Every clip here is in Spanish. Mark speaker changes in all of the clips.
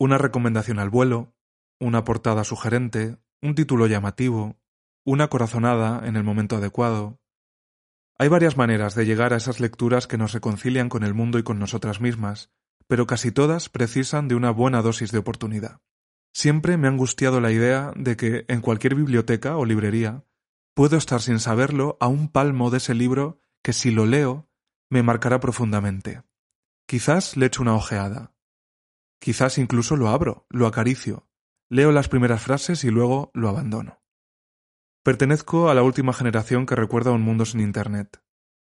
Speaker 1: Una recomendación al vuelo, una portada sugerente, un título llamativo, una corazonada en el momento adecuado. Hay varias maneras de llegar a esas lecturas que nos reconcilian con el mundo y con nosotras mismas, pero casi todas precisan de una buena dosis de oportunidad. Siempre me ha angustiado la idea de que en cualquier biblioteca o librería puedo estar sin saberlo a un palmo de ese libro que si lo leo me marcará profundamente. Quizás le echo una ojeada. Quizás incluso lo abro, lo acaricio, leo las primeras frases y luego lo abandono. Pertenezco a la última generación que recuerda un mundo sin Internet.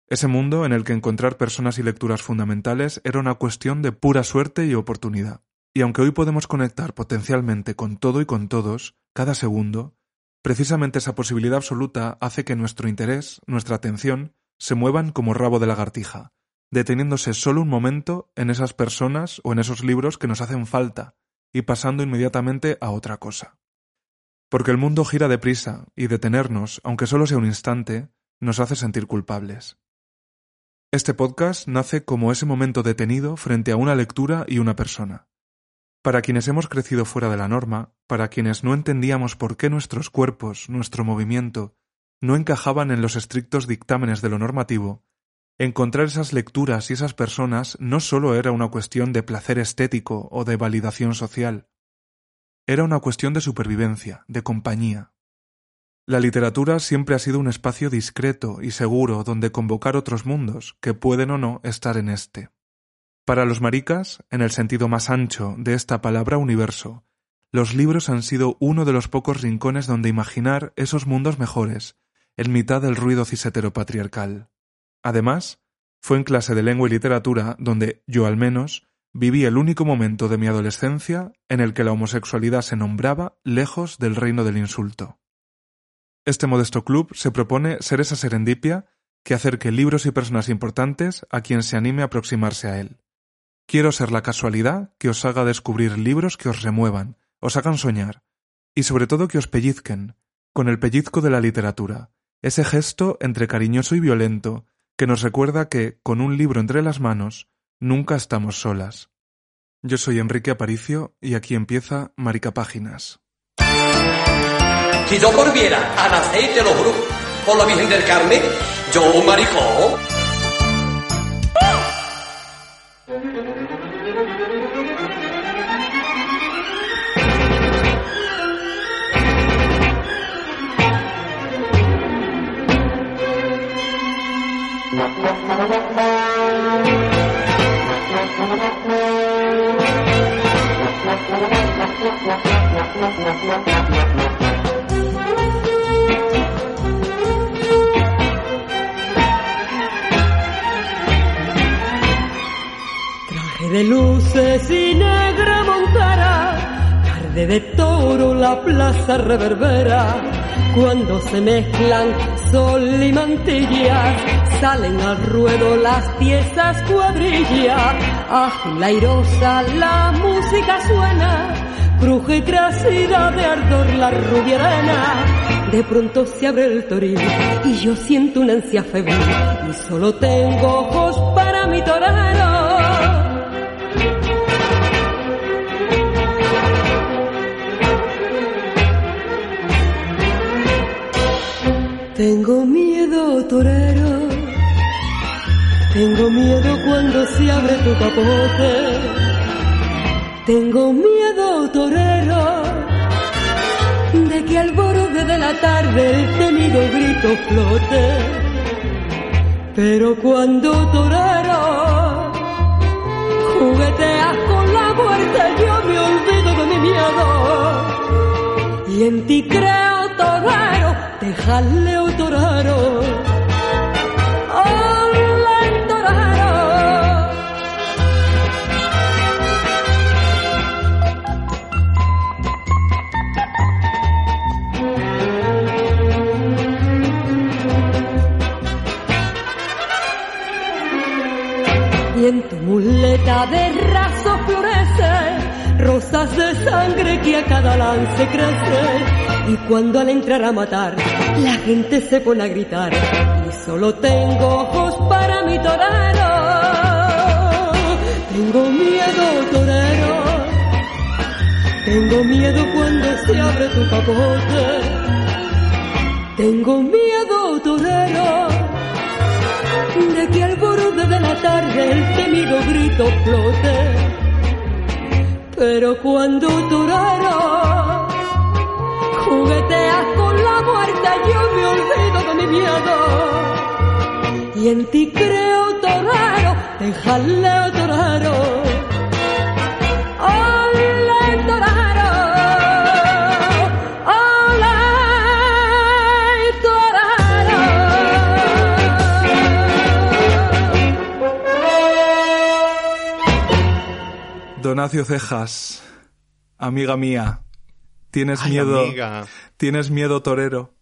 Speaker 1: Ese mundo en el que encontrar personas y lecturas fundamentales era una cuestión de pura suerte y oportunidad. Y aunque hoy podemos conectar potencialmente con todo y con todos, cada segundo, precisamente esa posibilidad absoluta hace que nuestro interés, nuestra atención, se muevan como rabo de lagartija, deteniéndose solo un momento en esas personas o en esos libros que nos hacen falta y pasando inmediatamente a otra cosa. Porque el mundo gira deprisa y detenernos, aunque solo sea un instante, nos hace sentir culpables. Este podcast nace como ese momento detenido frente a una lectura y una persona. Para quienes hemos crecido fuera de la norma, para quienes no entendíamos por qué nuestros cuerpos, nuestro movimiento, no encajaban en los estrictos dictámenes de lo normativo, encontrar esas lecturas y esas personas no solo era una cuestión de placer estético o de validación social, era una cuestión de supervivencia, de compañía. La literatura siempre ha sido un espacio discreto y seguro donde convocar otros mundos que pueden o no estar en este. Para los maricas, en el sentido más ancho de esta palabra universo, los libros han sido uno de los pocos rincones donde imaginar esos mundos mejores, en mitad del ruido ciseteropatriarcal. Además, fue en clase de lengua y literatura donde, yo al menos, viví el único momento de mi adolescencia en el que la homosexualidad se nombraba lejos del reino del insulto. Este modesto club se propone ser esa serendipia que acerque libros y personas importantes a quien se anime a aproximarse a él. Quiero ser la casualidad que os haga descubrir libros que os remuevan, os hagan soñar, y sobre todo que os pellizquen, con el pellizco de la literatura, ese gesto entre cariñoso y violento, que nos recuerda que, con un libro entre las manos, nunca estamos solas. Yo soy Enrique Aparicio y aquí empieza Marica Páginas.
Speaker 2: Si yo volviera a nacer, te lo por la Virgen del Carmen, yo, maricón,
Speaker 3: Traje de luces y negra montara, tarde de toro la plaza reverbera, cuando se mezclan sol y mantillas, salen al ruedo las piezas cuadrillas, ágil airosa la música suena, cruje cracida de ardor la rubia arena. De pronto se abre el toril y yo siento una ansia febril y solo tengo ojos para mi torero. Tengo miedo, torero. Tengo miedo cuando se abre tu capote. Tengo miedo, torero, de que al borde de la tarde el temido grito flote. Pero cuando, torero, jugueteas con la muerte, yo me olvido de mi miedo. Y en ti creo, torero, jaleo. Hola, torero. y en tu muleta de raso florece rosas de sangre que a cada lance crece y cuando al entrar a matar la gente se pone a gritar y solo tengo ojos para mi torero tengo miedo torero Tengo miedo cuando se abre tu capote. Tengo miedo, torero, de que al borde de la tarde el temido grito flote. Pero cuando torero jugueteas con la muerte, yo me olvido de mi miedo. Y en ti creo, torero, torero. Ole, torero. Ole, torero.
Speaker 1: Donacio Cejas, amiga mía, tienes
Speaker 4: Ay,
Speaker 1: miedo,
Speaker 4: amiga.
Speaker 1: tienes miedo torero.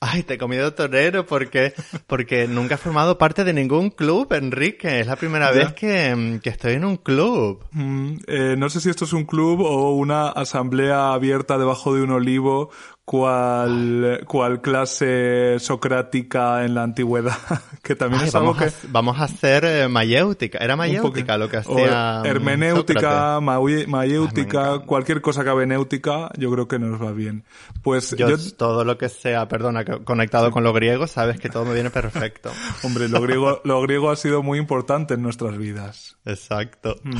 Speaker 4: Ay, te he comido torero porque, porque nunca he formado parte de ningún club, Enrique. Es la primera
Speaker 1: Ya.
Speaker 4: vez que, que estoy en un club.
Speaker 1: Mm, eh, no sé si esto es un club o una asamblea abierta debajo de un olivo, cual, cual clase socrática en la antigüedad, que también
Speaker 4: Ay,
Speaker 1: es algo
Speaker 4: vamos,
Speaker 1: que...
Speaker 4: a, vamos a hacer eh, mayéutica. Era mayéutica lo que hacía. mm,
Speaker 1: hermenéutica, mayéutica, cualquier cosa que benéutica, yo creo que nos va bien. Pues
Speaker 4: Yo,
Speaker 1: yo,
Speaker 4: todo lo que sea, perdona, co- conectado con lo griego, sabes que todo me viene perfecto.
Speaker 1: hombre, lo griego, lo griego ha sido muy importante en nuestras vidas.
Speaker 4: Exacto.
Speaker 1: Mm.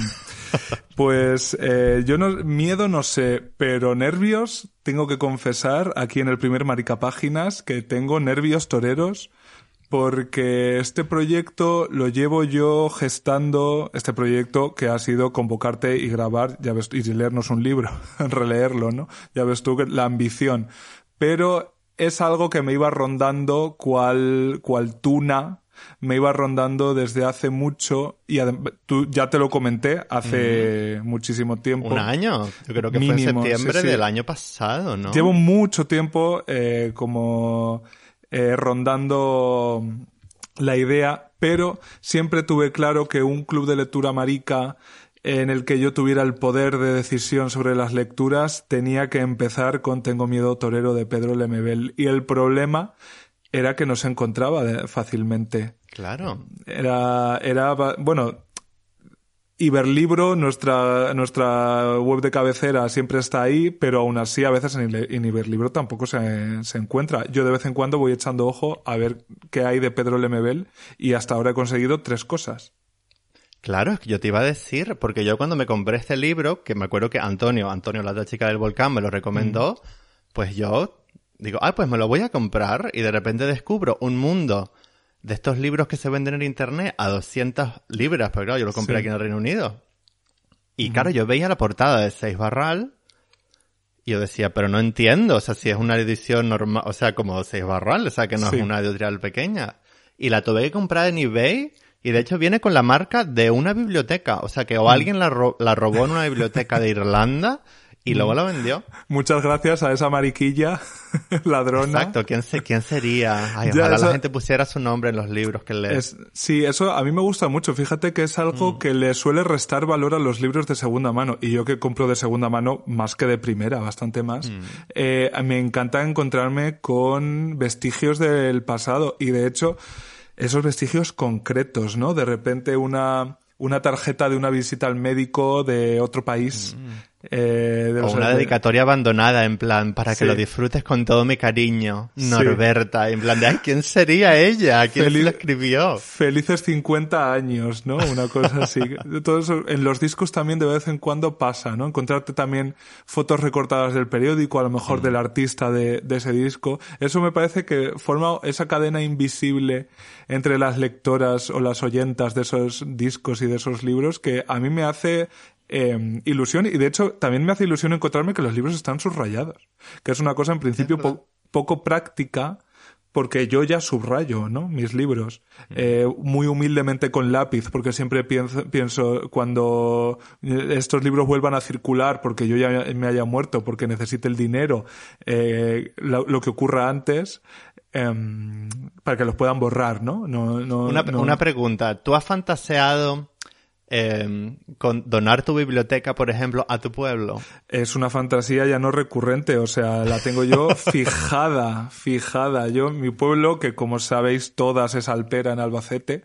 Speaker 1: Pues eh, yo no, miedo no sé, pero nervios tengo que confesar aquí en el primer Maricapáginas que tengo nervios toreros porque este proyecto lo llevo yo gestando, este proyecto que ha sido convocarte y grabar, ya ves, y leernos un libro, releerlo, ¿no? Ya ves tú la ambición. Pero es algo que me iba rondando cual, cual tuna, me iba rondando desde hace mucho y tú ya te lo comenté hace muchísimo tiempo.
Speaker 4: Un año. Yo creo que
Speaker 1: Mínimo,
Speaker 4: fue en septiembre
Speaker 1: sí, sí.
Speaker 4: del año pasado, ¿no?
Speaker 1: Llevo mucho tiempo eh, como eh, rondando la idea, pero siempre tuve claro que un club de lectura marica en el que yo tuviera el poder de decisión sobre las lecturas tenía que empezar con Tengo miedo torero de Pedro Lemebel. Y el problema era que no se encontraba fácilmente.
Speaker 4: Claro.
Speaker 1: Era, era, bueno, Iberlibro, nuestra, nuestra web de cabecera siempre está ahí, pero aún así a veces en Iberlibro tampoco se, se encuentra. Yo de vez en cuando voy echando ojo a ver qué hay de Pedro Lemebel y hasta ahora he conseguido tres cosas.
Speaker 4: Claro, es que yo te iba a decir, porque yo cuando me compré este libro, que me acuerdo que Antonio, Antonio, la otra chica del volcán, me lo recomendó,
Speaker 1: Mm.
Speaker 4: pues yo digo, ah, pues me lo voy a comprar y de repente descubro un mundo de estos libros que se venden en internet a 200 libras, pero claro, yo lo compré
Speaker 1: Sí.
Speaker 4: aquí en el Reino Unido. Y claro, yo veía la portada de Seis Barral y yo decía, pero no entiendo, o sea, si es una edición normal, o sea, como Seis Barral, o sea, que no
Speaker 1: Sí.
Speaker 4: es una editorial pequeña. Y la tuve que comprar en eBay y de hecho viene con la marca de una biblioteca, o sea, que
Speaker 1: Mm.
Speaker 4: o alguien la, ro- la robó en una biblioteca de Irlanda y luego
Speaker 1: Mm.
Speaker 4: la vendió.
Speaker 1: Muchas gracias a esa mariquilla ladrona.
Speaker 4: Exacto, ¿quién, se, quién sería? Ay,
Speaker 1: Ya,
Speaker 4: ojalá
Speaker 1: eso-
Speaker 4: la gente pusiera su nombre en los libros que lee.
Speaker 1: Es- sí, eso a mí me gusta mucho. Fíjate que es algo
Speaker 4: Mm.
Speaker 1: que le suele restar valor a los libros de segunda mano. Y yo que compro de segunda mano más que de primera, bastante más.
Speaker 4: Mm.
Speaker 1: eh, me encanta encontrarme con vestigios del pasado. Y de hecho, esos vestigios concretos, ¿no? De repente una, una tarjeta de una visita al médico de otro país. Eh, de
Speaker 4: Mm. O una dedicatoria abandonada, en plan, para que lo disfrutes con todo mi cariño.
Speaker 1: Sí.
Speaker 4: Norberta, en plan de, ¿quién sería ella? ¿Quién
Speaker 1: Feliz-
Speaker 4: lo escribió?
Speaker 1: Felices 50 años, ¿no? Una cosa así. Todo eso, en los discos también de vez en cuando pasa, ¿no? Encontrarte también fotos recortadas del periódico, a lo mejor del artista de, de ese disco. Eso me parece que forma esa cadena invisible entre las lectoras o las oyentas de esos discos y de esos libros que a mí me hace eh, ilusión y de hecho también me hace ilusión encontrarme que los libros están subrayados, que es una cosa en principio po- poco práctica porque yo ya subrayo, ¿no? Mis libros. Eh, muy humildemente con lápiz, porque siempre pienso, pienso cuando eh, estos libros vuelvan a circular, porque yo ya me haya muerto, porque necesite el dinero, eh, lo, lo que ocurra antes, em, para que los puedan borrar, ¿no? no, no
Speaker 4: Una,
Speaker 1: no-
Speaker 4: una pregunta. ¿Tú has fantaseado eh, con donar tu biblioteca, por ejemplo, a tu pueblo?
Speaker 1: Es una fantasía ya no recurrente, o sea, la tengo yo fijada, fijada. Yo, mi pueblo, que como sabéis todas es Alpera en Albacete,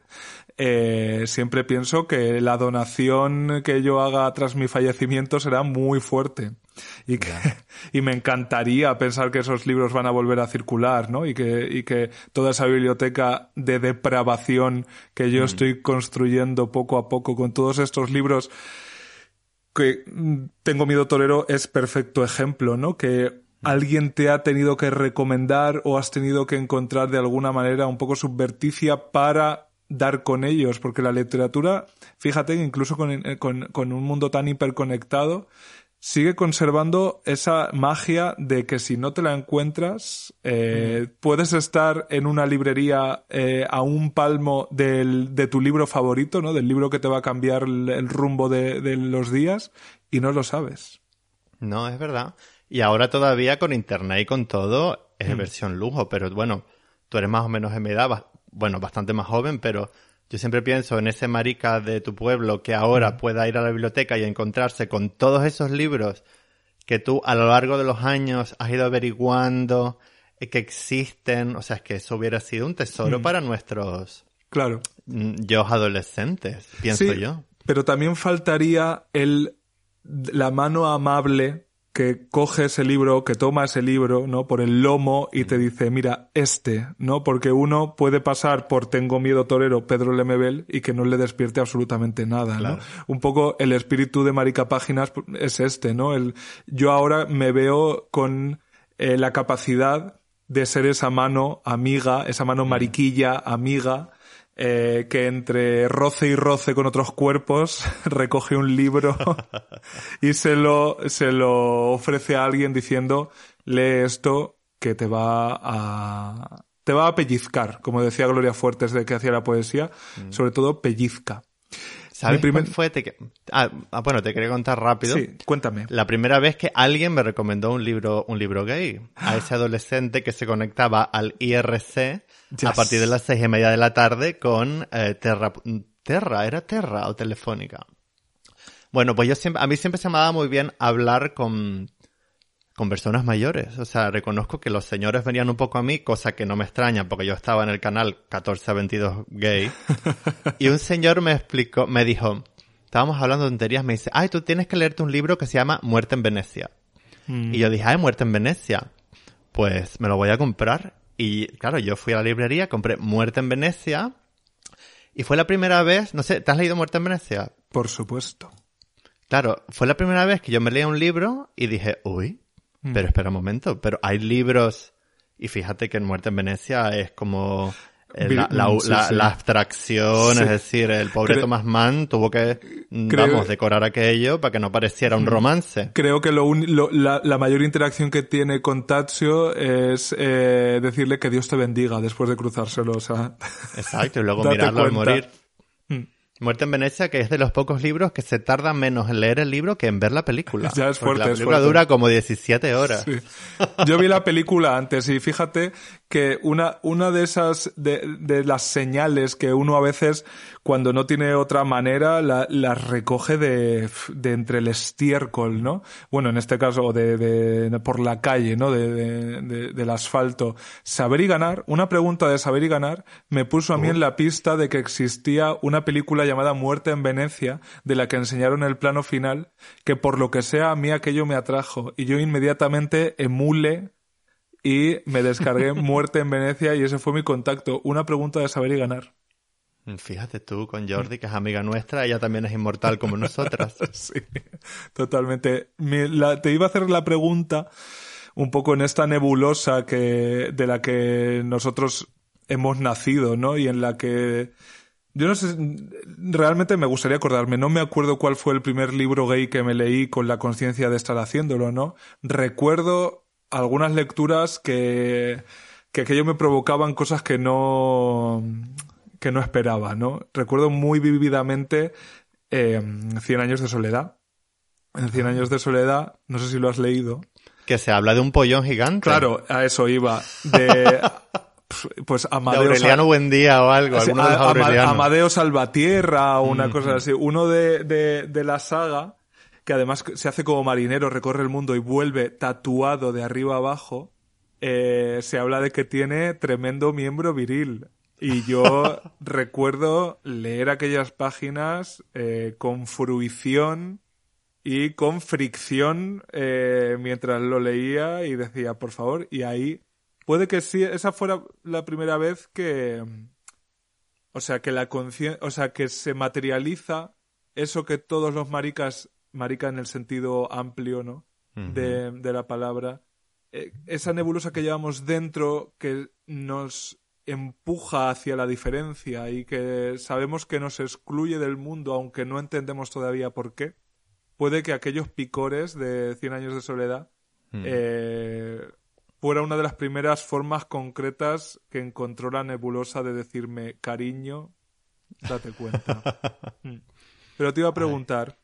Speaker 1: eh, siempre pienso que la donación que yo haga tras mi fallecimiento será muy fuerte. Y, que, y me encantaría pensar que esos libros van a volver a circular, ¿no? Y que, y que toda esa biblioteca de depravación que yo estoy construyendo poco a poco con todos estos libros que mm, Tengo miedo torero es perfecto ejemplo, ¿no? Que alguien te ha tenido que recomendar o has tenido que encontrar de alguna manera un poco subverticia para dar con ellos, porque la literatura, fíjate, incluso con, eh, con, con un mundo tan hiperconectado, sigue conservando esa magia de que si no te la encuentras, eh, puedes estar en una librería eh, a un palmo del, de tu libro favorito, ¿no? Del libro que te va a cambiar el, el rumbo de, de, los días y no lo sabes.
Speaker 4: No, es verdad. Y ahora todavía con internet y con todo es mm. versión lujo, pero bueno, tú eres más o menos en mi edad, bueno, bastante más joven, pero yo siempre pienso en ese marica de tu pueblo que ahora pueda ir a la biblioteca y encontrarse con todos esos libros que tú a lo largo de los años has ido averiguando eh, que existen. O sea, es que eso hubiera sido un tesoro para nuestros
Speaker 1: claro.
Speaker 4: yo adolescentes, pienso yo.
Speaker 1: Pero también faltaría el la mano amable que coge ese libro, que toma ese libro, ¿no? Por el lomo y te dice, mira, este, ¿no? Porque uno puede pasar por Tengo miedo torero Pedro Lemebel y que no le despierte absolutamente nada, ¿no? Un poco el espíritu de Marica Páginas es este, ¿no? El, yo ahora me veo con eh, la capacidad de ser esa mano amiga, esa mano mariquilla amiga, eh, que entre roce y roce con otros cuerpos recoge un libro y se lo, se lo ofrece a alguien diciendo, lee esto que te va a, te va a pellizcar, como decía Gloria Fuertes de que hacía la poesía, mm. sobre todo pellizca.
Speaker 4: ¿Sabes primer... fue? Te... Ah, ah, bueno, te quería contar rápido.
Speaker 1: Sí, cuéntame.
Speaker 4: La primera vez que alguien me recomendó un libro, un libro gay. A ese adolescente que se conectaba al IRC a partir de las seis y media de la tarde con eh, Terra, Terra, ¿era Terra o Telefónica? Bueno, pues yo siempre, a mí siempre se me daba muy bien hablar con, con personas mayores. O sea, reconozco que los señores venían un poco a mí, cosa que no me extraña porque yo estaba en el canal 1422 gay. y un señor me explicó, me dijo, estábamos hablando de tonterías, me dice, ay, tú tienes que leerte un libro que se llama Muerte en Venecia. Mm. Y yo dije, ay, Muerte en Venecia. Pues me lo voy a comprar. Y claro, yo fui a la librería, compré Muerte en Venecia. Y fue la primera vez, no sé, ¿te has leído Muerte en Venecia?
Speaker 1: Por supuesto.
Speaker 4: Claro, fue la primera vez que yo me leía un libro y dije, uy, mm. pero espera un momento, pero hay libros, y fíjate que en Muerte en Venecia es como eh, la, la, abstracción, es decir, el pobre Thomas Mann tuvo que, vamos, decorar aquello para que no pareciera un romance.
Speaker 1: Creo que lo, la, mayor interacción que tiene con Tazio es eh, decirle que Dios te bendiga después de cruzárselo, o sea.
Speaker 4: Exacto, y luego mirarlo al morir. Muerte en Venecia, que es de los pocos libros que se tarda menos en leer el libro que en ver la película.
Speaker 1: Ya es fuerte,
Speaker 4: la película dura como 17 horas.
Speaker 1: Yo vi la película antes y fíjate que una, una de esas, de, de las señales que uno a veces, cuando no tiene otra manera, las la recoge de, de entre el estiércol, ¿no? Bueno, en este caso, de, de por la calle, ¿no? De, del asfalto. Saber y ganar, una pregunta de saber y ganar, me puso a mí en la pista de que existía una película llamada Muerte en Venecia, de la que enseñaron el plano final, que por lo que sea a mí aquello me atrajo, y yo inmediatamente emule y me descargué Muerte en Venecia y ese fue mi contacto. Una pregunta de saber y ganar.
Speaker 4: Fíjate tú con Jordi, que es amiga nuestra, ella también es inmortal como nosotras.
Speaker 1: sí, totalmente. te iba a hacer la pregunta un poco en esta nebulosa que, de la que nosotros hemos nacido, ¿no? Y en la que yo no sé, realmente me gustaría acordarme, no me acuerdo cuál fue el primer libro gay que me leí con la conciencia de estar haciéndolo, ¿no? Recuerdo algunas lecturas que, que aquello me provocaban cosas que no, que no esperaba, ¿no? Recuerdo muy vívidamente eh, Cien años de soledad. En Cien años de soledad, no sé si lo has leído.
Speaker 4: Que se habla de un pollón gigante.
Speaker 1: Claro, a eso iba. De, pues Amadeo.
Speaker 4: Aureliano Buendía o algo,
Speaker 1: Amadeo Salvatierra o una cosa así. Uno de, de, de la saga que además se hace como marinero, recorre el mundo y vuelve tatuado de arriba abajo, eh, se habla de que tiene tremendo miembro viril. Y yo recuerdo leer aquellas páginas eh, con fruición y con fricción eh, mientras lo leía y decía, por favor, y ahí puede que sí, esa fuera la primera vez que, o sea, que la o sea, que se materializa eso que todos los maricas, marica en el sentido amplio, ¿no? de, de, la palabra, eh, esa nebulosa que llevamos dentro que nos empuja hacia la diferencia y que sabemos que nos excluye del mundo aunque no entendemos todavía por qué, puede que aquellos picores de Cien años de soledad hmm. eh, fuera una de las primeras formas concretas que encontró la nebulosa de decirme cariño, date cuenta. Hmm. Pero te iba a preguntar,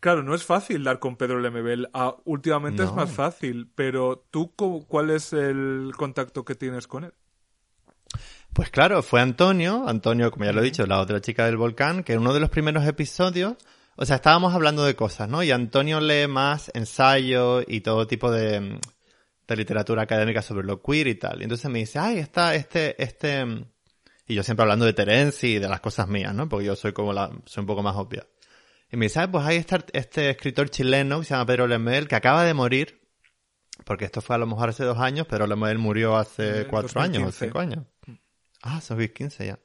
Speaker 1: claro, no es fácil dar con Pedro Lemebel. Ah, últimamente es más fácil, pero tú, ¿cuál es el contacto que tienes con él?
Speaker 4: Pues claro, fue Antonio, Antonio, como ya lo he dicho, la otra chica del volcán, que en uno de los primeros episodios, o sea, estábamos hablando de cosas, ¿no? Y Antonio lee más ensayo y todo tipo de, de literatura académica sobre lo queer y tal. Y entonces me dice, ay, está este, este, y yo siempre hablando de Terence y de las cosas mías, ¿no? Porque yo soy como la, soy un poco más obvia. Y me dice, ah, pues ahí está este escritor chileno que se llama Pedro Lemel, que acaba de morir, porque esto fue a lo mejor hace dos años, pero Lemel murió hace cuatro años o cinco años. Ah, 2015 ya.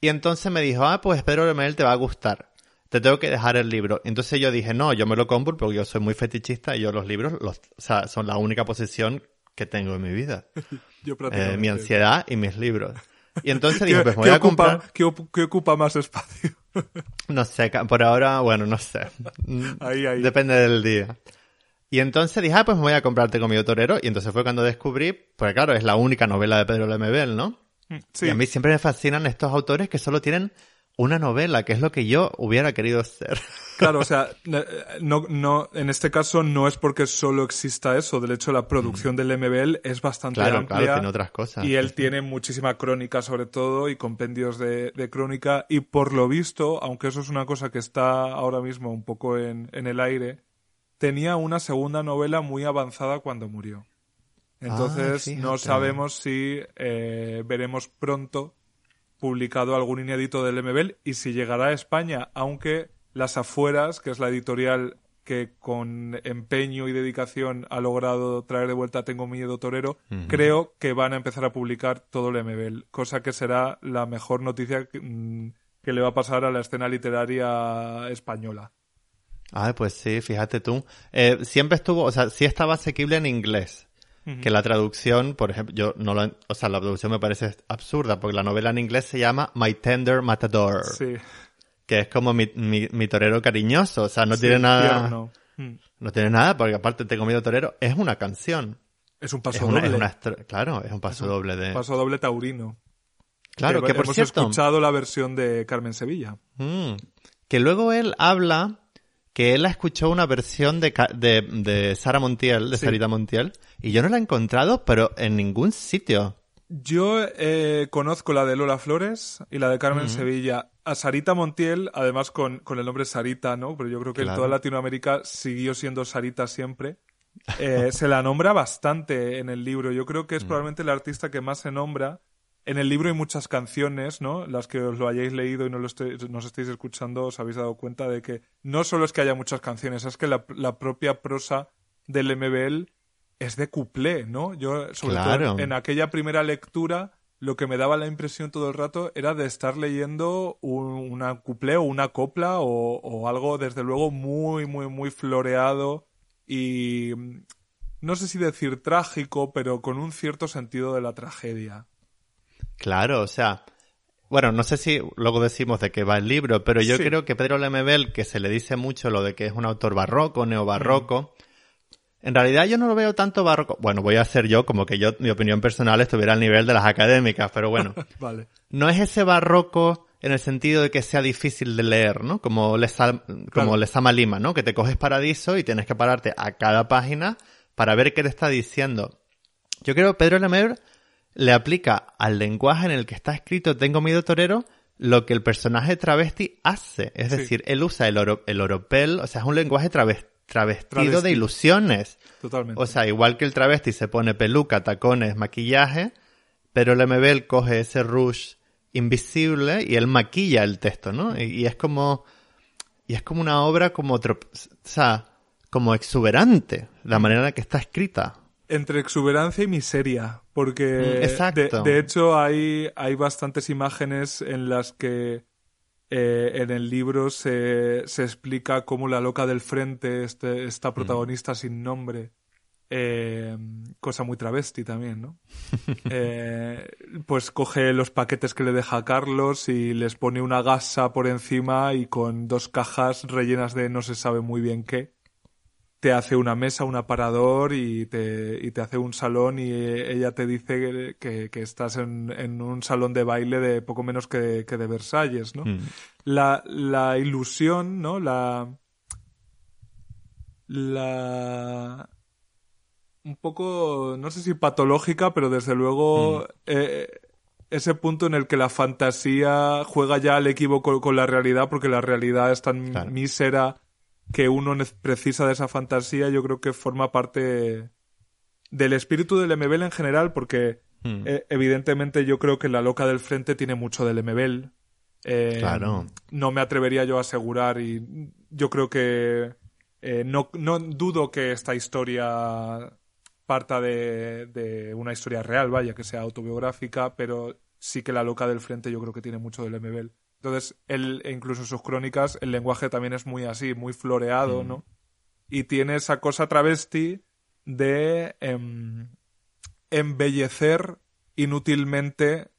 Speaker 4: Y entonces me dijo, ah, pues Pedro Lemel te va a gustar. Te tengo que dejar el libro. Entonces yo dije, no, yo me lo compro porque yo soy muy fetichista y yo los libros, los, o sea, son la única posición que tengo en mi vida. yo eh, mi ansiedad y mis libros. Y entonces dije, pues me voy a comprar...
Speaker 1: ¿qué, ocupa más espacio?
Speaker 4: no sé, por ahora, bueno, no sé.
Speaker 1: ahí, ahí.
Speaker 4: Depende del día. Y entonces dije, ah, pues me voy a comprarte Comido Torero. Y entonces fue cuando descubrí, pues claro, es la única novela de Pedro Lemebel, ¿no? Y a mí siempre me fascinan estos autores que solo tienen una novela, que es lo que yo hubiera querido ser.
Speaker 1: Claro, o sea, no, no, en este caso no es porque solo exista eso. De hecho, la producción mm. del MBL es bastante amplia.
Speaker 4: Claro, tiene otras cosas.
Speaker 1: Y él tiene muchísima crónica, sobre todo, y compendios de, de, crónica. Y por lo visto, aunque eso es una cosa que está ahora mismo un poco en, en el aire, tenía una segunda novela muy avanzada cuando murió. Entonces, ah, no sabemos si eh, veremos pronto publicado algún inédito del MBL y si llegará a España, aunque Las Afueras, que es la editorial que con empeño y dedicación ha logrado traer de vuelta Tengo Miedo Torero, creo que van a empezar a publicar todo el MBL, cosa que será la mejor noticia que, mm, le va a pasar a la escena literaria española.
Speaker 4: Ah, pues sí, fíjate tú. Eh, siempre estuvo, o sea, sí estaba asequible en inglés que la traducción, por ejemplo, yo no lo, o sea, la traducción me parece absurda, porque la novela en inglés se llama My Tender Matador.
Speaker 1: Sí.
Speaker 4: Que es como mi, mi, torero cariñoso, o sea, no tiene nada. Mm. No tiene nada, porque aparte Te he comido torero, es una canción.
Speaker 1: Es un paso doble.
Speaker 4: claro, es un paso doble de.
Speaker 1: Paso doble taurino.
Speaker 4: Claro, que, por
Speaker 1: hemos
Speaker 4: cierto.
Speaker 1: escuchado la versión de Carmen Sevilla.
Speaker 4: Mm. que luego él habla que él escuchó una versión de, de, de Sara Montiel, de Sarita Montiel, y yo no la he encontrado, pero en ningún sitio.
Speaker 1: Yo eh, conozco la de Lola Flores y la de Carmen Sevilla. A Sarita Montiel, además con, con, el nombre Sarita, ¿no? Pero yo creo que en toda Latinoamérica siguió siendo Sarita siempre. Eh, se la nombra bastante en el libro. Yo creo que es mm. probablemente el artista que más se nombra en el libro hay muchas canciones, ¿no? Las que os lo hayáis leído y no lo nos estéis escuchando, os habéis dado cuenta de que no solo es que haya muchas canciones, es que la, propia prosa del MBL es de cuplé, ¿no? Yo, sobre todo en aquella primera lectura, lo que me daba la impresión todo el rato era de estar leyendo un, una cuplé o una copla o, o algo, desde luego, muy, muy, muy floreado y no sé si decir trágico, pero con un cierto sentido de la tragedia.
Speaker 4: Claro, o sea, bueno, no sé si luego decimos de qué va el libro, pero yo creo que Pedro Lemebel, que se le dice mucho lo de que es un autor barroco, neobarroco, mm. en realidad yo no lo veo tanto barroco. Bueno, voy a hacer yo como que yo, mi opinión personal estuviera al nivel de las académicas, pero bueno.
Speaker 1: vale.
Speaker 4: No es ese barroco en el sentido de que sea difícil de leer, ¿no? Como Lesama, como Lima, ¿no? Que te coges Paradiso y tienes que pararte a cada página para ver qué te está diciendo. Yo creo que Pedro Lemebel le aplica al lenguaje en el que está escrito Tengo miedo torero lo que el personaje travesti hace. Es decir, él usa el, oro, el oropel, o sea, es un lenguaje travestido de ilusiones.
Speaker 1: Totalmente.
Speaker 4: O sea, igual que el travesti se pone peluca, tacones, maquillaje, pero Lemebel coge ese rush invisible y él maquilla el texto, ¿no? Y, y es como, y es como una obra como, o sea, como exuberante, la manera en la que está escrita.
Speaker 1: Entre exuberancia y miseria, porque
Speaker 4: Mm, exacto.
Speaker 1: De, de hecho hay, hay bastantes imágenes en las que eh, en el libro se, se explica cómo la loca del frente, este, esta protagonista sin nombre, eh, cosa muy travesti también, ¿no? Eh, pues coge los paquetes que le deja a Carlos y les pone una gasa por encima y con dos cajas rellenas de no se sabe muy bien qué te hace una mesa, un aparador y te, y te hace un salón y eh, ella te dice que, que estás en, en un salón de baile de poco menos que, que de Versalles, ¿no?
Speaker 4: Mm.
Speaker 1: La, la ilusión, ¿no? La... La... Un poco, no sé si patológica, pero desde luego eh, ese punto en el que la fantasía juega ya al equívoco con la realidad porque la realidad es tan
Speaker 4: Claro.
Speaker 1: mísera que uno precisa de esa fantasía, yo creo que forma parte del espíritu del MBL en general, porque
Speaker 4: Mm.
Speaker 1: eh, evidentemente yo creo que la loca del frente tiene mucho del MBL. Eh,
Speaker 4: Claro.
Speaker 1: No me atrevería yo a asegurar y yo creo que eh, no, no dudo que esta historia parta de, de una historia real, vaya, que sea autobiográfica, pero sí que la loca del frente yo creo que tiene mucho del MBL. Entonces, él, e incluso en sus crónicas, el lenguaje también es muy así, muy floreado, ¿no? Y tiene esa cosa travesti de em, embellecer inútilmente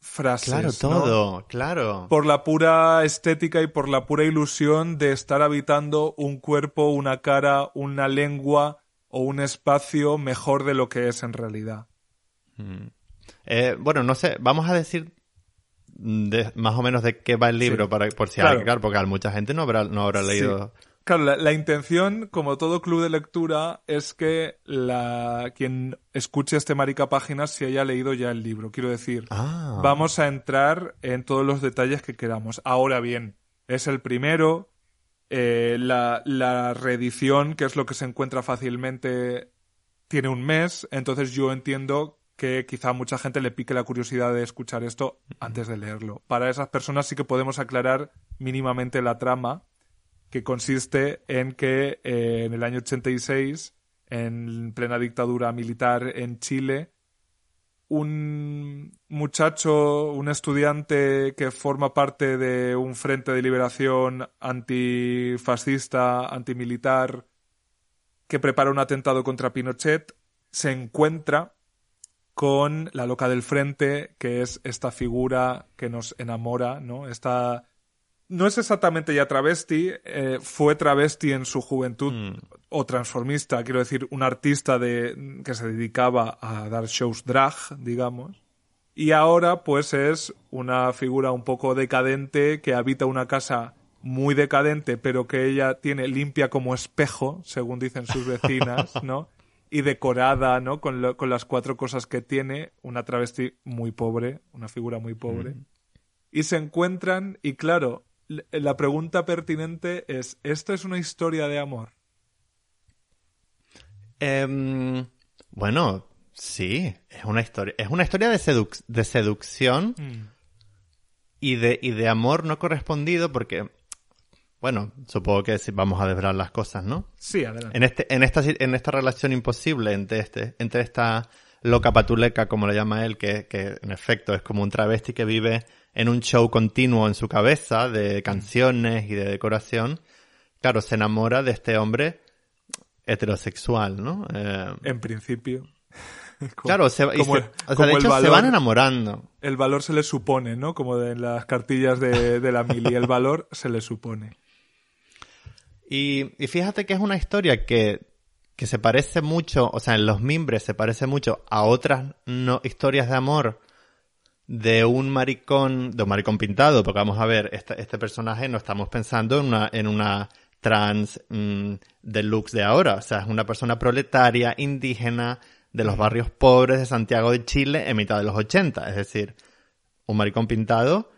Speaker 1: frases.
Speaker 4: Claro,
Speaker 1: ¿no?
Speaker 4: todo, claro.
Speaker 1: Por la pura estética y por la pura ilusión de estar habitando un cuerpo, una cara, una lengua o un espacio mejor de lo que es en realidad.
Speaker 4: Eh, bueno, no sé, vamos a decir de- más o menos de qué va el libro,
Speaker 1: Sí.
Speaker 4: para, por si
Speaker 1: Claro.
Speaker 4: hay, claro, porque mucha gente no habrá, no habrá
Speaker 1: Sí.
Speaker 4: leído.
Speaker 1: Claro, la, la intención, como todo club de lectura, es que la quien escuche este marica páginas se haya leído ya el libro. Quiero decir,
Speaker 4: Ah.
Speaker 1: vamos a entrar en todos los detalles que queramos. Ahora bien, es el primero. eh, la, la reedición, que es lo que se encuentra fácilmente, tiene un mes. Entonces yo entiendo que quizá a mucha gente le pique la curiosidad de escuchar esto antes de leerlo. Para esas personas sí que podemos aclarar mínimamente la trama, que consiste en que eh, en el año 86, en plena dictadura militar en Chile, un muchacho, un estudiante que forma parte de un frente de liberación antifascista, antimilitar, que prepara un atentado contra Pinochet, se encuentra con la loca del frente, que es esta figura que nos enamora, ¿no? Esta no es exactamente ya travesti, eh, fue travesti en su juventud
Speaker 4: Mm.
Speaker 1: o transformista, quiero decir, un artista de, que se dedicaba a dar shows drag, digamos. Y ahora, pues, es una figura un poco decadente que habita una casa muy decadente, pero que ella tiene limpia como espejo, según dicen sus vecinas, ¿no? Y decorada, ¿no? Con, lo- con las cuatro cosas que tiene, una travesti muy pobre, una figura muy pobre. Y se encuentran, y claro, l- la pregunta pertinente es, ¿esto es una historia de amor?
Speaker 4: Em, bueno, sí, es una historia, es una historia de, seduc- de seducción y de, y de amor no correspondido porque, bueno, supongo que vamos a desvelar las cosas, ¿no?
Speaker 1: Sí, adelante.
Speaker 4: En, este, en, esta, en esta relación imposible entre, este, entre esta loca patuleca, como le llama él, que, que en efecto es como un travesti que vive en un show continuo en su cabeza de canciones y de decoración, claro, se enamora de este hombre heterosexual, ¿no? Eh,
Speaker 1: En principio. Como-
Speaker 4: claro, se,
Speaker 1: como
Speaker 4: se- o sea, de van enamorando.
Speaker 1: El valor se le supone, ¿no? Como de en las cartillas de, de la mili. El valor se le supone.
Speaker 4: Y, y fíjate que es una historia que, que se parece mucho, o sea, en los mimbres se parece mucho a otras no, historias de amor de un maricón, de un maricón pintado, porque vamos a ver, este, este personaje no estamos pensando en una, en una trans mm, deluxe de ahora, o sea, es una persona proletaria, indígena, de los barrios pobres de Santiago de Chile en mitad de los 80, es decir, un maricón pintado,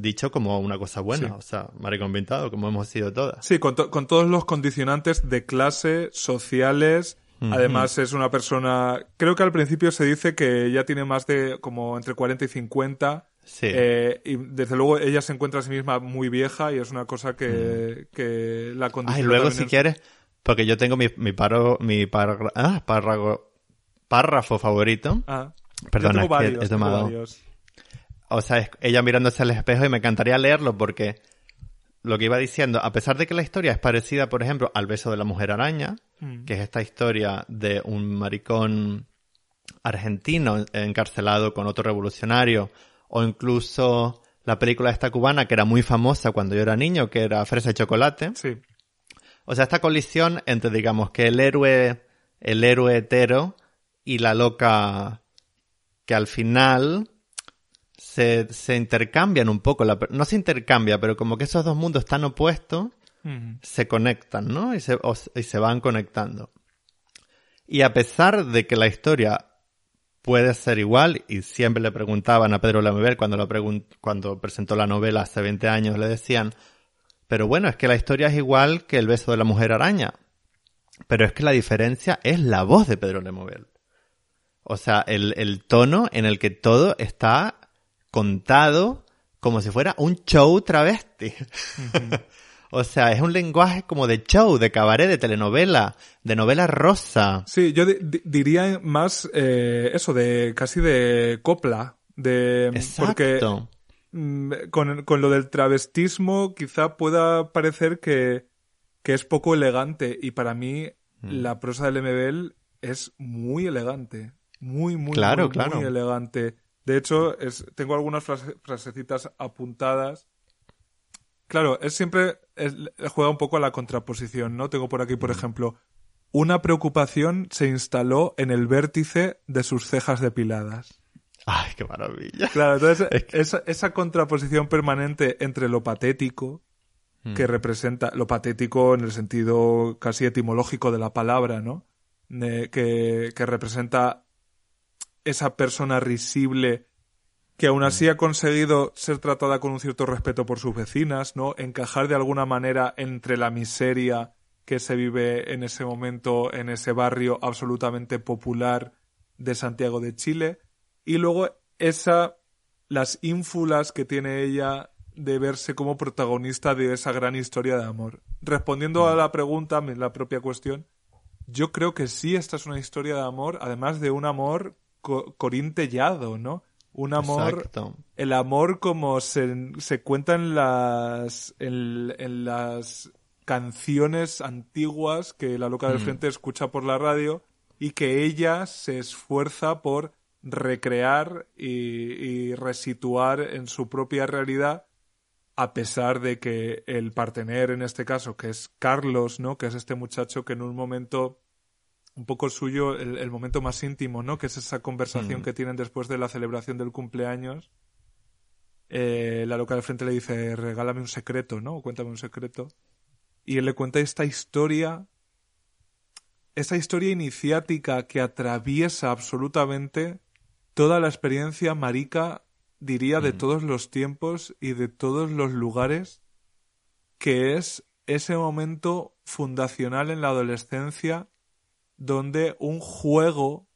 Speaker 4: dicho como una cosa buena,
Speaker 1: Sí.
Speaker 4: o sea, maricón pintado, como hemos sido todas.
Speaker 1: Sí, con, to- con todos los condicionantes de clase, sociales Además es una persona, creo que al principio se dice que ya tiene más de como entre 40 y 50.
Speaker 4: Sí.
Speaker 1: eh, y desde luego ella se encuentra a sí misma muy vieja y es una cosa que, que la condiciona.
Speaker 4: luego
Speaker 1: también
Speaker 4: si
Speaker 1: en-
Speaker 4: quieres, porque yo tengo mi, mi, paro, mi parra- ah, párrago- párrafo favorito.
Speaker 1: Ah,
Speaker 4: Perdona, es que he tomado-
Speaker 1: varios.
Speaker 4: O sea, es ella mirándose al espejo y me encantaría leerlo porque lo que iba diciendo, a pesar de que la historia es parecida, por ejemplo, al beso de la mujer araña,
Speaker 1: Mm.
Speaker 4: que es esta historia de un maricón argentino encarcelado con otro revolucionario, o incluso la película esta cubana que era muy famosa cuando yo era niño, que era Fresa y Chocolate.
Speaker 1: Sí.
Speaker 4: O sea, esta colisión entre, digamos, que el héroe, el héroe hetero y la loca que al final se, se intercambian un poco. La, no se intercambia, pero como que esos dos mundos tan opuestos se conectan, ¿no? Y se, o- y se van conectando. Y a pesar de que la historia puede ser igual, y siempre le preguntaban a Pedro Lamebel cuando, lo cuando presentó la novela hace 20 años, le decían, pero bueno, es que la historia es igual que el beso de la mujer araña. Pero es que la diferencia es la voz de Pedro Lemobel. O sea, el, el tono en el que todo está contado como si fuera un show travesti. o sea, es un lenguaje como de show, de cabaret, de telenovela, de novela rosa.
Speaker 1: Sí, yo di- di- diría más eh, eso, de casi de copla. De, porque
Speaker 4: Exacto.
Speaker 1: mm, con, con lo del travestismo quizá pueda parecer que, que es poco elegante y para mí
Speaker 4: Mm.
Speaker 1: la prosa de Lemebel es muy elegante. Muy, muy,
Speaker 4: Claro,
Speaker 1: muy,
Speaker 4: claro.
Speaker 1: muy elegante. De hecho, es, tengo algunas frase- frasecitas apuntadas. Claro, es siempre, es- juega un poco a la contraposición, ¿no? Tengo por aquí, por ejemplo, una preocupación se instaló en el vértice de sus cejas depiladas.
Speaker 4: Ay, qué maravilla.
Speaker 1: Claro, entonces
Speaker 4: Es que-
Speaker 1: esa, esa contraposición permanente entre lo patético, que representa lo patético en el sentido casi etimológico de la palabra, ¿no? Que, que representa esa persona risible que aún así ha conseguido ser tratada con un cierto respeto por sus vecinas, ¿no? Encajar de alguna manera entre la miseria que se vive en ese momento en ese barrio absolutamente popular de Santiago de Chile y luego esa las ínfulas que tiene ella de verse como protagonista de esa gran historia de amor. Respondiendo a la pregunta, la propia cuestión, yo creo que sí, esta es una historia de amor, además de un amor co- corintellado, ¿no? Un amor,
Speaker 4: Exacto.
Speaker 1: el amor como se, se cuenta en las, en, en las canciones antiguas que la loca del frente escucha por la radio y que ella se esfuerza por recrear y, y resituar en su propia realidad a pesar de que el partener en este caso, que es Carlos, ¿no? Que es este muchacho que en un momento un poco suyo, el, el momento más íntimo, ¿no? Que es esa conversación
Speaker 4: Mm.
Speaker 1: que tienen después de la celebración del cumpleaños. Eh, la loca del frente le dice, regálame un secreto, ¿no? O cuéntame un secreto. Y él le cuenta esta historia, esta historia iniciática que atraviesa absolutamente toda la experiencia marica, diría, de todos los tiempos y de todos los lugares, que es ese momento fundacional en la adolescencia donde un juego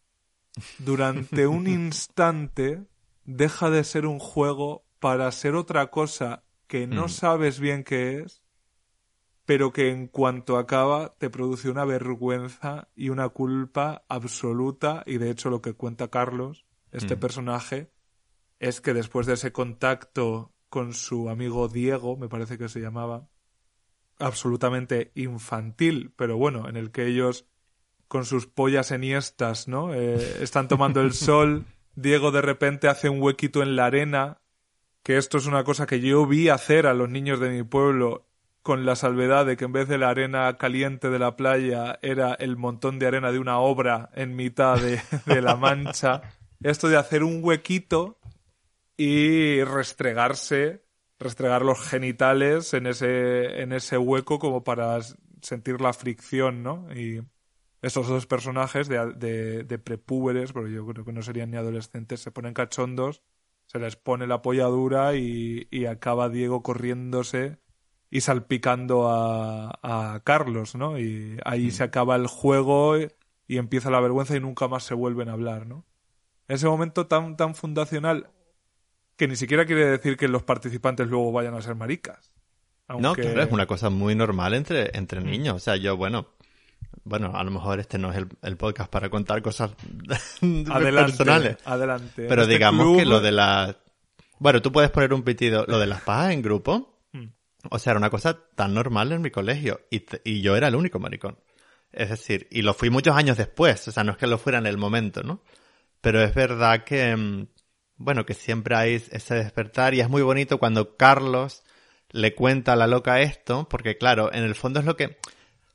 Speaker 1: durante un instante deja de ser un juego para ser otra cosa que no
Speaker 4: Mm.
Speaker 1: sabes bien qué es, pero que en cuanto acaba te produce una vergüenza y una culpa absoluta y de hecho lo que cuenta Carlos, este
Speaker 4: Mm.
Speaker 1: personaje, es que después de ese contacto con su amigo Diego, me parece que se llamaba, absolutamente infantil, pero bueno, en el que ellos con sus pollas enhiestas, ¿no? Eh, están tomando el sol, Diego de repente hace un huequito en la arena, que esto es una cosa que yo vi hacer a los niños de mi pueblo con la salvedad de que en vez de la arena caliente de la playa era el montón de arena de una obra en mitad de, de la mancha. Esto de hacer un huequito y restregarse, restregar los genitales en ese, en ese hueco como para sentir la fricción, ¿no? Y estos dos personajes de, de, de prepúberes, porque yo creo que no serían ni adolescentes, se ponen cachondos, se les pone la polla dura y, y acaba Diego corriéndose y salpicando a, a Carlos, ¿no? Y ahí se acaba el juego y y empieza la vergüenza y nunca más se vuelven a hablar, ¿no? Ese momento tan, tan fundacional que ni siquiera quiere decir que los participantes luego vayan a ser maricas.
Speaker 4: No, claro, es una cosa muy normal entre, entre mm. niños. O sea, yo, bueno, bueno, a lo mejor este no es el, podcast para contar cosas personales.
Speaker 1: Adelante.
Speaker 4: Pero este digamos que lo de la... Bueno, tú puedes poner un pitido. Lo de las pajas en grupo, mm. o sea, era una cosa tan normal en mi colegio. Y, y yo era el único maricón. Es decir, y lo fui muchos años después. O sea, no es que lo fuera en el momento, ¿no? Pero es verdad que, mm, bueno, que siempre hay ese despertar y es muy bonito cuando Carlos le cuenta a la loca esto, porque claro, en el fondo es lo que...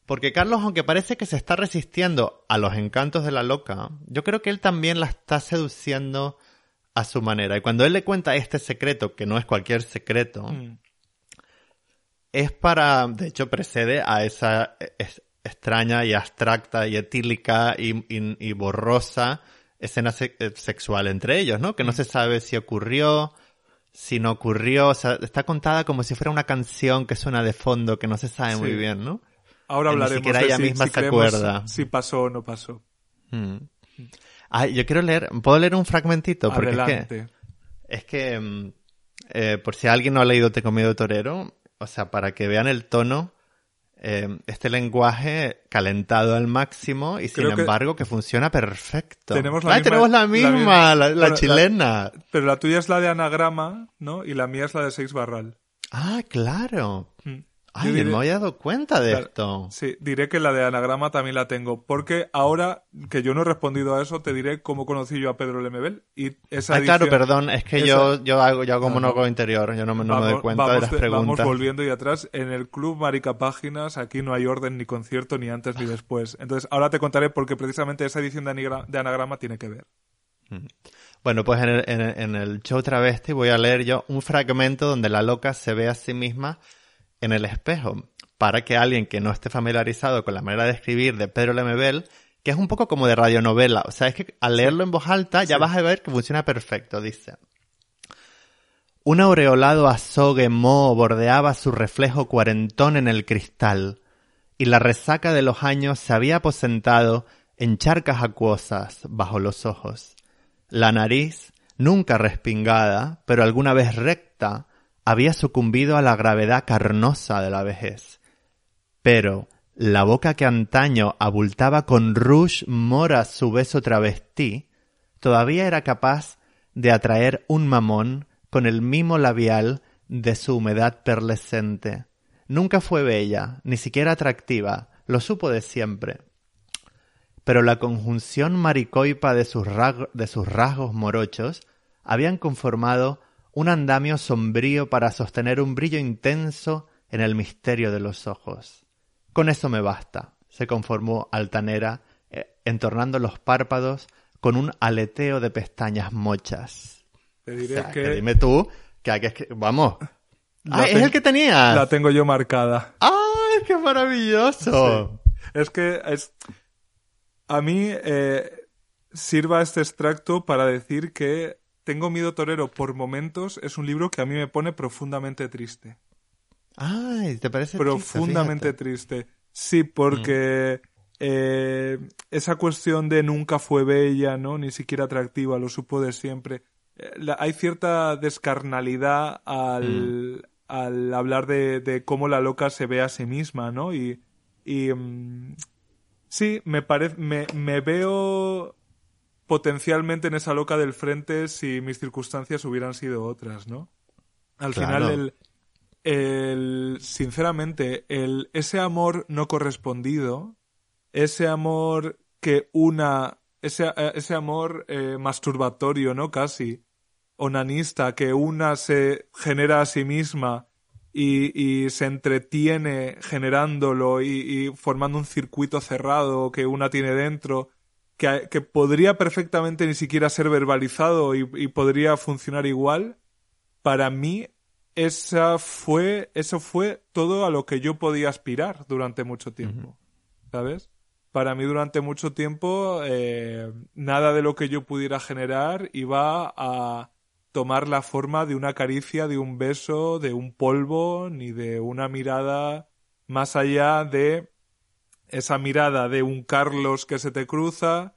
Speaker 4: Porque Carlos, aunque parece que se está resistiendo a los encantos de la loca, yo creo que él también la está seduciendo a su manera. Y cuando él le cuenta este secreto, que no es cualquier secreto, mm. es para, de hecho, precede a esa extraña y abstracta y etílica y borrosa escena eh, sexual entre ellos, ¿no? Que no mm. se sabe si ocurrió, si no ocurrió, o sea, está contada como si fuera una canción que suena de fondo, que no se sabe muy bien, ¿no?
Speaker 1: Ahora hablaremos
Speaker 4: de ella
Speaker 1: si,
Speaker 4: misma se acuerda.
Speaker 1: Si pasó o no pasó.
Speaker 4: Mm. Ah, yo quiero leer, ¿puedo leer un fragmentito? Porque
Speaker 1: Adelante.
Speaker 4: es que, es que mm, eh, por si alguien no ha leído Te comido torero, o sea, para que vean el tono, eh, este lenguaje calentado al máximo y sin embargo que funciona perfecto.
Speaker 1: Tenemos la, misma,
Speaker 4: tenemos la misma, la, chilena.
Speaker 1: pero la tuya es la de anagrama, ¿no? Y la mía es la de seis barral.
Speaker 4: Ah, claro. Mm. Ay, me había dado cuenta de esto.
Speaker 1: Sí, diré que la de anagrama también la tengo. Porque ahora que yo no he respondido a eso, te diré cómo conocí yo a Pedro Lemebel. Y esa
Speaker 4: ah, claro, perdón. Es que yo, yo hago, yo hago monólogo interior. Yo no, me doy cuenta de las preguntas.
Speaker 1: Vamos volviendo y atrás. En el club Marica Páginas, aquí no hay orden ni concierto, ni antes ni después. Entonces, ahora te contaré porque precisamente esa edición de, anagrama tiene que ver.
Speaker 4: Mm. Bueno, pues en el, en, en el show travesti voy a leer yo un fragmento donde la loca se ve a sí misma en el espejo para que alguien que no esté familiarizado con la manera de escribir de Pedro Lemebel, que es un poco como de radionovela, o sea, es que al leerlo en voz alta ya vas a ver que funciona perfecto, dice. Un aureolado azogue moho bordeaba su reflejo cuarentón en el cristal, y la resaca de los años se había aposentado en charcas acuosas bajo los ojos. La nariz, nunca respingada, pero alguna vez recta, había sucumbido a la gravedad carnosa de la vejez. Pero la boca que antaño abultaba con rouge mora su beso travestí, todavía era capaz de atraer un mamón con el mimo labial de su humedad perlescente. Nunca fue bella, ni siquiera atractiva, lo supo de siempre. Pero la conjunción maricoipa de sus, de sus rasgos morochos habían conformado un andamio sombrío para sostener un brillo intenso en el misterio de los ojos. Con eso me basta, se conformó altanera, eh, entornando los párpados con un aleteo de pestañas mochas.
Speaker 1: Te diré que...
Speaker 4: Dime tú, que hay que... Vamos. es el que tenías.
Speaker 1: La tengo yo marcada.
Speaker 4: ¡Ay, qué maravilloso!
Speaker 1: Es que es... A mí eh, sirva este extracto para decir que tengo miedo torero por momentos es un libro que a mí me pone profundamente triste.
Speaker 4: Ay, ¿te parece
Speaker 1: Profundamente triste. Sí, porque mm. eh, esa cuestión de nunca fue bella, ¿no? Ni siquiera atractiva, lo supo de siempre. Eh, hay cierta descarnalidad al, mm. al hablar de, de, cómo la loca se ve a sí misma, ¿no? Y, y mm, sí, me parece, me, me veo potencialmente en esa loca del frente si mis circunstancias hubieran sido otras, ¿no? Al final, el, el, sinceramente, el, ese amor no correspondido, ese amor que una, ese, ese amor eh, masturbatorio, ¿no? Casi, onanista, que una se genera a sí misma y, y se entretiene generándolo y, y formando un circuito cerrado que una tiene dentro que, podría perfectamente ni siquiera ser verbalizado y, podría funcionar igual, para mí esa fue, eso fue todo a lo que yo podía aspirar durante mucho tiempo. ¿Sabes? Para mí durante mucho tiempo eh, nada de lo que yo pudiera generar iba a tomar la forma de una caricia, de un beso, de un polvo, ni de una mirada más allá de esa mirada de un Carlos que se te cruza,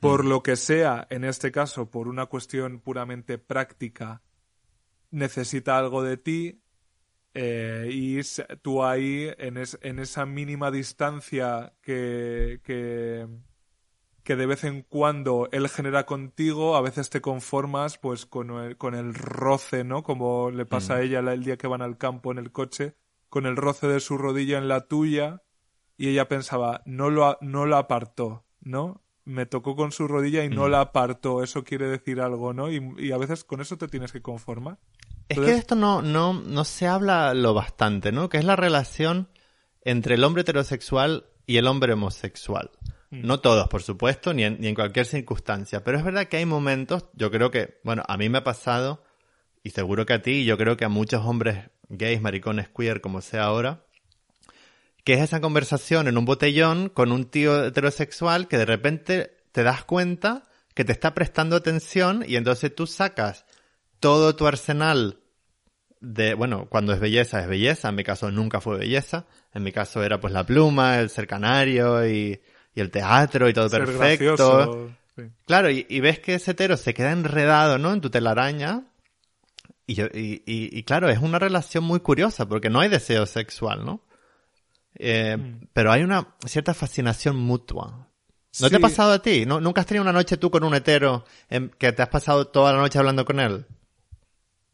Speaker 1: por
Speaker 4: Mm.
Speaker 1: lo que sea, en este caso, por una cuestión puramente práctica, necesita algo de ti eh, y tú ahí, en, es- en esa mínima distancia que, que, que de vez en cuando él genera contigo, a veces te conformas pues con el, con el roce, ¿no? Como le pasa
Speaker 4: Mm.
Speaker 1: a ella la- el día que van al campo en el coche, con el roce de su rodilla en la tuya y ella pensaba, no lo, no lo apartó, ¿no? Me tocó con su rodilla y no
Speaker 4: Mm.
Speaker 1: la apartó, eso quiere decir algo, ¿no? Y, y a veces con eso te tienes que conformar.
Speaker 4: Es que de esto no, no, no se habla lo bastante, ¿no? Que es la relación entre el hombre heterosexual y el hombre homosexual.
Speaker 1: Mm.
Speaker 4: No todos, por supuesto, ni en, ni en cualquier circunstancia. Pero es verdad que hay momentos, yo creo que, bueno, a mí me ha pasado, y seguro que a ti, y yo creo que a muchos hombres gays, maricones, queer, como sea ahora, que es esa conversación en un botellón con un tío heterosexual que de repente te das cuenta que te está prestando atención y entonces tú sacas todo tu arsenal de, bueno, cuando es belleza es belleza, en mi caso nunca fue belleza, en mi caso era pues la pluma, el ser canario y, y el teatro y todo
Speaker 1: Ser
Speaker 4: perfecto.
Speaker 1: gracioso.
Speaker 4: Claro, y, y ves que ese hetero se queda enredado, ¿no? En tu telaraña. Y, yo, y, y, y claro, es una relación muy curiosa porque no hay deseo sexual, ¿no? Eh,
Speaker 1: Mm.
Speaker 4: Pero hay una cierta fascinación mutua. ¿No te ha pasado a ti? ¿No, ¿Nunca has tenido una noche tú con un hetero en que te has pasado toda la noche hablando con él?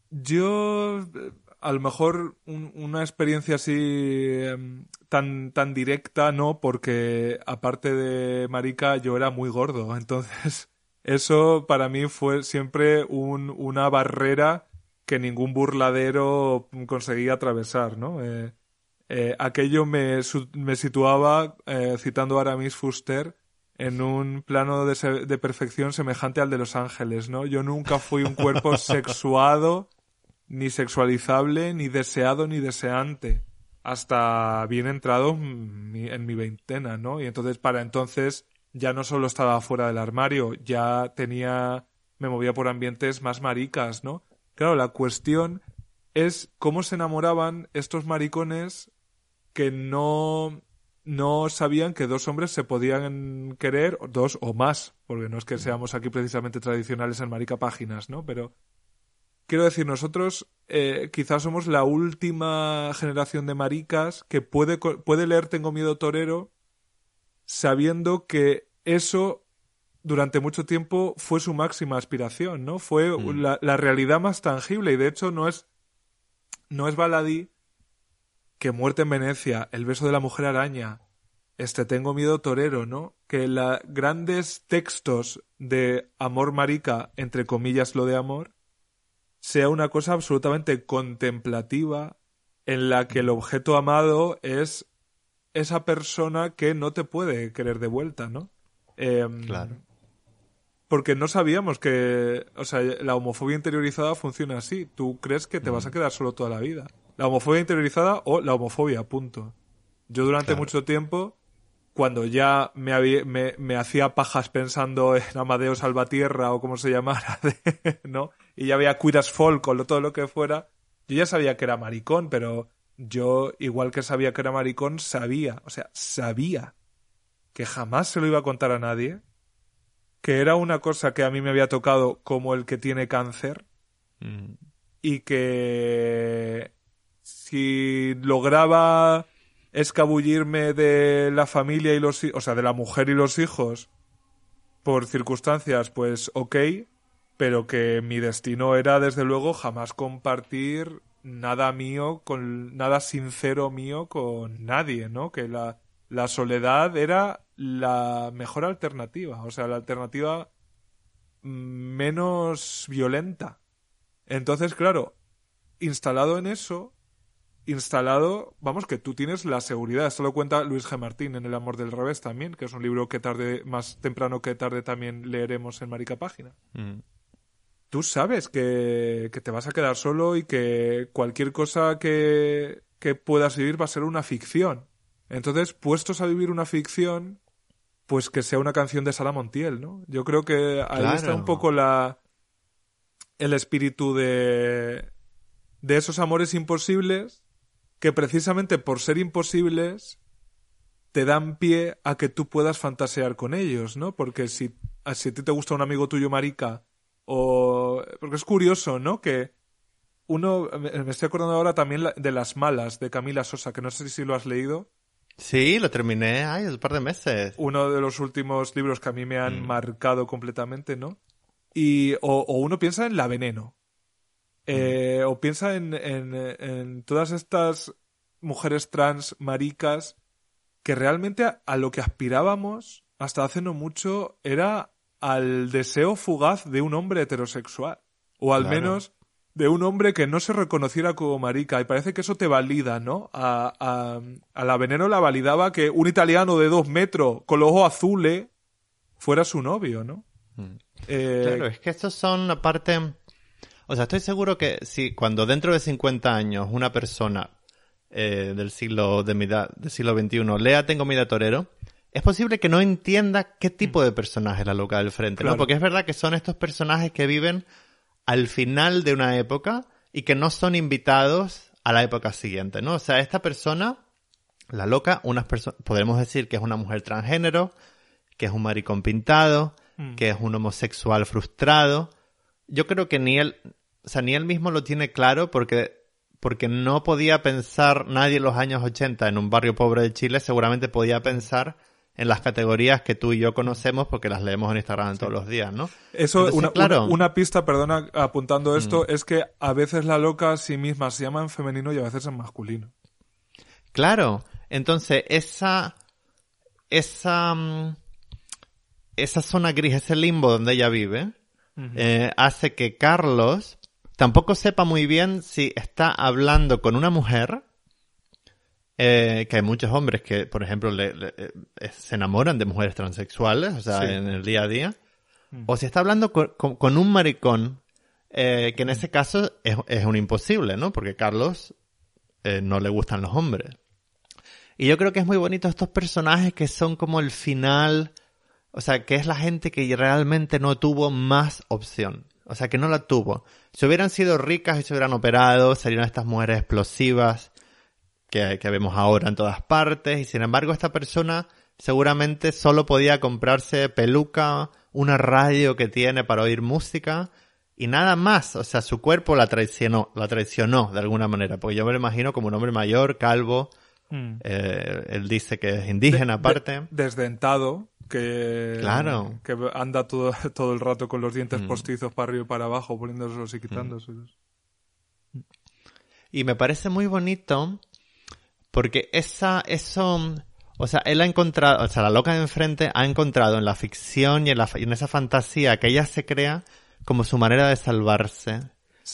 Speaker 1: Yo, eh, a lo mejor un- una experiencia así em, tan, tan directa, no, porque aparte de marica yo era muy gordo, entonces eso para mí fue siempre un- una barrera que ningún burladero conseguía atravesar, ¿no? Eh, eh, aquello me, me situaba, eh, citando a Aramis Fuster, en un plano de, se- de perfección semejante al de Los Ángeles, ¿no? Yo nunca fui un cuerpo sexuado, ni sexualizable, ni deseado, ni deseante, hasta bien entrado en mi, en mi veintena, ¿no? Y entonces, para entonces, ya no solo estaba fuera del armario, ya tenía, me movía por ambientes más maricas, ¿no? Claro, la cuestión es cómo se enamoraban estos maricones que no, no sabían que dos hombres se podían querer, dos o más, porque no es que seamos aquí precisamente tradicionales en marica páginas, ¿no? Pero quiero decir, nosotros eh, quizás somos la última generación de maricas que puede, puede leer Tengo miedo torero sabiendo que eso durante mucho tiempo fue su máxima aspiración, ¿no? Fue
Speaker 4: Mm.
Speaker 1: la, la realidad más tangible y de hecho no es no es baladí que Muerte en Venecia, El beso de la mujer araña, este Tengo miedo torero, ¿no? Que la grandes textos de amor marica, entre comillas lo de amor, sea una cosa absolutamente contemplativa en la que el objeto amado es esa persona que no te puede querer de vuelta, ¿no? Em,
Speaker 4: Claro.
Speaker 1: Porque no sabíamos que, o sea, la homofobia interiorizada funciona así. Tú crees que te vas a quedar solo toda la vida. La homofobia interiorizada o la homofobia, punto. Yo durante
Speaker 4: Claro.
Speaker 1: mucho tiempo, cuando ya me, había- me, me hacía pajas pensando en Amadeo Salvatierra o como se llamara, de- ¿no? Y ya veía Queer as Folk o todo lo que fuera, yo ya sabía que era maricón, pero yo, igual que sabía que era maricón, sabía, o sea, sabía que jamás se lo iba a contar a nadie, que era una cosa que a mí me había tocado como el que tiene cáncer
Speaker 4: Mm.
Speaker 1: y que si lograba escabullirme de la familia y los o sea de la mujer y los hijos por circunstancias pues ok pero que mi destino era desde luego jamás compartir nada mío con nada sincero mío con nadie no que la la soledad era la mejor alternativa o sea la alternativa menos violenta entonces, claro, instalado en eso, instalado, vamos, que tú tienes la seguridad. Esto lo cuenta Luis G. Martín en El amor del revés también, que es un libro que tarde, más temprano que tarde también leeremos en Marica Página.
Speaker 4: Mm.
Speaker 1: Tú sabes que, que te vas a quedar solo y que cualquier cosa que, que puedas vivir va a ser una ficción. Entonces, puestos a vivir una ficción, pues que sea una canción de Sara Montiel, ¿no? Yo creo que ahí
Speaker 4: Claro.
Speaker 1: está un poco la el espíritu de de esos amores imposibles que precisamente por ser imposibles te dan pie a que tú puedas fantasear con ellos, ¿no? Porque si, si a ti te gusta un amigo tuyo marica, o... Porque es curioso, ¿no? Que uno, me estoy acordando ahora también de Las Malas, de Camila Sosa, que no sé si lo has leído.
Speaker 4: Sí, lo terminé, ay, un par de meses.
Speaker 1: Uno de los últimos libros que a mí me han mm. marcado completamente, ¿no? Y, o, uno piensa en La Veneno. Eh, mm. o piensa en, en, en todas estas mujeres trans maricas que realmente a, lo que aspirábamos hasta hace no mucho era al deseo fugaz de un hombre heterosexual. O al menos de un hombre que no se reconociera como marica. Y parece que eso te valida, ¿no? A, a, a la Veneno la validaba que un italiano de dos metros con los ojos azules fuera su novio, ¿no?
Speaker 4: Mm. Eh, claro, es que estos son aparte... O sea, estoy seguro que si cuando dentro de 50 años una persona eh, del siglo de mi del siglo XXI lea Tengo vida torero, es posible que no entienda qué tipo mm. de personaje es la loca del frente, ¿no? Porque es verdad que son estos personajes que viven al final de una época y que no son invitados a la época siguiente, ¿no? O sea, esta persona, la loca, unas podemos decir que es una mujer transgénero, que es un maricón pintado, mm. que es un homosexual frustrado. Yo creo que ni él, o sea, ni él mismo lo tiene claro porque porque no podía pensar nadie en los años 80 en un barrio pobre de Chile, seguramente podía pensar en las categorías que tú y yo conocemos porque las leemos en Instagram todos los días, ¿no?
Speaker 1: Eso, una, una, pista, perdona, apuntando esto, mm. es que a veces la loca a sí misma se llama en femenino y a veces en masculino.
Speaker 4: Claro, entonces esa, esa, mm, esa zona gris, ese limbo donde ella vive, eh, hace que Carlos tampoco sepa muy bien si está hablando con una mujer, eh, que hay muchos hombres que, por ejemplo, eh, se enamoran de mujeres transexuales, o sea, en el día a día, mm. o si está hablando con, un maricón, eh, que en ese caso es, un imposible, ¿no? Porque Carlos no le gustan los hombres. Y yo creo que es muy bonito estos personajes que son como el final, o sea, que es la gente que realmente no tuvo más opción. O sea, que no la tuvo. Si hubieran sido ricas y se hubieran operado, serían estas mujeres explosivas que, que vemos ahora en todas partes. Y sin embargo, esta persona seguramente solo podía comprarse peluca, una radio que tiene para oír música y nada más. O sea, su cuerpo la traicionó, la traicionó de alguna manera. Porque yo me lo imagino como un hombre mayor, calvo. Mm. Eh, él dice que es indígena aparte.
Speaker 1: desdentado que,
Speaker 4: claro.
Speaker 1: que anda todo, todo el rato con los dientes mm. postizos para arriba y para abajo, poniéndoselos y quitándoselos.
Speaker 4: Y me parece muy bonito porque esa, eso, o sea, él ha encontrado, o sea, la loca de enfrente ha encontrado en la ficción y en, la, en esa fantasía que ella se crea como su manera de salvarse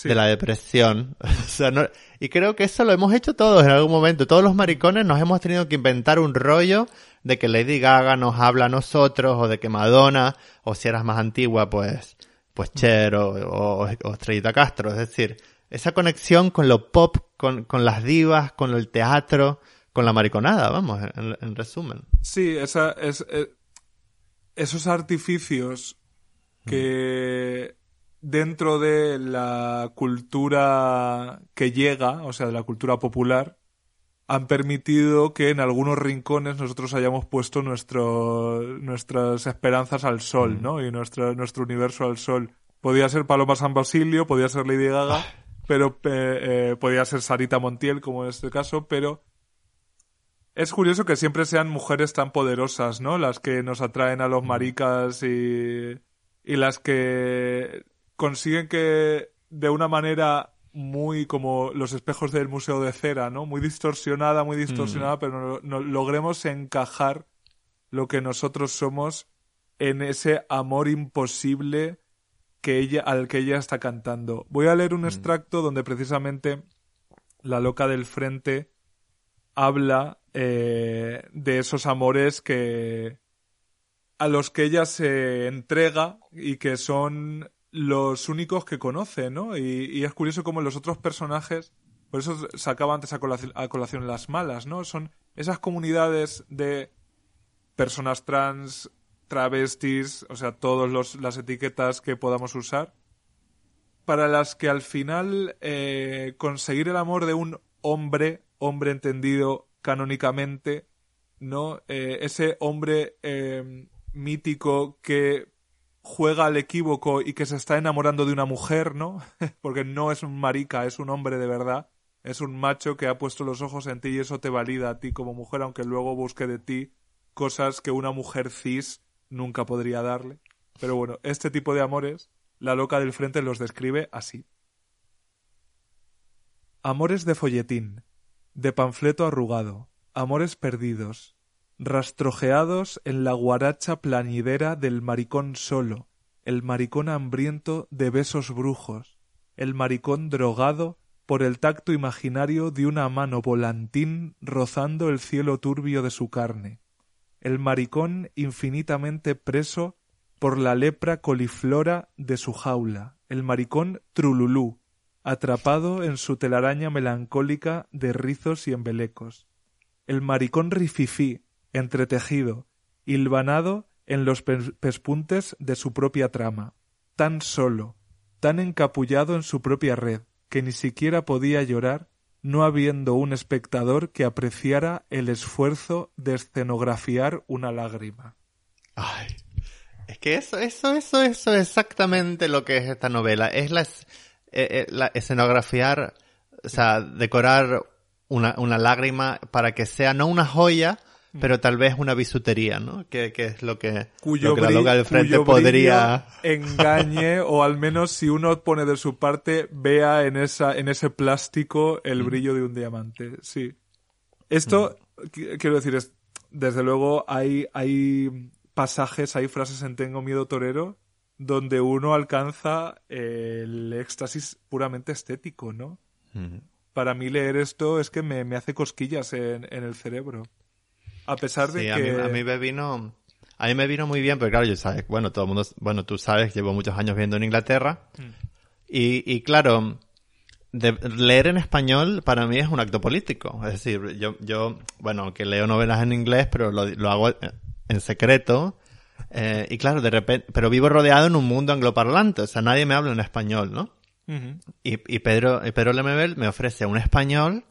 Speaker 4: de la depresión. y creo que eso lo hemos hecho todos en algún momento. Todos los maricones nos hemos tenido que inventar un rollo de que Lady Gaga nos habla a nosotros o de que Madonna, o si eras más antigua, pues, pues Cher o, Estrellita Castro. Es decir, esa conexión con lo pop, con, con las divas, con el teatro, con la mariconada, vamos, en, resumen.
Speaker 1: Sí, esa, es, eh, esos artificios que dentro de la cultura que llega, o sea, de la cultura popular, han permitido que en algunos rincones nosotros hayamos puesto nuestro, nuestras esperanzas al sol, mm. ¿no? Y nuestro, nuestro universo al sol. Podía ser Paloma San Basilio, podía ser Lady Gaga, ah. pero eh, podía ser Sarita Montiel, como en este caso, pero es curioso que siempre sean mujeres tan poderosas, ¿no? Las que nos atraen a los mm. maricas y, y las que consiguen que de una manera muy como los espejos del Museo de Cera, ¿no? Muy distorsionada, muy distorsionada, mm. pero no, logremos encajar lo que nosotros somos en ese amor imposible que ella, al que ella está cantando. Voy a leer un mm. extracto donde precisamente la loca del frente habla eh, de esos amores que a los que ella se entrega y que son los únicos que conoce, ¿no? Y, es curioso cómo los otros personajes, por eso sacaba antes a colación, las malas, ¿no? Son esas comunidades de personas trans, travestis, o sea, todas las etiquetas que podamos usar, para las que al final eh, conseguir el amor de un hombre, hombre entendido canónicamente, ¿no? Eh, ese hombre eh, mítico que juega al equívoco y que se está enamorando de una mujer, ¿no? Porque no es un marica, es un hombre de verdad. Es un macho que ha puesto los ojos en ti y eso te valida a ti como mujer, aunque luego busque de ti cosas que una mujer cis nunca podría darle. Pero bueno, este tipo de amores, la loca del frente los describe así. Amores de folletín, de panfleto arrugado, amores perdidos, rastrojeados en la guaracha planidera del maricón solo, el maricón hambriento de besos brujos, el maricón drogado por el tacto imaginario de una mano volantín rozando el cielo turbio de su carne, el maricón infinitamente preso por la lepra coliflora de su jaula, el maricón trululú, atrapado en su telaraña melancólica de rizos y embelecos, el maricón rififí, entretejido, hilvanado en los pespuntes de su propia trama, tan solo, tan encapullado en su propia red, que ni siquiera podía llorar no habiendo un espectador que apreciara el esfuerzo de escenografiar una lágrima.
Speaker 4: Ay, es que eso, eso, eso, eso es exactamente lo que es esta novela. Es la, eh, eh, escenografiar, o sea, decorar una lágrima para que sea no una joya, pero tal vez una bisutería, ¿no? Que, es lo que,
Speaker 1: cuyo
Speaker 4: la loca del frente podría...
Speaker 1: engañe, o al menos si uno pone de su parte, vea en, esa, en ese plástico el mm. brillo de un diamante, sí. Esto, mm. quiero decir, es, desde luego hay, hay pasajes, hay frases en Tengo Miedo Torero donde uno alcanza el éxtasis puramente estético, ¿no? Mm. Para mí leer esto es que me, me hace cosquillas en, en el cerebro. A pesar de que...
Speaker 4: A mí, a mí me vino... A mí me vino muy bien, porque claro, yo sabes, bueno, todo el mundo, bueno, tú sabes, llevo muchos años viendo en Inglaterra. Mm. Y, y claro, de, leer en español para mí es un acto político. Es decir, yo, yo bueno, que leo novelas en inglés, pero lo, lo hago en secreto. Eh, y claro, de repente, pero vivo rodeado en un mundo angloparlante, o sea, nadie me habla en español, ¿no? y, y, Pedro, y Pedro Lemebel me ofrece un español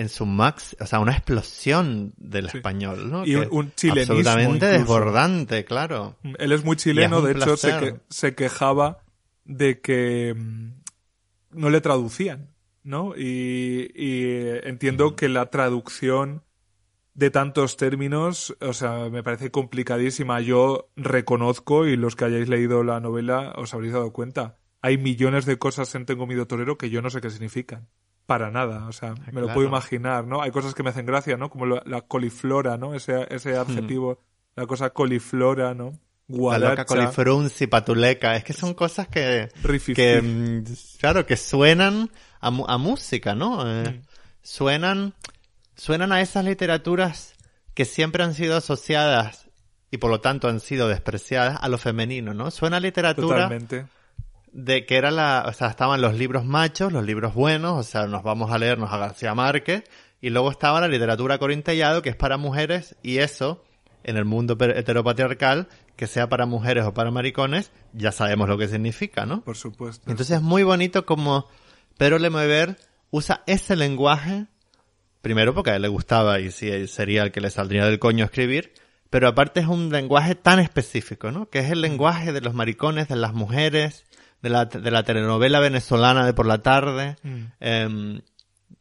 Speaker 4: en su max, o sea, una explosión del español, ¿no?
Speaker 1: Y un, chilenismo
Speaker 4: Absolutamente desbordante, claro.
Speaker 1: Él es muy chileno, de hecho se, se, quejaba de que mm, no le traducían, ¿no? Y, y entiendo que la traducción de tantos términos, o sea, me parece complicadísima. Yo reconozco, y los que hayáis leído la novela os habréis dado cuenta, hay millones de cosas en Tengo miedo torero que yo no sé qué significan para nada, o sea, ah, me lo puedo imaginar, ¿no? Hay cosas que me hacen gracia, ¿no? Como la, coliflora, ¿no? Ese, ese hmm. adjetivo, la cosa coliflora, ¿no?
Speaker 4: Guaracha. La loca patuleca, es que son cosas que, que mm, claro, que suenan a, a música, ¿no? Eh, hmm. Suenan, suenan a esas literaturas que siempre han sido asociadas y por lo tanto han sido despreciadas a lo femenino, ¿no? Suena a literatura Totalmente de que era la, o sea, estaban los libros machos, los libros buenos, o sea, nos vamos a leernos a García Márquez, y luego estaba la literatura corintellado, que es para mujeres, y eso, en el mundo heteropatriarcal, que sea para mujeres o para maricones, ya sabemos lo que significa, ¿no?
Speaker 1: Por supuesto.
Speaker 4: Entonces es muy bonito como Pedro Lemoever usa ese lenguaje, primero porque a él le gustaba y sí, sería el que le saldría del coño escribir, pero aparte es un lenguaje tan específico, ¿no? Que es el lenguaje de los maricones, de las mujeres, de la, de la telenovela venezolana de por la tarde. Mm. Em,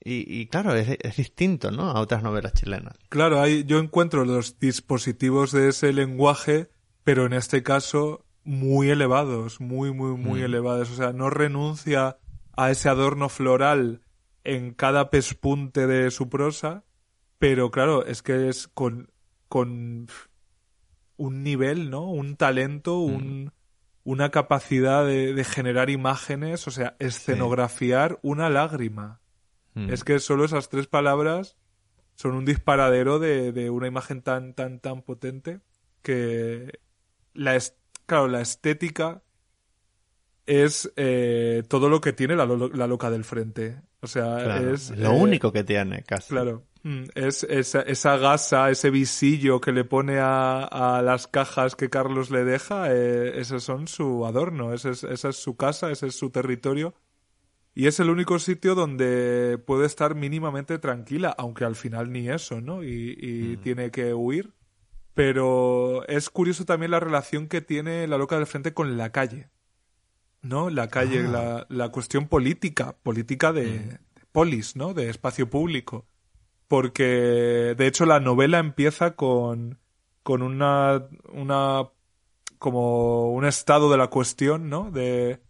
Speaker 4: y, y, claro, es, es, distinto, ¿no? A otras novelas chilenas.
Speaker 1: Claro, hay, yo encuentro los dispositivos de ese lenguaje, pero en este caso muy elevados, muy, muy, muy mm. elevados. O sea, no renuncia a ese adorno floral en cada pespunte de su prosa, pero claro, es que es con, con un nivel, ¿no? Un talento, mm. un, una capacidad de, generar imágenes, o sea, escenografiar una lágrima. Hmm. Es que solo esas tres palabras son un disparadero de, una imagen tan, tan, tan potente que la, claro, la estética es eh, todo lo que tiene la, la, loca del frente. O sea, es...
Speaker 4: Lo eh, único que tiene, casi.
Speaker 1: Claro. Mm, es esa, esa, gasa, ese visillo que le pone a, a las cajas que Carlos le deja, eh, esos son su adorno, esa es, esa es su casa, ese es su territorio. Y es el único sitio donde puede estar mínimamente tranquila, aunque al final ni eso, ¿no? Y, y tiene que huir. Pero es curioso también la relación que tiene la loca del frente con la calle. ¿No? La calle,
Speaker 4: Ah.
Speaker 1: la, la cuestión política, política de, de polis, ¿no? De espacio público. Porque, de hecho, la novela empieza con, con una, una, como un estado de la cuestión, ¿no? De,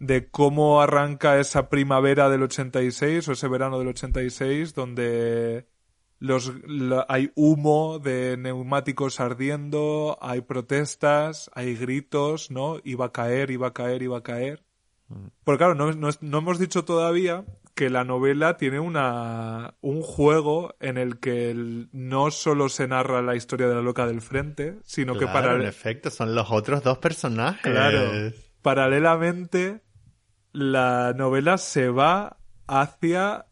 Speaker 1: de cómo arranca esa primavera del 86 o ese verano del 86 donde los, la- hay humo de neumáticos ardiendo, hay protestas, hay gritos, ¿no? Iba a caer, iba a caer, iba a caer. Porque claro, no, no, no hemos dicho todavía que la novela tiene una, un juego en el que el- no solo se narra la historia de la loca del frente, sino que para
Speaker 4: en efecto, son los otros dos personajes.
Speaker 1: Claro. Paralelamente, la novela se va hacia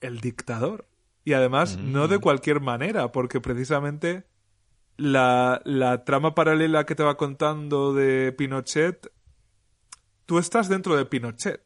Speaker 1: el dictador. Y además, no de cualquier manera, porque precisamente la, la trama paralela que te va contando de Pinochet, tú estás dentro de Pinochet,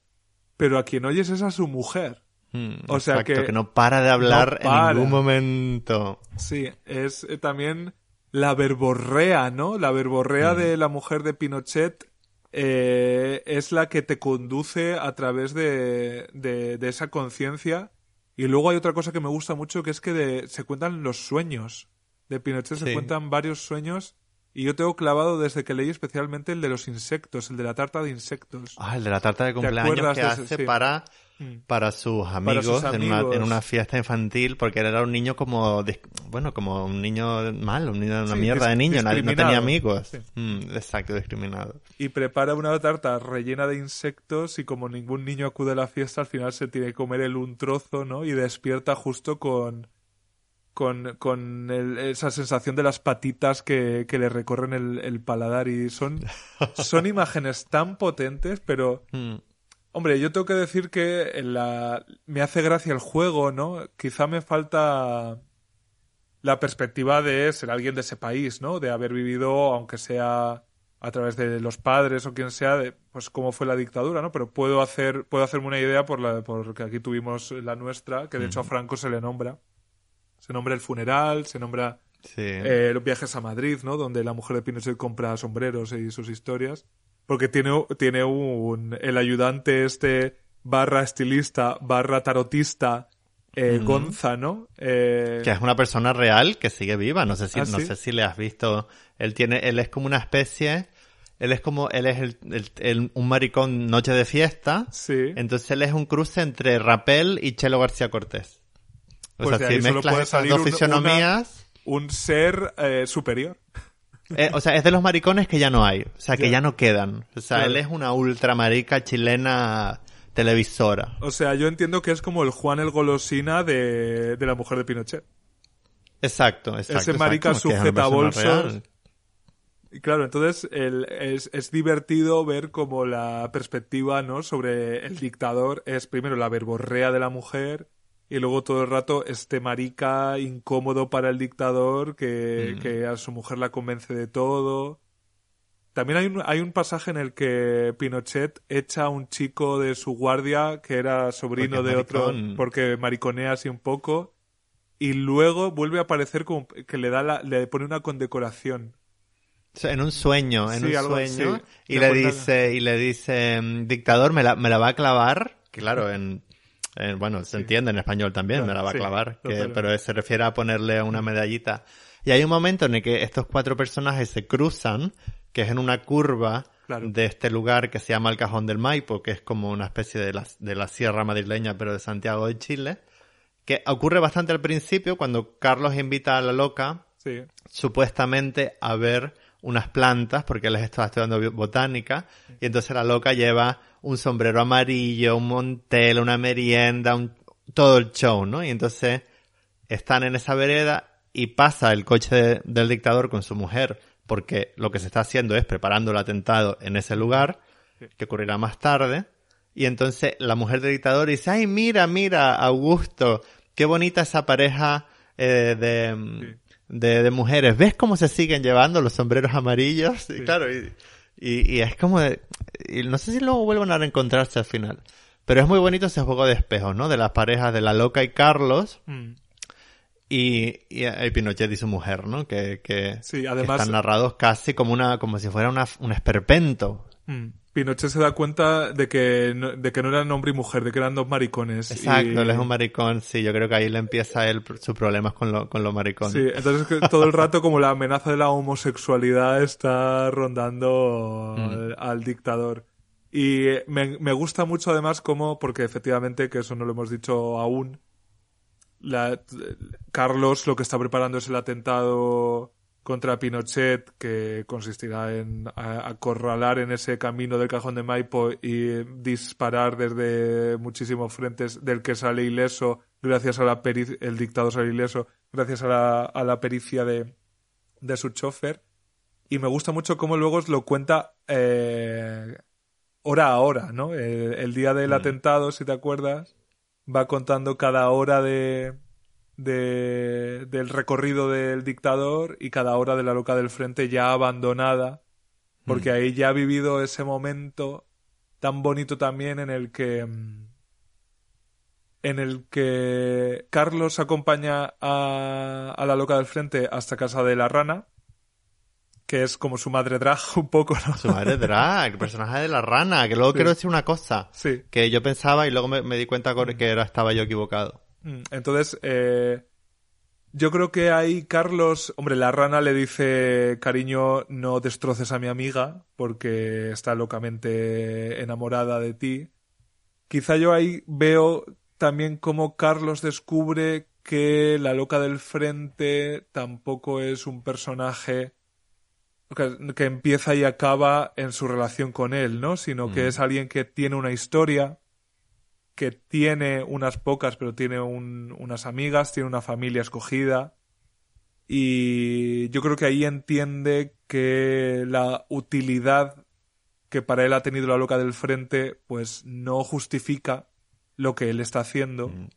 Speaker 1: pero a quien oyes es a su mujer.
Speaker 4: Mm,
Speaker 1: O sea
Speaker 4: exacto,
Speaker 1: que
Speaker 4: no para de hablar
Speaker 1: no para.
Speaker 4: en ningún momento.
Speaker 1: Sí, es eh, también la verborrea, ¿no? La verborrea de la mujer de Pinochet eh, es la que te conduce a través de, de, de esa conciencia. Y luego hay otra cosa que me gusta mucho, que es que de- se cuentan los sueños. De Pinochet se cuentan varios sueños. Y yo tengo clavado desde que leí especialmente el de los insectos, el de la tarta de insectos.
Speaker 4: Ah, el de la tarta de cumpleaños que
Speaker 1: de ese?
Speaker 4: hace
Speaker 1: Sí.
Speaker 4: para,
Speaker 1: Mm.
Speaker 4: para sus amigos,
Speaker 1: sus
Speaker 4: En, una,
Speaker 1: amigos.
Speaker 4: en una fiesta infantil, porque él era un niño como, bueno, como un niño malo, un niño, una
Speaker 1: Sí,
Speaker 4: mierda de niño, nadie, no tenía amigos.
Speaker 1: Sí.
Speaker 4: Mm, exacto, discriminado.
Speaker 1: y prepara una tarta rellena de insectos y como ningún niño acude a la fiesta, al final se tiene que comer él un trozo, ¿no? Y despierta justo con con, con el- esa sensación de las patitas que, que le recorren el, el paladar y son, son imágenes tan potentes, pero
Speaker 4: Mm,
Speaker 1: Hombre, yo tengo que decir que la... me hace gracia el juego, ¿no? Quizá me falta la perspectiva de ser alguien de ese país, ¿no? De haber vivido, aunque sea a través de los padres o quien sea, de, pues cómo fue la dictadura, ¿no? Pero puedo hacer, puedo hacerme una idea por la, porque aquí tuvimos la nuestra, que de hecho a Franco se le nombra. Se nombra el funeral, se nombra
Speaker 4: sí.
Speaker 1: eh, los viajes a Madrid, ¿no? Donde la mujer de Pinochet compra sombreros y sus historias. Porque tiene, tiene un, el ayudante este barra estilista, barra tarotista, eh, Gonza, ¿no? Eh,
Speaker 4: que es una persona real que sigue viva. No sé si,
Speaker 1: ¿Ah,
Speaker 4: no sé si le has visto. Él tiene, él es como una especie, él es como, él es el, el- el- un maricón noche de fiesta.
Speaker 1: Sí.
Speaker 4: Entonces él es un cruce entre Rapel y Chelo García Cortés. O
Speaker 1: Pues de
Speaker 4: sea,
Speaker 1: ahí
Speaker 4: si
Speaker 1: solo
Speaker 4: mezclas
Speaker 1: puede
Speaker 4: esas
Speaker 1: salir
Speaker 4: dos
Speaker 1: un-
Speaker 4: fisionomías,
Speaker 1: Un ser eh, superior.
Speaker 4: eh, o sea, es de los maricones que ya no hay. O sea, que
Speaker 1: Ya.
Speaker 4: ya no quedan. O sea, él es una ultramarica chilena televisora.
Speaker 1: O sea, yo entiendo que es como el Juan el Golosina de, de la mujer de Pinochet.
Speaker 4: Exacto, exacto.
Speaker 1: Ese marica
Speaker 4: exacto, real.
Speaker 1: Y claro, entonces el- es, es divertido ver como la perspectiva, ¿no? Sobre el dictador es primero la verborrea de la mujer y luego todo el rato este marica incómodo para el dictador que,
Speaker 4: Mm.
Speaker 1: que a su mujer la convence de todo. También hay un, hay un pasaje en el que Pinochet echa a un chico de su guardia que era sobrino
Speaker 4: Porque
Speaker 1: de otro porque mariconea así un poco y luego vuelve a aparecer como que le da la, le pone una condecoración.
Speaker 4: En un sueño, en
Speaker 1: Sí,
Speaker 4: un sueño.
Speaker 1: así.
Speaker 4: Y le dice, y le dice, mm, dictador, me la, me la va a clavar. Claro, en, en- bueno, se entiende en español también,
Speaker 1: Claro,
Speaker 4: me la va a
Speaker 1: sí,
Speaker 4: clavar. que- pero se refiere a ponerle una medallita. Y hay un momento en el que estos cuatro personajes se cruzan, que es en una curva
Speaker 1: Claro.
Speaker 4: de este lugar que se llama el Cajón del Maipo, que es como una especie de la, de la sierra madrileña, pero de Santiago de Chile. Que ocurre bastante al principio, cuando Carlos invita a la loca
Speaker 1: Sí.
Speaker 4: supuestamente a ver unas plantas, porque él estaba estudiando botánica, y entonces la loca lleva un sombrero amarillo, un montel, una merienda, un- todo el show, ¿no? Y entonces están en esa vereda y pasa el coche de- del dictador con su mujer, porque lo que se está haciendo es preparando el atentado en ese lugar, que ocurrirá más tarde, y entonces la mujer del dictador dice, ay, mira, mira, Augusto, qué bonita esa pareja eh, de, de, de mujeres. ¿Ves cómo se siguen llevando los sombreros amarillos? Y claro, y, y, y es como de, y no sé si luego vuelven a reencontrarse al final. Pero es muy bonito ese juego de espejos, ¿no? De las parejas de la loca y Carlos.
Speaker 1: Mm.
Speaker 4: Y, y, y Pinochet y su mujer, ¿no? Que, que,
Speaker 1: Sí,
Speaker 4: que
Speaker 1: además-
Speaker 4: están narrados casi como una, como si fuera una, un esperpento.
Speaker 1: Mm. Pinochet se da cuenta de que, no, de que no eran hombre y mujer, de que eran dos maricones.
Speaker 4: Exacto,
Speaker 1: y-
Speaker 4: él es un maricón, sí, yo creo que ahí le empieza él sus problemas con lo, con lo maricón.
Speaker 1: Sí, entonces que todo el rato como la amenaza de la homosexualidad está rondando
Speaker 4: Mm.
Speaker 1: al, al dictador. Y me, me gusta mucho además como, porque efectivamente, que eso no lo hemos dicho aún, la- Carlos lo que está preparando es el atentado contra Pinochet, que consistirá en acorralar en ese camino del cajón de Maipo y disparar desde muchísimos frentes, del que sale ileso, gracias a la pericia, el dictador sale ileso, gracias a la, a la pericia de, de su chofer. Y me gusta mucho cómo luego lo cuenta eh, hora a hora, ¿no? El, el día del
Speaker 4: Mm.
Speaker 1: atentado, si te acuerdas, va contando cada hora de, de- del recorrido del dictador y cada hora de la loca del frente ya abandonada, porque
Speaker 4: Mm.
Speaker 1: ahí ya ha vivido ese momento tan bonito también en el que mm, en el que Carlos acompaña a, a la loca del frente hasta casa de la rana, que es como su madre drag un poco, ¿no?
Speaker 4: Su madre drag, el personaje de la rana, que luego
Speaker 1: Sí.
Speaker 4: quiero decir una cosa,
Speaker 1: Sí.
Speaker 4: que yo pensaba y luego me, me di cuenta que era, estaba yo equivocado.
Speaker 1: Mm, Entonces, eh, yo creo que ahí Carlos, hombre, la rana le dice, cariño, no destroces a mi amiga porque está locamente enamorada de ti. Quizá yo ahí veo también cómo Carlos descubre que la loca del frente tampoco es un personaje que, que empieza y acaba en su relación con él, ¿no? Sino que
Speaker 4: Mm.
Speaker 1: es alguien que tiene una historia, que tiene unas pocas, pero tiene un- unas amigas, tiene una familia escogida. Y yo creo que ahí entiende que la utilidad que para él ha tenido la loca del frente, pues no justifica lo que él está haciendo.
Speaker 4: Mm.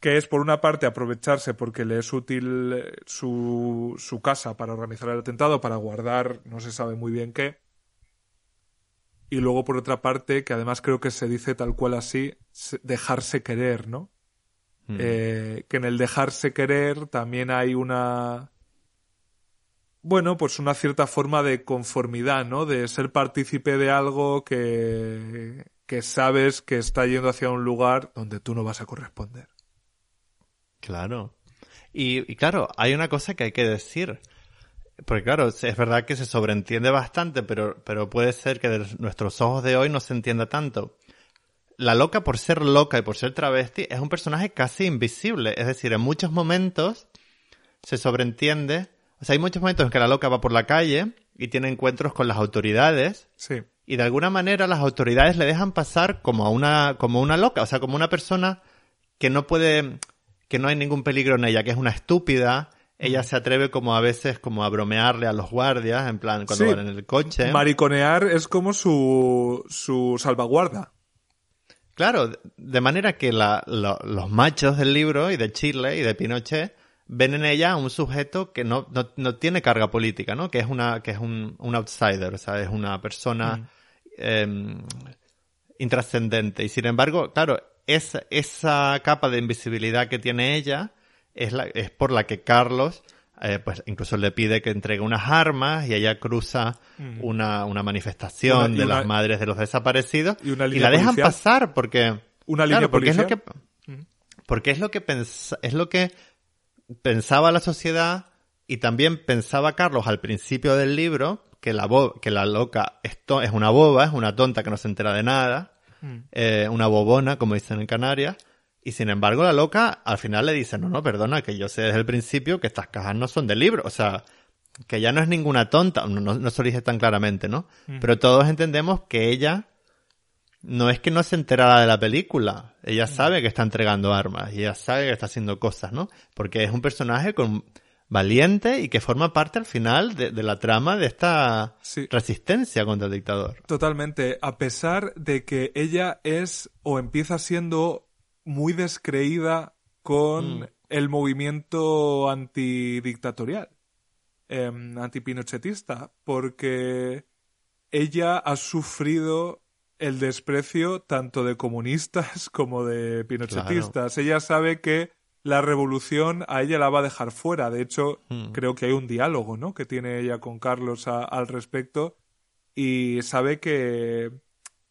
Speaker 1: Que es, por una parte, aprovecharse porque le es útil eh, su, su casa para organizar el atentado, para guardar no se sabe muy bien qué. Y luego, por otra parte, que además creo que se dice tal cual así, se- dejarse querer, ¿no?
Speaker 4: Mm.
Speaker 1: Eh, que en el dejarse querer también hay una bueno, pues una cierta forma de conformidad, ¿no? De ser partícipe de algo que, que sabes que está yendo hacia un lugar donde tú no vas a corresponder.
Speaker 4: Claro. Y, y claro, hay una cosa que hay que decir. Porque claro, es verdad que se sobreentiende bastante, pero, pero puede ser que de nuestros ojos de hoy no se entienda tanto. La loca, por ser loca y por ser travesti, es un personaje casi invisible. Es decir, en muchos momentos se sobreentiende. O sea, hay muchos momentos en que la loca va por la calle y tiene encuentros con las autoridades
Speaker 1: Sí.
Speaker 4: y de alguna manera las autoridades le dejan pasar como a una, como una loca, o sea, como una persona que no puede, que no hay ningún peligro en ella, que es una estúpida. Ella se atreve como a veces como a bromearle a los guardias, en plan, cuando
Speaker 1: Sí.
Speaker 4: van en el coche.
Speaker 1: Mariconear es como su, su salvaguarda.
Speaker 4: Claro, de manera que la- lo- los machos del libro y de Chile y de Pinochet ven en ella un sujeto que no, no, no tiene carga política, ¿no? Que es una, que es un, un outsider, o sea, es una persona em, intrascendente. Y sin embargo, claro, esa, esa capa de invisibilidad que tiene ella es, la, es por la que Carlos, eh, pues incluso le pide que entregue unas armas y ella cruza una, una manifestación
Speaker 1: Una-
Speaker 4: de
Speaker 1: una-
Speaker 4: las madres de los desaparecidos
Speaker 1: y una
Speaker 4: y la dejan
Speaker 1: policial.
Speaker 4: pasar porque
Speaker 1: Una línea
Speaker 4: claro, porque es lo que porque es lo que pens- es lo que pensaba la sociedad y también pensaba Carlos al principio del libro que la bo- que la loca esto es una boba, es una tonta que no se entera de nada,
Speaker 1: Mm.
Speaker 4: eh, una bobona como dicen en Canarias. Y sin embargo la loca al final le dice, no, no, perdona, que yo sé desde el principio que estas cajas no son de libro. O sea, que ya no es ninguna tonta. No, no, no se lo dice tan claramente, ¿no? Pero todos entendemos que ella no es que no se enterara de la película. Ella sabe que está entregando armas y ella sabe que está haciendo cosas, ¿no? Porque es un personaje con valiente y que forma parte al final de, de la trama de esta
Speaker 1: Sí.
Speaker 4: resistencia contra el dictador.
Speaker 1: Totalmente. A pesar de que ella es o empieza siendo muy descreída con
Speaker 4: Mm.
Speaker 1: el movimiento antidictatorial, eh, antipinochetista, porque ella ha sufrido el desprecio tanto de comunistas como de pinochetistas. Ella sabe que la revolución a ella la va a dejar fuera. De hecho,
Speaker 4: Hmm.
Speaker 1: creo que hay un diálogo, ¿no? Que tiene ella con Carlos a- al respecto y sabe que,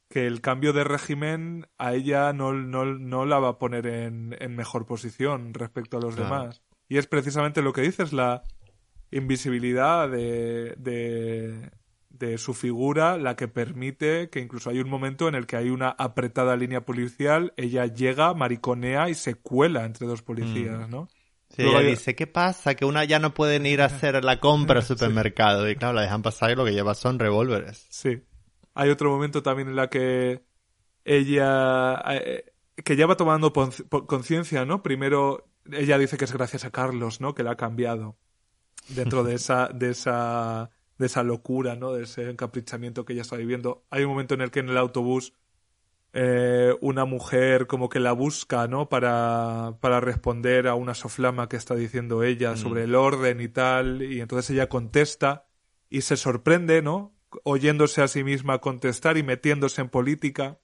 Speaker 1: que el cambio de régimen a ella no, no, no la va a poner en, en mejor posición respecto a los
Speaker 4: Claro.
Speaker 1: demás. Y es precisamente lo que dices, la invisibilidad de, de, de su figura la que permite que incluso hay un momento en el que hay una apretada línea policial, ella llega, mariconea y se cuela entre dos policías, ¿no?
Speaker 4: Sí,
Speaker 1: Luego
Speaker 4: ella
Speaker 1: hay-
Speaker 4: dice, ¿qué pasa? Que una ya no pueden ir a hacer la compra al supermercado. Y claro, la dejan pasar y lo que lleva son revólveres.
Speaker 1: Sí. Hay otro momento también en la que ella eh, que ya va tomando conciencia, ¿no? Primero ella dice que es gracias a Carlos, ¿no? Que la ha cambiado dentro de esa de esa de esa locura, ¿no? De ese encaprichamiento que ella está viviendo. Hay un momento en el que en el autobús eh, una mujer como que la busca, ¿no? Para, para responder a una soflama que está diciendo ella sobre el orden y tal. Y entonces ella contesta y se sorprende, ¿no? Oyéndose a sí misma contestar y metiéndose en política,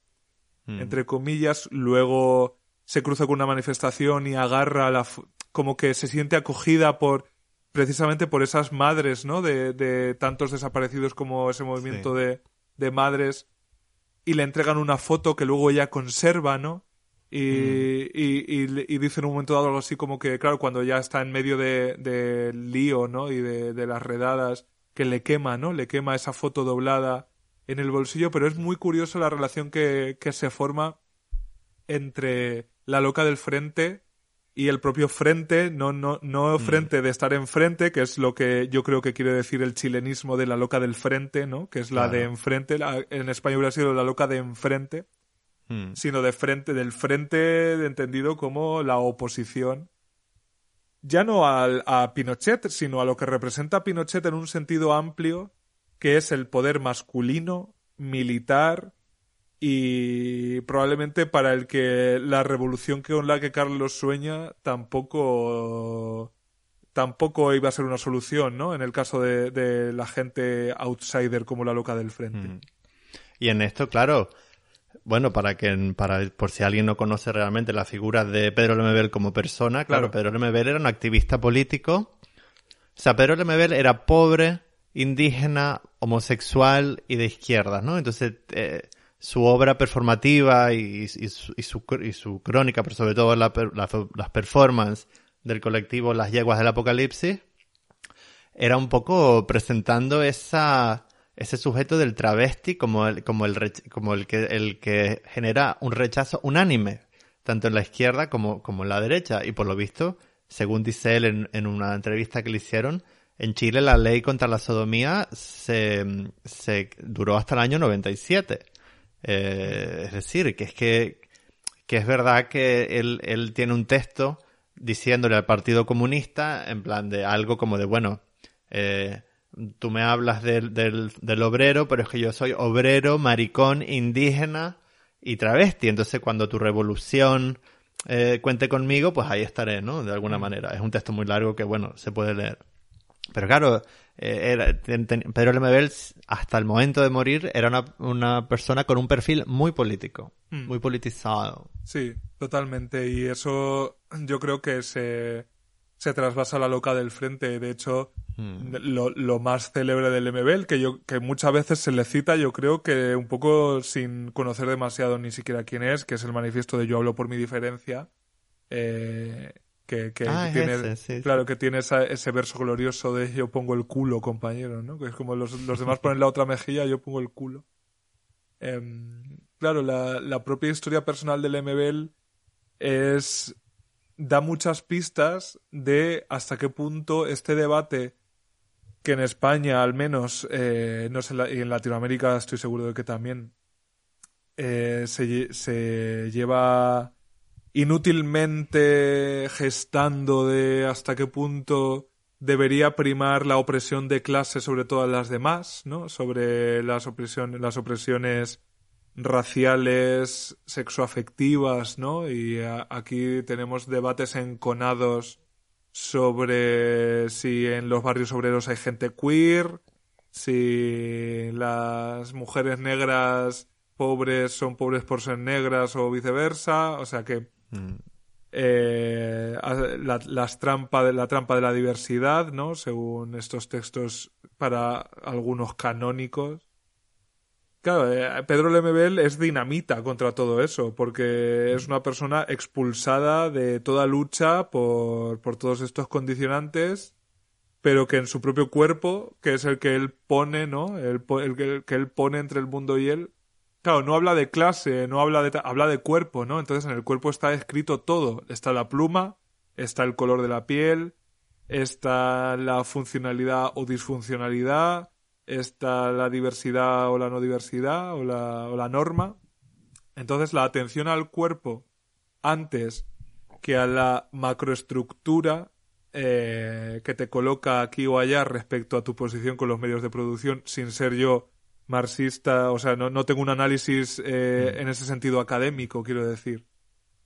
Speaker 4: Mm.
Speaker 1: entre comillas. Luego se cruza con una manifestación y agarra la. como que se siente acogida por. precisamente por esas madres, ¿no? De, de tantos desaparecidos como ese movimiento
Speaker 4: Sí.
Speaker 1: de, de madres y le entregan una foto que luego ella conserva, ¿no? Y, y, y, dice en un momento dado algo así como que, claro, cuando ya está en medio de, del lío, ¿no? Y de, de las redadas, que le quema, ¿no? Le quema esa foto doblada en el bolsillo, pero es muy curioso la relación que, que se forma entre la loca del frente y el propio frente, no, no, no frente de estar enfrente, que es lo que yo creo que quiere decir el chilenismo de la loca del frente, ¿no? Que es la de enfrente, la- en español hubiera sido la loca de enfrente,
Speaker 4: Mm.
Speaker 1: sino de frente, del frente entendido como la oposición. Ya no al, a Pinochet, sino a lo que representa Pinochet en un sentido amplio, que es el poder masculino, militar y probablemente para el que la revolución con la que Carlos sueña tampoco tampoco iba a ser una solución, ¿no? En el caso de, la gente outsider como la loca del frente.
Speaker 4: Mm. Y en esto, claro, bueno, para que para por si alguien no conoce realmente la figura de Pedro Lemebel como persona, claro,
Speaker 1: Claro.
Speaker 4: Pedro Lemebel era un activista político. O sea, Pedro Lemebel era pobre, indígena, homosexual y de izquierdas, ¿no? Entonces, eh, su obra performativa y, y su, y, su, y su crónica, pero sobre todo la la- las performances del colectivo Las Yeguas del Apocalipsis, era un poco presentando esa ese sujeto del travesti como el como el como el que el que genera un rechazo unánime tanto en la izquierda como como en la derecha. Y por lo visto según dice él en, en una entrevista que le hicieron en Chile la ley contra la sodomía se, se duró hasta el año 97 Eh, es decir que es que que es verdad que él, él tiene un texto diciéndole al Partido Comunista en plan de algo como de, bueno, eh, tú me hablas del, del, del obrero, pero es que yo soy obrero, maricón, indígena y travesti. Entonces cuando tu revolución eh, cuente conmigo, pues ahí estaré, ¿no? De alguna manera. Es un texto muy largo que, bueno, se puede leer. Pero claro, eh, era, ten- ten- Pedro Lemebel, hasta el momento de morir, era una, una persona con un perfil muy político,
Speaker 1: Mm.
Speaker 4: muy politizado.
Speaker 1: Sí, totalmente. Y eso yo creo que se, se trasvasa a la loca del frente. De hecho,
Speaker 4: Mm.
Speaker 1: lo, lo más célebre del MBL, que yo, que muchas veces se le cita, yo creo que un poco sin conocer demasiado ni siquiera quién es, que es el manifiesto de Yo hablo por mi diferencia. eh, que,
Speaker 4: Ah,
Speaker 1: tiene,
Speaker 4: ese, sí,
Speaker 1: claro, que tiene esa- ese verso glorioso de yo pongo el culo, compañero, ¿no? Que es como los, los demás ponen la otra mejilla, yo pongo el culo. Em, claro, la, la propia historia personal del MBL es da muchas pistas de hasta qué punto este debate que en España al menos eh, no sé, y en Latinoamérica estoy seguro de que también eh, se, se lleva inútilmente gestando de hasta qué punto debería primar la opresión de clase sobre todas las demás, ¿no? Sobre las las opresiones raciales, sexoafectivas, ¿no? Y a- aquí tenemos debates enconados sobre si en los barrios obreros hay gente queer, si las mujeres negras pobres son pobres por ser negras o viceversa, o sea que
Speaker 4: Mm.
Speaker 1: eh, la, las trampa de, la trampa de la diversidad, ¿no? Según estos textos para algunos canónicos. Claro, eh, Pedro Lemebel es dinamita contra todo eso, porque es una persona expulsada de toda lucha por, por todos estos condicionantes, pero que en su propio cuerpo, que es el que él pone, ¿no? El, el que- él pone entre el mundo y él, Claro, no habla de clase, no habla de habla de cuerpo, ¿no? Entonces en el cuerpo está escrito todo. Está la pluma, está el color de la piel, está la funcionalidad o disfuncionalidad, está la diversidad o la no diversidad o la, o la norma. Entonces la atención al cuerpo antes que a la macroestructura eh, que te coloca aquí o allá respecto a tu posición con los medios de producción, sin ser yo marxista, o sea, no, no tengo un análisis eh, en ese sentido académico, quiero decir.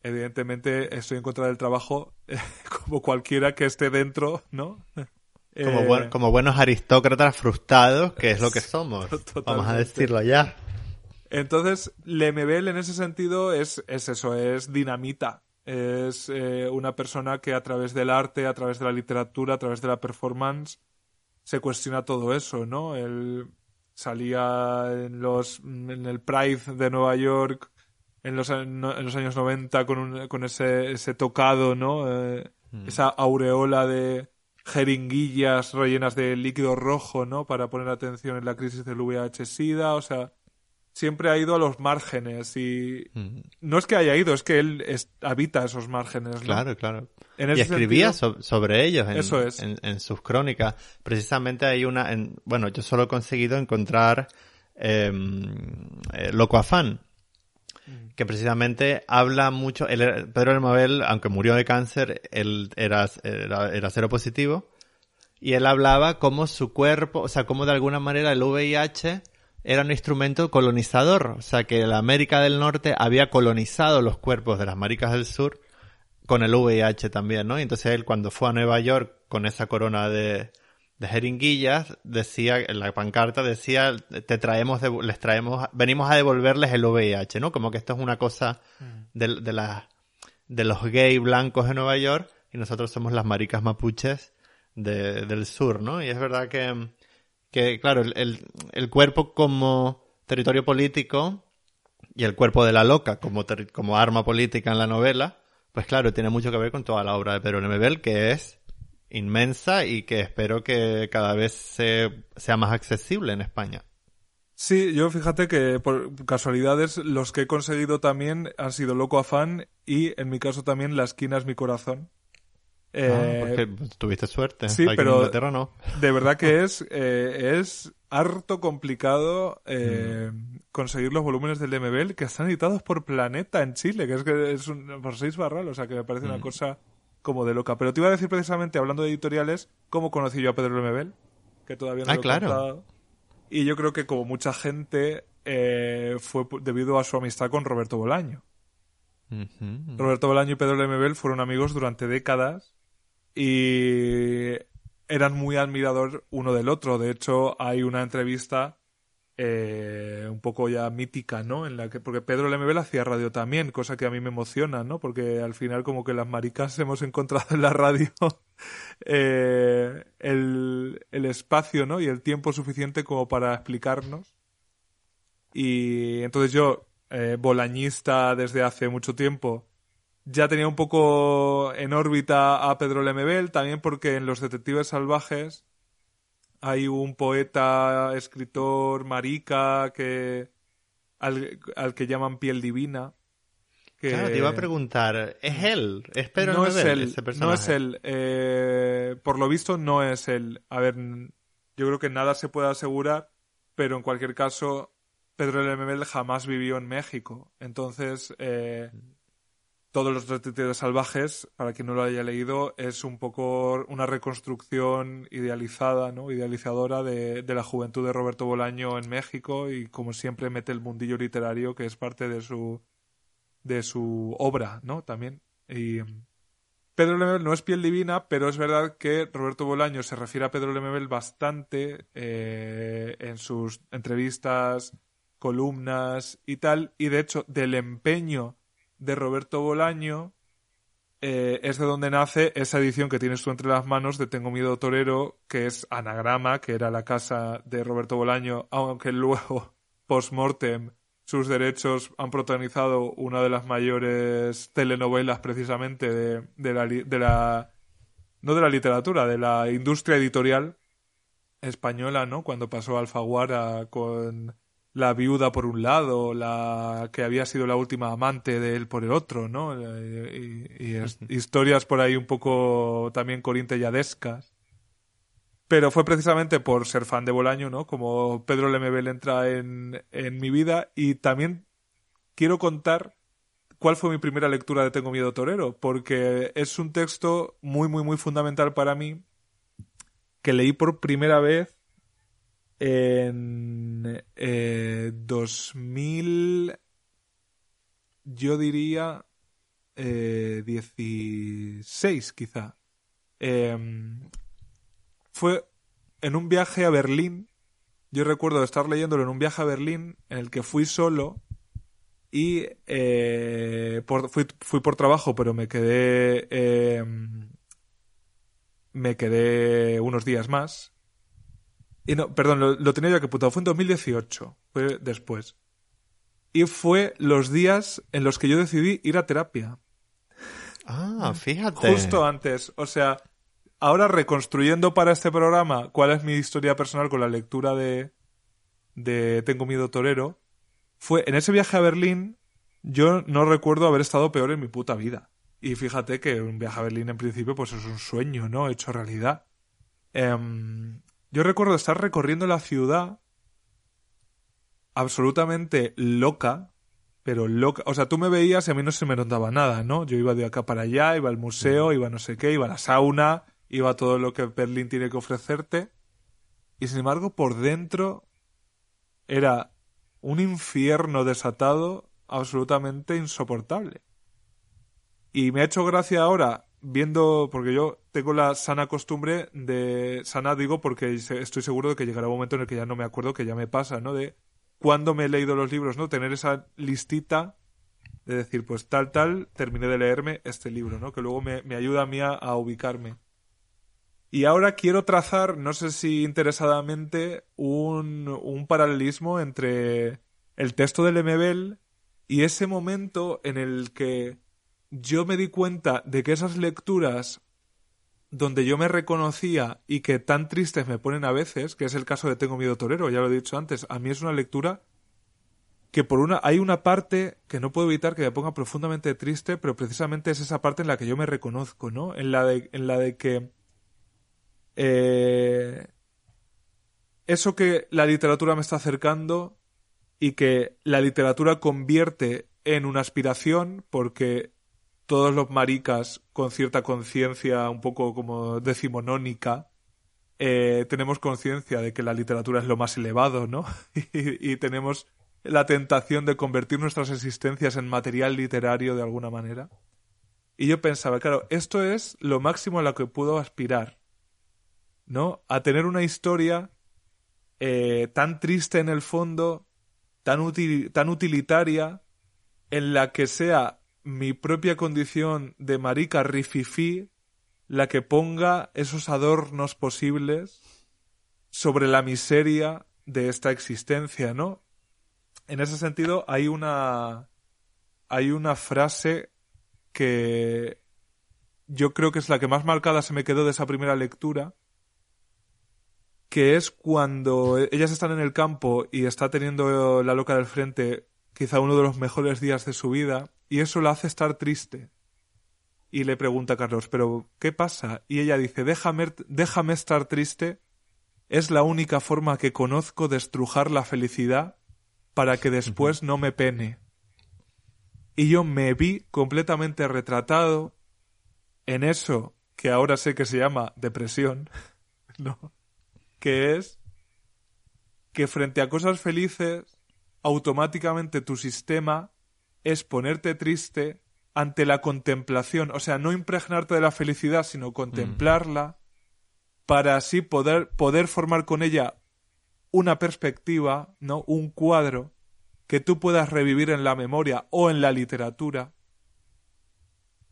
Speaker 1: Evidentemente estoy en contra del trabajo como cualquiera que esté dentro, ¿no?
Speaker 4: Como,
Speaker 1: Eh,
Speaker 4: buen- como buenos aristócratas frustrados, que es lo que somos. Vamos a decirlo ya.
Speaker 1: Entonces, Lemebel en ese sentido es, es eso, es dinamita. Es eh, una persona que a través del arte, a través de la literatura, a través de la performance, se cuestiona todo eso, ¿no? Él salía en los en el Pride de Nueva York en los, en los años 90 con, un- con ese, ese tocado, ¿no? Eh, Esa aureola de jeringuillas rellenas de líquido rojo, ¿no? Para poner atención en la crisis del VIH-Sida, o sea, siempre ha ido a los márgenes y
Speaker 4: Mm,
Speaker 1: no es que haya ido, es que él es- habita esos márgenes, ¿no?
Speaker 4: Claro, claro.
Speaker 1: En
Speaker 4: Y escribía
Speaker 1: sentido-
Speaker 4: so- sobre ellos en,
Speaker 1: Eso es.
Speaker 4: en, en sus crónicas. Precisamente hay una, en- bueno, yo solo he conseguido encontrar eh, eh, Loco Afán. Que precisamente habla mucho, Pedro Lemebel, aunque murió de cáncer, él era, era, cero positivo, y él hablaba cómo su cuerpo, o sea, cómo de alguna manera el VIH era un instrumento colonizador, o sea, que la América del Norte había colonizado los cuerpos de las Américas del Sur con el VIH también, ¿no? Y entonces él cuando fue a Nueva York con esa corona de, de jeringuillas, decía, en la pancarta decía, te traemos, les traemos, venimos a devolverles el VIH, ¿no? Como que esto es una cosa de, de, la- de los gay blancos de Nueva York y nosotros somos las maricas mapuches de- del sur, ¿no? Y es verdad que, que claro, el, el, cuerpo como territorio político y el cuerpo de la loca como, como arma política en la novela, pues claro, tiene mucho que ver con toda la obra de Pedro Lemebel, que es inmensa y que espero que cada vez se- sea más accesible en España.
Speaker 1: Sí, yo fíjate que por casualidades los que he conseguido también han sido Loco Afán y en mi caso también La esquina es mi corazón. Eh,
Speaker 4: Ah, porque pues, tuviste suerte.
Speaker 1: sí,
Speaker 4: Aquí en
Speaker 1: pero-
Speaker 4: Inglaterra no.
Speaker 1: de verdad que es, eh, es harto complicado eh, conseguir los volúmenes del MBL que están editados por Planeta en Chile, que es que es un, por seis barral, o sea que me parece una cosa como de loca. Pero te iba a decir precisamente, hablando de editoriales, cómo conocí yo a Pedro Lemebel, que todavía no
Speaker 4: Ah,
Speaker 1: lo he
Speaker 4: claro.
Speaker 1: contado. Y yo creo que como mucha gente eh, fue debido a su amistad con Roberto Bolaño. Roberto Bolaño y Pedro Lemebel fueron amigos durante décadas y eran muy admirador uno del otro. De hecho, hay una entrevista eh, un poco ya mítica, ¿no? En la que porque Pedro Lemebel hacía radio también, cosa que a mí me emociona, ¿no? Porque al final como que las maricas hemos encontrado en la radio eh, el, el espacio, ¿no? Y el tiempo suficiente como para explicarnos. Y entonces yo, eh, bolañista desde hace mucho tiempo, ya tenía un poco en órbita a Pedro Lemebel, también porque en Los Detectives Salvajes hay un poeta, escritor, marica, que al, al que llaman Piel Divina. Que
Speaker 4: Claro, te iba a preguntar, ¿es él? ¿Es Pedro
Speaker 1: no es él,
Speaker 4: ese
Speaker 1: no
Speaker 4: personaje?
Speaker 1: es él. Eh, por lo visto no es él. A ver, yo creo que nada se puede asegurar, pero en cualquier caso, Pedro Lemebel jamás vivió en México. Entonces, eh, todos los detectives salvajes, para quien no lo haya leído, es un poco una reconstrucción idealizada, ¿no? Idealizadora de, de la juventud de Roberto Bolaño en México y como siempre mete el mundillo literario que es parte de su de su obra, ¿no? También. Y mm, Pedro Lemebel no es piel divina, pero es verdad que Roberto Bolaño se refiere a Pedro Lemebel bastante eh, en sus entrevistas columnas y tal, y de hecho del empeño de Roberto Bolaño eh, es de donde nace esa edición que tienes tú entre las manos de Tengo Miedo Torero, que es Anagrama, que era la casa de Roberto Bolaño, aunque luego, post-mortem, sus derechos han protagonizado una de las mayores telenovelas precisamente de, de, la, de la... no de la literatura, de la industria editorial española, ¿no? Cuando pasó Alfaguara con la viuda por un lado, la que había sido la última amante de él por el otro, ¿no? Y, historias por ahí un poco también corinteyadescas. Pero fue precisamente por ser fan de Bolaño, ¿no? Como Pedro Lemebel entra en, en mi vida y también quiero contar cuál fue mi primera lectura de Tengo miedo torero, porque es un texto muy, muy, muy fundamental para mí que leí por primera vez en eh, 2000, yo diría eh, 16 quizá. Em, fue en un viaje a Berlín. Yo recuerdo estar leyéndolo en un viaje a Berlín en el que fui solo y eh, fui, fui, por trabajo, pero me quedé em, me quedé unos días más y no, perdón, lo, tenía yo que putado. Fue en 2018. Fue después. Y fue los días en los que yo decidí ir a terapia.
Speaker 4: Ah, fíjate.
Speaker 1: Justo antes. O sea, ahora reconstruyendo para este programa cuál es mi historia personal con la lectura de, de Tengo miedo torero, fue en ese viaje a Berlín, yo no recuerdo haber estado peor en mi puta vida. Y fíjate que un viaje a Berlín en principio pues es un sueño, ¿no? Hecho realidad. Em, yo recuerdo estar recorriendo la ciudad absolutamente loca, pero loca. O sea, tú me veías y a mí no se me notaba nada, ¿no? Yo iba de acá para allá, iba al museo, iba no sé qué, iba a la sauna, iba a todo lo que Berlín tiene que ofrecerte. Y sin embargo, por dentro era un infierno desatado absolutamente insoportable. Y me ha hecho gracia ahora viendo, porque yo tengo la sana costumbre de, sana digo porque estoy seguro de que llegará un momento en el que ya no me acuerdo, que ya me pasa, ¿no? De cuando me he leído los libros, ¿no? Tener esa listita de decir, pues tal, tal, terminé de leerme este libro, ¿no? Que luego me, me ayuda a mí a, ubicarme. Y ahora quiero trazar, no sé si interesadamente, un, un paralelismo entre el texto del Lemebel y ese momento en el que yo me di cuenta de que esas lecturas donde yo me reconocía y que tan tristes me ponen a veces, que es el caso de Tengo miedo torero, ya lo he dicho antes, a mí es una lectura que por una hay una parte que no puedo evitar que me ponga profundamente triste, pero precisamente es esa parte en la que yo me reconozco, ¿no? En la de, en la de que eh, eso que la literatura me está acercando y que la literatura convierte en una aspiración porque todos los maricas con cierta conciencia un poco como decimonónica eh, tenemos conciencia de que la literatura es lo más elevado, ¿no? y, tenemos la tentación de convertir nuestras existencias en material literario de alguna manera. Y yo pensaba, claro, esto es lo máximo a lo que puedo aspirar, ¿no? A tener una historia eh, tan triste en el fondo, tan, tan utilitaria, en la que sea mi propia condición de marica rififi la que ponga esos adornos posibles sobre la miseria de esta existencia, ¿no? En ese sentido hay una hay una frase que yo creo que es la que más marcada se me quedó de esa primera lectura, que es cuando ellas están en el campo y está teniendo la loca del frente quizá uno de los mejores días de su vida y eso la hace estar triste. Y le pregunta a Carlos, ¿pero qué pasa? Y ella dice, déjame, déjame estar triste. Es la única forma que conozco de estrujar la felicidad para que después no me pene. Y yo me vi completamente retratado en eso que ahora sé que se llama depresión, ¿no? Que es que frente a cosas felices, automáticamente tu sistema es ponerte triste ante la contemplación, o sea, no impregnarte de la felicidad, sino contemplarla para así poder, poder formar con ella una perspectiva, ¿no? Un cuadro que tú puedas revivir en la memoria o en la literatura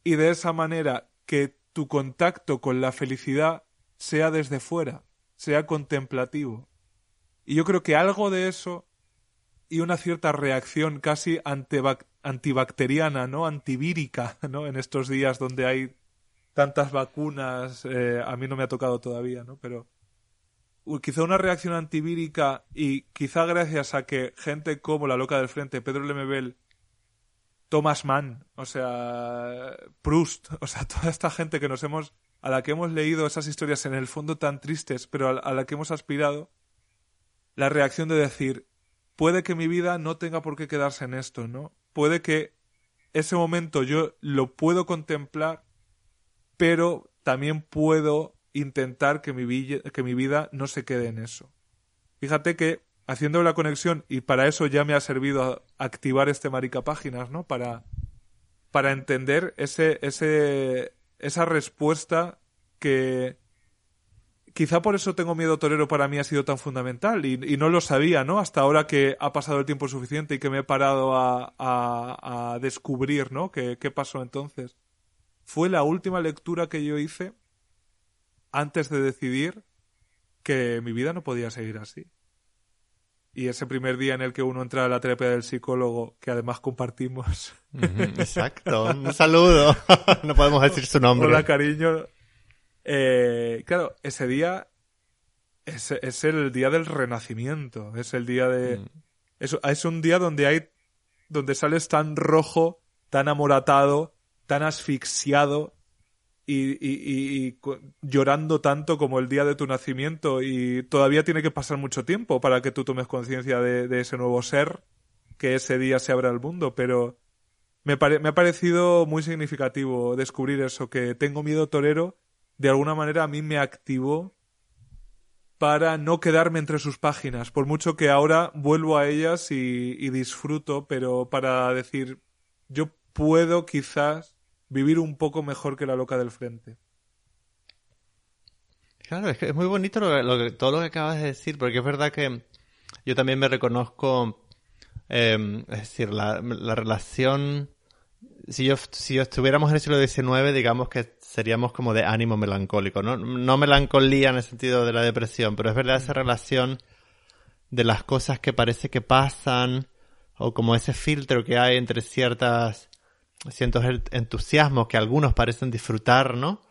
Speaker 1: y de esa manera que tu contacto con la felicidad sea desde fuera, sea contemplativo. Y yo creo que algo de eso y una cierta reacción casi antibacteriana, ¿no? Antivírica, ¿no? En estos días donde hay tantas vacunas, eh, a mí no me ha tocado todavía, ¿no? Pero quizá una reacción antivírica y quizá gracias a que gente como la loca del frente, Pedro Lemebel, Thomas Mann, o sea, Proust, o sea, toda esta gente que nos hemos, a la que hemos leído esas historias en el fondo tan tristes, pero a, la que hemos aspirado, la reacción de decir, puede que mi vida no tenga por qué quedarse en esto, ¿no? Puede que ese momento yo lo puedo contemplar, pero también puedo intentar que mi, que mi vida no se quede en eso. Fíjate que haciendo la conexión, y para eso ya me ha servido activar este marica páginas, ¿no? Para, para entender ese, ese, esa respuesta que quizá por eso tengo miedo torero para mí ha sido tan fundamental y, y, no lo sabía, ¿no? Hasta ahora que ha pasado el tiempo suficiente y que me he parado a, a, a descubrir, ¿no? ¿Qué, ¿Qué pasó entonces? Fue la última lectura que yo hice antes de decidir que mi vida no podía seguir así y ese primer día en el que uno entra a la terapia del psicólogo, que además compartimos.
Speaker 4: exacto, un saludo. no podemos decir su nombre.
Speaker 1: Hola, cariño. Eh, claro, ese día es, es, el día del renacimiento, es el día de... Mm. Es, es un día donde hay... donde sales tan rojo, tan amoratado, tan asfixiado, y, llorando tanto como el día de tu nacimiento y todavía tiene que pasar mucho tiempo para que tú tomes conciencia de, ese nuevo ser que ese día se abra al mundo, pero me, me ha parecido muy significativo descubrir eso, que tengo miedo torero, de alguna manera a mí me activó para no quedarme entre sus páginas, por mucho que ahora vuelvo a ellas y disfruto, pero para decir, yo puedo quizás vivir un poco mejor que la loca del frente.
Speaker 4: Claro, es que es muy bonito todo lo que acabas de decir, porque es verdad que yo también me reconozco, em, es decir, la, relación, si yo, si estuviéramos en el siglo XIX, digamos que seríamos como de ánimo melancólico, ¿no? No melancolía en el sentido de la depresión, pero es verdad esa relación de las cosas que parece que pasan, o como ese filtro que hay entre ciertas siento entusiasmo que algunos parecen disfrutar, ¿no?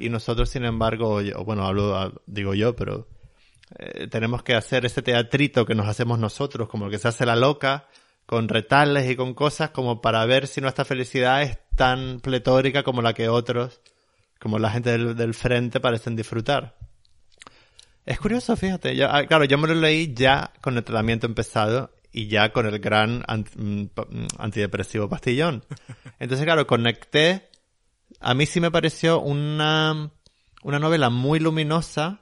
Speaker 4: Y nosotros, sin embargo, bueno, hablo, digo yo, pero eh, tenemos que hacer ese teatrito que nos hacemos nosotros, como el que se hace la loca, con retales y con cosas, como para ver si nuestra felicidad es tan pletórica como la que otros, como la gente del, frente, parecen disfrutar. Es curioso, fíjate. Yo, ah, claro, yo me lo leí ya con el tratamiento empezado y ya con el gran mm, mm, antidepresivo pastillón. Entonces, claro, conecté. A mí sí me pareció una, una novela muy luminosa.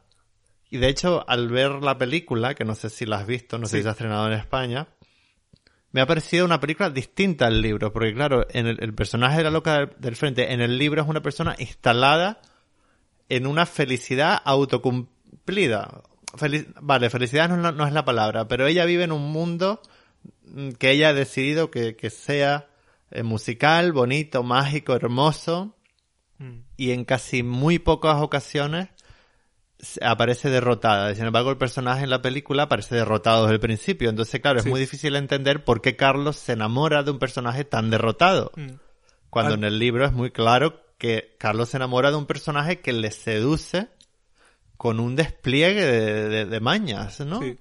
Speaker 4: Y de hecho, al ver la película, que no sé si la has visto, no sé si se ha estrenado en España, me ha parecido una película distinta al libro. Porque claro, en el, personaje de la loca del frente, en el libro es una persona instalada en una felicidad autocumplida vale, felicidad no, es la palabra, pero ella vive en un mundo mm, que ella ha decidido que, sea eh, musical, bonito, mágico, hermoso, mm. y en casi muy pocas ocasiones aparece derrotada. Sin embargo, el personaje en la película aparece derrotado desde el principio. Entonces, claro, es muy difícil entender por qué Carlos se enamora de un personaje tan derrotado. Mm. Cuando en el libro es muy claro que Carlos se enamora de un personaje que le seduce con un despliegue de, mañas, ¿no? Sí.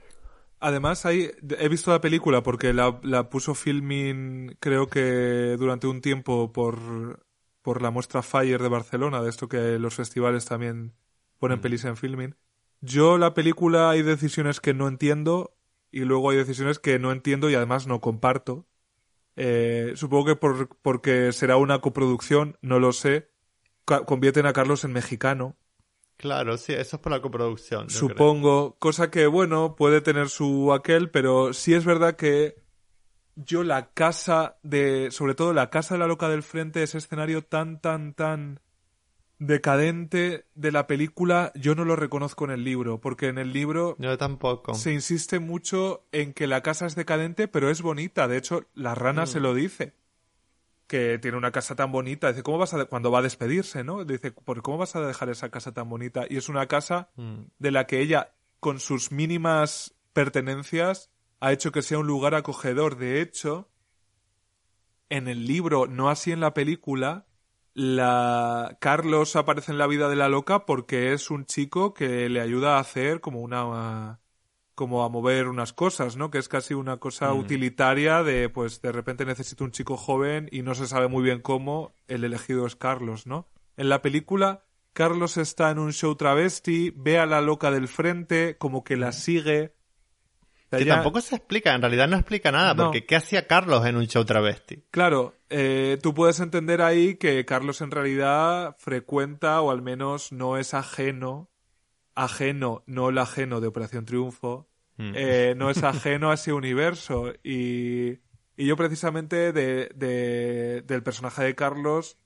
Speaker 1: Además, hay, he visto la película porque la, la, puso filming, creo que durante un tiempo por, por la muestra Fire de Barcelona, de esto que los festivales también ponen mm. pelis en filming. Yo la película hay decisiones que no entiendo y luego hay decisiones que no entiendo y además no comparto. Eh, supongo que por, porque será una coproducción, no lo sé. convierten a Carlos en mexicano
Speaker 4: Claro, sí, eso es por la coproducción.
Speaker 1: Supongo, cosa que, bueno, puede tener su aquel, pero sí es verdad que yo la casa de, sobre todo la casa de la loca del frente, ese escenario tan, tan, tan decadente de la película yo no lo reconozco en el libro, porque en el libro
Speaker 4: Yo tampoco.
Speaker 1: se insiste mucho en que la casa es decadente, pero es bonita. De hecho, la rana se lo dice. Que tiene una casa tan bonita. Dice, ¿cómo vas a... Cuando va a despedirse, ¿no? Dice, ¿por cómo vas a dejar esa casa tan bonita? Y es una casa
Speaker 4: Mm.
Speaker 1: de la que ella, con sus mínimas pertenencias, ha hecho que sea un lugar acogedor. De hecho, en el libro, no así en la película, la Carlos aparece en la vida de la loca porque es un chico que le ayuda a hacer como una como a mover unas cosas, ¿no? Que es casi una cosa
Speaker 4: Mm.
Speaker 1: utilitaria de pues de repente necesito un chico joven y no se sabe muy bien cómo, el elegido es Carlos, ¿no? En la película Carlos está en un show travesti, ve a la loca del frente, como que la sigue.
Speaker 4: Que
Speaker 1: ya-
Speaker 4: tampoco se explica, en realidad no explica nada,
Speaker 1: No.
Speaker 4: porque ¿qué hacía Carlos en un show travesti?
Speaker 1: Claro, eh, tú puedes entender ahí que Carlos en realidad frecuenta o al menos no es ajeno, ajeno, no el ajeno de Operación Triunfo,
Speaker 4: Mm.
Speaker 1: eh, no es ajeno a ese universo. Y, y yo precisamente de, de- del personaje de Carlos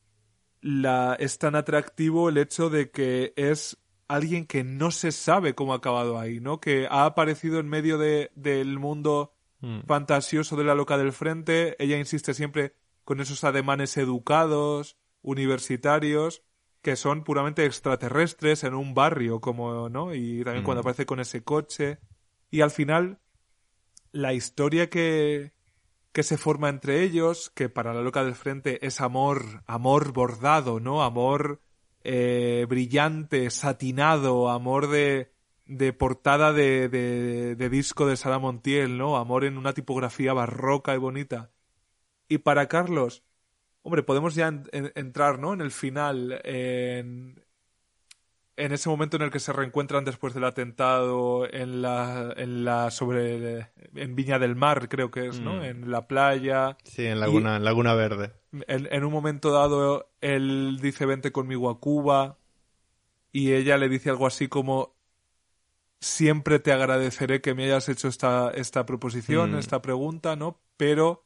Speaker 1: la, es tan atractivo el hecho de que es alguien que no se sabe cómo ha acabado ahí, ¿no? Que ha aparecido en medio de, del mundo
Speaker 4: Mm.
Speaker 1: fantasioso de la loca del frente. Ella insiste siempre con esos ademanes educados, universitarios, que son puramente extraterrestres en un barrio, como, ¿no? Y también cuando
Speaker 4: Mm.
Speaker 1: aparece con ese coche. Y al final, la historia que, que se forma entre ellos, que para la loca del frente es amor, amor bordado, ¿no? Amor eh, brillante, satinado, amor de, de portada de, de, de disco de Sara Montiel, ¿no? Amor en una tipografía barroca y bonita. Y para Carlos, hombre, podemos ya en- en- entrar, ¿no? En el final, en, en ese momento en el que se reencuentran después del atentado en la, en la sobre, en Viña del Mar, creo que es, ¿no?
Speaker 4: Mm.
Speaker 1: En la playa.
Speaker 4: Sí, en Laguna, en Laguna Verde.
Speaker 1: En, en un momento dado, él dice vente conmigo a Cuba y ella le dice algo así como siempre te agradeceré que me hayas hecho esta, esta proposición,
Speaker 4: Mm.
Speaker 1: esta pregunta, ¿no? Pero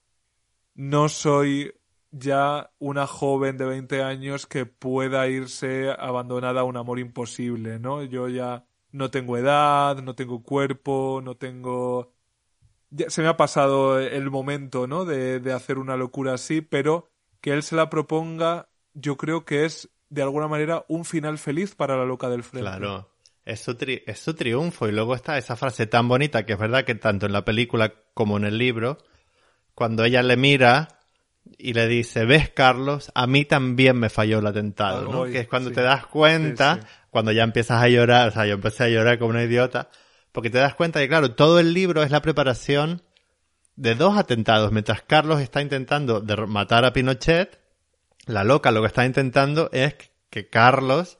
Speaker 1: no soy ya una joven de 20 años que pueda irse abandonada a un amor imposible, ¿no? Yo ya no tengo edad, no tengo cuerpo, no tengo... Ya se me ha pasado el momento, ¿no? De, de hacer una locura así, pero que él se la proponga, yo creo que es, de alguna manera, un final feliz para la loca del frente.
Speaker 4: Claro. Es su, tri- es su triunfo. Y luego está esa frase tan bonita que es verdad que tanto en la película como en el libro, cuando ella le mira y le dice, ves Carlos, a mí también me falló el atentado, ¿no? Que es cuando
Speaker 1: sí.
Speaker 4: te das cuenta,
Speaker 1: Sí, sí.
Speaker 4: cuando ya empiezas a llorar, o sea, yo empecé a llorar como una idiota, porque te das cuenta que, claro, todo el libro es la preparación de dos atentados. Mientras Carlos está intentando matar a Pinochet, la loca lo que está intentando es que Carlos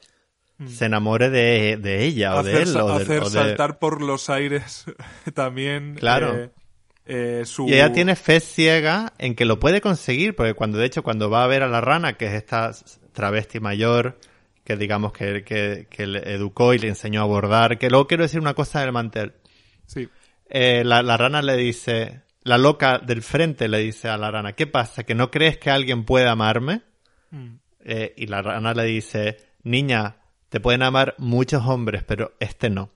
Speaker 4: se enamore de, de ella o de
Speaker 1: Mm.
Speaker 4: él. o de-
Speaker 1: hacer
Speaker 4: o de-
Speaker 1: saltar por los aires también
Speaker 4: Claro.
Speaker 1: eh, eh, su...
Speaker 4: Y ella tiene fe ciega en que lo puede conseguir, porque cuando de hecho cuando va a ver a la rana, que es esta travesti mayor, que digamos que, que, que le educó y le enseñó a bordar, que luego quiero decir una cosa del mantel.
Speaker 1: Sí.
Speaker 4: Eh, la, la rana le dice, la loca del frente le dice a la rana, ¿qué pasa? ¿Que no crees que alguien puede amarme?
Speaker 1: Mm.
Speaker 4: Eh, y la rana le dice, niña, te pueden amar muchos hombres, pero este no.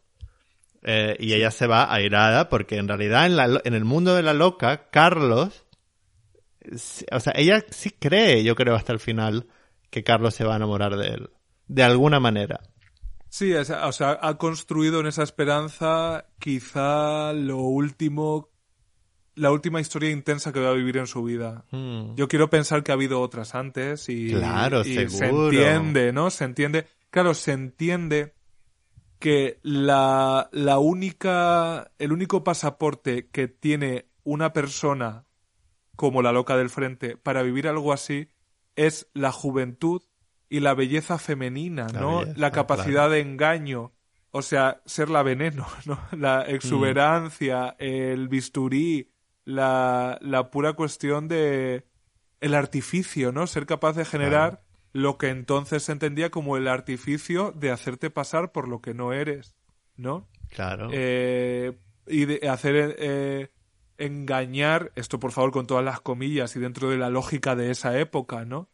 Speaker 4: Eh, y ella se va airada porque en realidad en, la en el mundo de la loca, Carlos, o sea, ella sí cree, yo creo hasta el final, que Carlos se va a enamorar de él. De alguna manera.
Speaker 1: Sí, es- o sea, ha construido en esa esperanza quizá lo último, la última historia intensa que va a vivir en su vida.
Speaker 4: Hmm.
Speaker 1: Yo quiero pensar que ha habido otras antes y,
Speaker 4: Claro,
Speaker 1: y se
Speaker 4: seguro.
Speaker 1: entiende, ¿no? Se entiende. Claro, se entiende que la, la única, el único pasaporte que tiene una persona como la loca del frente para vivir algo así es la juventud y la belleza femenina,
Speaker 4: La
Speaker 1: ¿no?
Speaker 4: belleza,
Speaker 1: la capacidad de engaño. O sea, ser la veneno, ¿no? La exuberancia, el bisturí, la, la pura cuestión de el artificio, ¿no? Ser capaz de generar lo que entonces se entendía como el artificio de hacerte pasar por lo que no eres, ¿no?
Speaker 4: Claro.
Speaker 1: Eh, y de hacer eh, engañar, esto por favor con todas las comillas y dentro de la lógica de esa época, ¿no?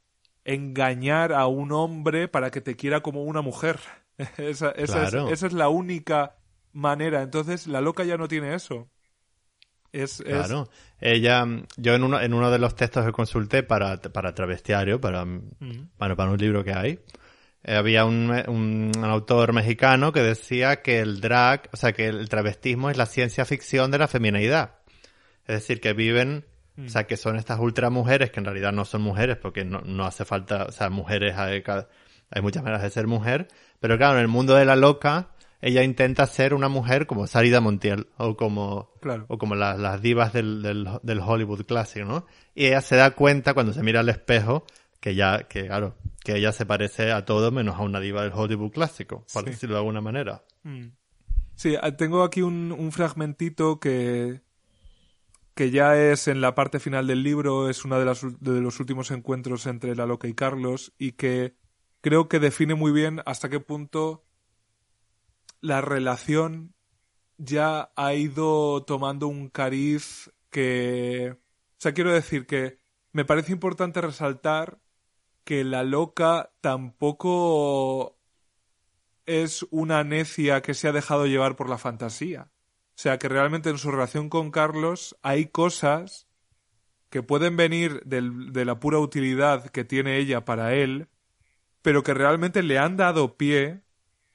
Speaker 1: engañar a un hombre para que te quiera como una mujer. esa, esa es,
Speaker 4: Claro.
Speaker 1: esa es la única manera. Entonces, la loca ya no tiene eso. Es, es-
Speaker 4: Claro. Ella, yo en uno, en uno de los textos que consulté para, para Travestiario, para,
Speaker 1: Mm.
Speaker 4: bueno, para un libro que hay, eh, había un, un, un autor mexicano que decía que el drag, o sea, que el travestismo es la ciencia ficción de la feminidad. Es decir, que viven,
Speaker 1: Mm.
Speaker 4: o sea, que son estas ultra mujeres, que en realidad no son mujeres, porque no, no hace falta, o sea, mujeres hay, hay muchas maneras de ser mujer, pero claro, en el mundo de la loca, ella intenta ser una mujer como Sarida Montiel, o como,
Speaker 1: Claro.
Speaker 4: o como la- las divas del, del, del Hollywood clásico, ¿no? Y ella se da cuenta cuando se mira al espejo que ya, que claro, que ella se parece a todo menos a una diva del Hollywood clásico, por
Speaker 1: Sí.
Speaker 4: decirlo de alguna manera.
Speaker 1: Mm. Sí, ah, tengo aquí un, un fragmentito que, que ya es en la parte final del libro, es uno de, las de los últimos encuentros entre la loca y Carlos, y que creo que define muy bien hasta qué punto la relación ya ha ido tomando un cariz que... O sea, quiero decir que me parece importante resaltar que la loca tampoco es una necia que se ha dejado llevar por la fantasía. O sea, que realmente en su relación con Carlos hay cosas que pueden venir del- de la pura utilidad que tiene ella para él, pero que realmente le han dado pie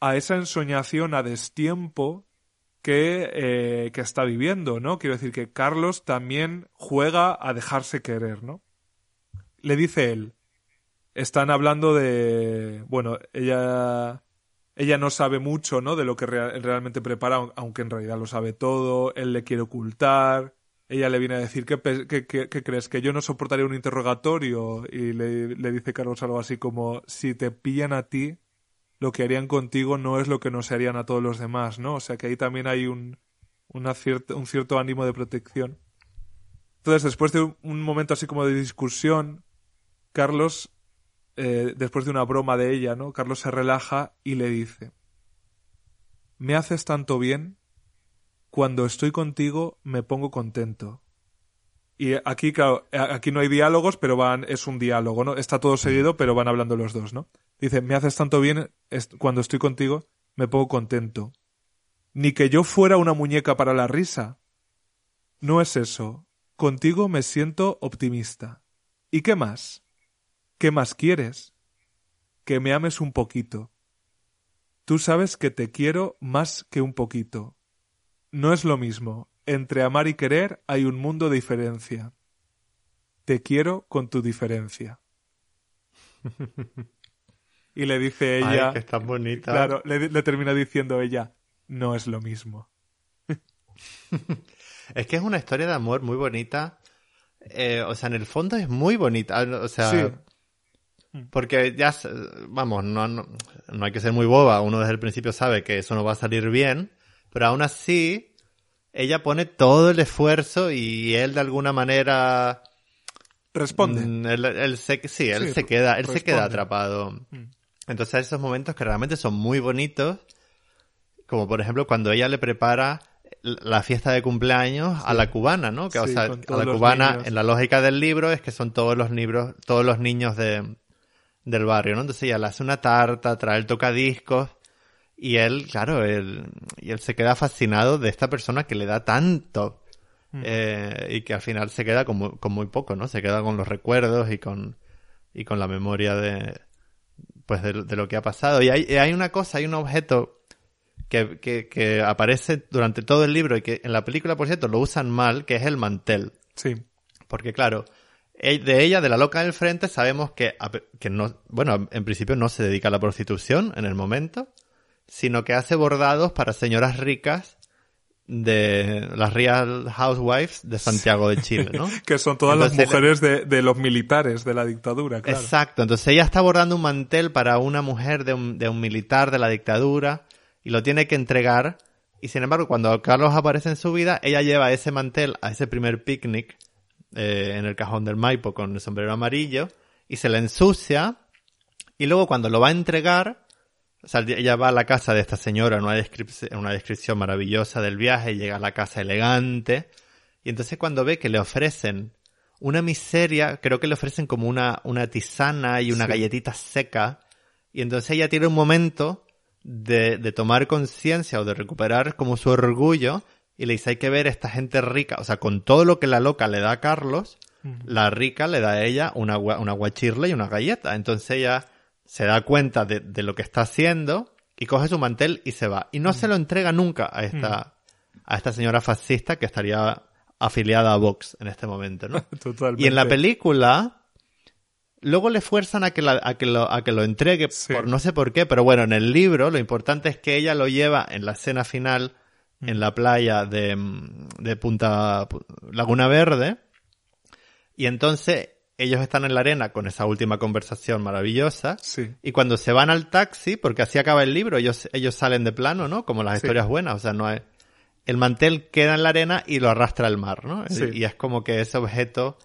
Speaker 1: a esa ensoñación a destiempo que, eh, que está viviendo, ¿no? Quiero decir que Carlos también juega a dejarse querer, ¿no? Le dice él, están hablando de, bueno, ella ella no sabe mucho, ¿no? De lo que rea- realmente prepara, aun- aunque en realidad lo sabe todo. Él le quiere ocultar. Ella le viene a decir, ¿qué, pe- qué- qué- qué crees? ¿Que yo no soportaría un interrogatorio? Y le, le dice Carlos algo así como, si te pillan a ti, lo que harían contigo no es lo que nos harían a todos los demás, ¿no? O sea que ahí también hay un, una cierta, un cierto ánimo de protección. Entonces, después de un, momento así como de discusión, Carlos eh, después de una broma de ella, ¿no? Carlos se relaja y le dice, me haces tanto bien, cuando estoy contigo me pongo contento. Y aquí, claro, aquí no hay diálogos, pero van, es un diálogo, ¿no? Está todo seguido, pero van hablando los dos, ¿no? Dice, me haces tanto bien, cuando estoy contigo me pongo contento. Ni que yo fuera una muñeca para la risa. No es eso. Contigo me siento optimista. ¿Y qué más? ¿Qué más quieres? Que me ames un poquito. Tú sabes que te quiero más que un poquito. No es lo mismo. Entre amar y querer hay un mundo de diferencia. Te quiero con tu diferencia. Y le dice ella,
Speaker 4: Ay, que es tan bonita.
Speaker 1: claro, le, le termina diciendo ella, no es lo mismo.
Speaker 4: Es que es una historia de amor muy bonita. Eh, o sea, en el fondo es muy bonita. O sea,
Speaker 1: Sí.
Speaker 4: porque ya, vamos, no, no, no hay que ser muy boba. Uno desde el principio sabe que eso no va a salir bien. Pero aún así, ella pone todo el esfuerzo y él de alguna manera...
Speaker 1: Responde.
Speaker 4: mm, él, él se, sí, él
Speaker 1: Sí,
Speaker 4: se queda, él se queda atrapado.
Speaker 1: Mm.
Speaker 4: Entonces hay esos momentos que realmente son muy bonitos, como por ejemplo cuando ella le prepara la fiesta de cumpleaños a la cubana, ¿no? Que o
Speaker 1: Sí,
Speaker 4: sea,
Speaker 1: con
Speaker 4: a la cubana
Speaker 1: niños.
Speaker 4: en la lógica del libro es que son todos los libros, todos los niños de del barrio, ¿no? Entonces ella le hace una tarta, trae el tocadiscos y él, claro, él y él se queda fascinado de esta persona que le da tanto
Speaker 1: Mm.
Speaker 4: eh, y que al final se queda con muy, con muy poco, ¿no? Se queda con los recuerdos y con y con la memoria de pues de, de lo que ha pasado. Y hay, y hay una cosa, hay un objeto que, que, que aparece durante todo el libro y que en la película, por cierto, lo usan mal, que es el mantel.
Speaker 1: Sí.
Speaker 4: Porque claro, e- de ella, de la loca del frente, sabemos que, que no, bueno, en principio no se dedica a la prostitución en el momento, sino que hace bordados para señoras ricas de las Real Housewives de Santiago de Chile, ¿no?
Speaker 1: Que son todas
Speaker 4: Entonces,
Speaker 1: las mujeres de, de los militares de la dictadura, claro.
Speaker 4: Exacto, entonces ella está bordando un mantel para una mujer de un, de un militar de la dictadura y lo tiene que entregar. Y sin embargo, cuando Carlos aparece en su vida, ella lleva ese mantel a ese primer picnic eh, en el cajón del Maipo con el sombrero amarillo y se le ensucia. Y luego cuando lo va a entregar, o sea, ella va a la casa de esta señora en una, descrip- una descripción maravillosa del viaje, llega a la casa elegante. Y entonces cuando ve que le ofrecen una miseria, creo que le ofrecen como una, una tisana y una galletita seca, y entonces ella tiene un momento de, de tomar conciencia o de recuperar como su orgullo, y le dice hay que ver esta gente rica, o sea, con todo lo que la loca le da a Carlos, la rica le da a ella una, una guachirle y una galleta. Entonces ella se da cuenta de, de, lo que está haciendo y coge su mantel y se va. Y no se lo entrega nunca a esta, a esta señora fascista que estaría afiliada a Vox en este momento, ¿no?
Speaker 1: Totalmente.
Speaker 4: Y en la película, luego le fuerzan a que, la, a que, lo, a que lo entregue,
Speaker 1: Sí.
Speaker 4: por no sé por qué, pero bueno, en el libro lo importante es que ella lo lleva en la escena final
Speaker 1: Mm.
Speaker 4: en la playa de, de Punta Laguna Verde. Y entonces ellos están en la arena con esa última conversación maravillosa.
Speaker 1: Sí.
Speaker 4: Y cuando se van al taxi, porque así acaba el libro, ellos, ellos salen de plano, ¿no? Como las
Speaker 1: Sí.
Speaker 4: historias buenas, o sea, no hay... El mantel queda en la arena y lo arrastra al mar, ¿no?
Speaker 1: Sí.
Speaker 4: Y es como que ese objeto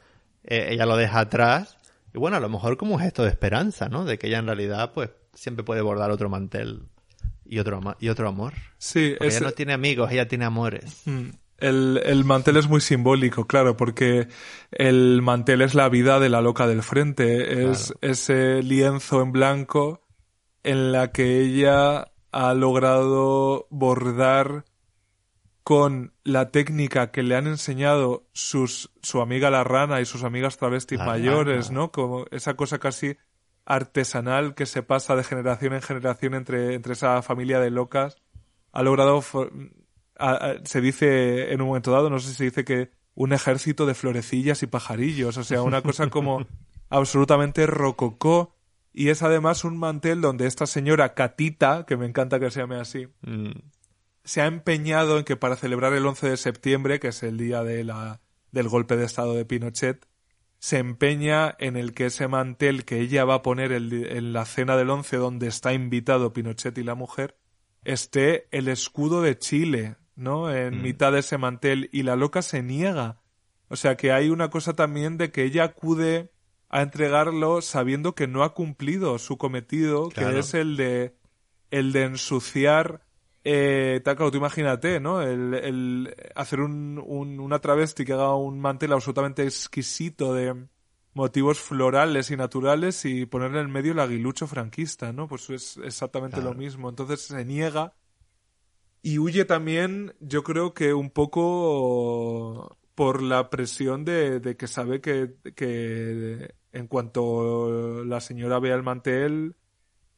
Speaker 4: eh, ella lo deja atrás. Y bueno, a lo mejor como un gesto de esperanza, ¿no? De que ella en realidad, pues, siempre puede bordar otro mantel y otro, y otro amor.
Speaker 1: Sí,
Speaker 4: ella no tiene amigos, ella tiene amores.
Speaker 1: Mm. El, el mantel es muy simbólico, claro, porque el mantel es la vida de la loca del frente, es ese lienzo en blanco en la que ella ha logrado bordar con la técnica que le han enseñado sus, su amiga la rana y sus amigas travestis
Speaker 4: La
Speaker 1: mayores,
Speaker 4: rana.
Speaker 1: ¿no? Como esa cosa casi artesanal que se pasa de generación en generación entre, entre esa familia de locas. Ha logrado a- a- se dice en un momento dado, no sé si se dice que un ejército de florecillas y pajarillos, o sea, una cosa como absolutamente rococó. Y es además un mantel donde esta señora Catita, que me encanta que se llame así,
Speaker 4: Mm,
Speaker 1: se ha empeñado en que para celebrar el 11 de septiembre, que es el día de la, del golpe de estado de Pinochet, se empeña en el que ese mantel que ella va a poner el en la cena del 11 donde está invitado Pinochet y la mujer, esté el escudo de Chile, ¿no? En mitad de ese mantel y la loca se niega. O sea que hay una cosa también de que ella acude a entregarlo sabiendo que no ha cumplido su cometido,
Speaker 4: Claro.
Speaker 1: que es el de el de ensuciar eh, tal, claro, tú imagínate, ¿no? El, el hacer un, un- una travesti que haga un mantel absolutamente exquisito de motivos florales y naturales y ponerle en medio el aguilucho franquista, ¿no? Pues es exactamente
Speaker 4: Claro.
Speaker 1: lo mismo. Entonces se niega y huye también, yo creo que un poco por la presión de, de que sabe que, que en cuanto la señora vea el mantel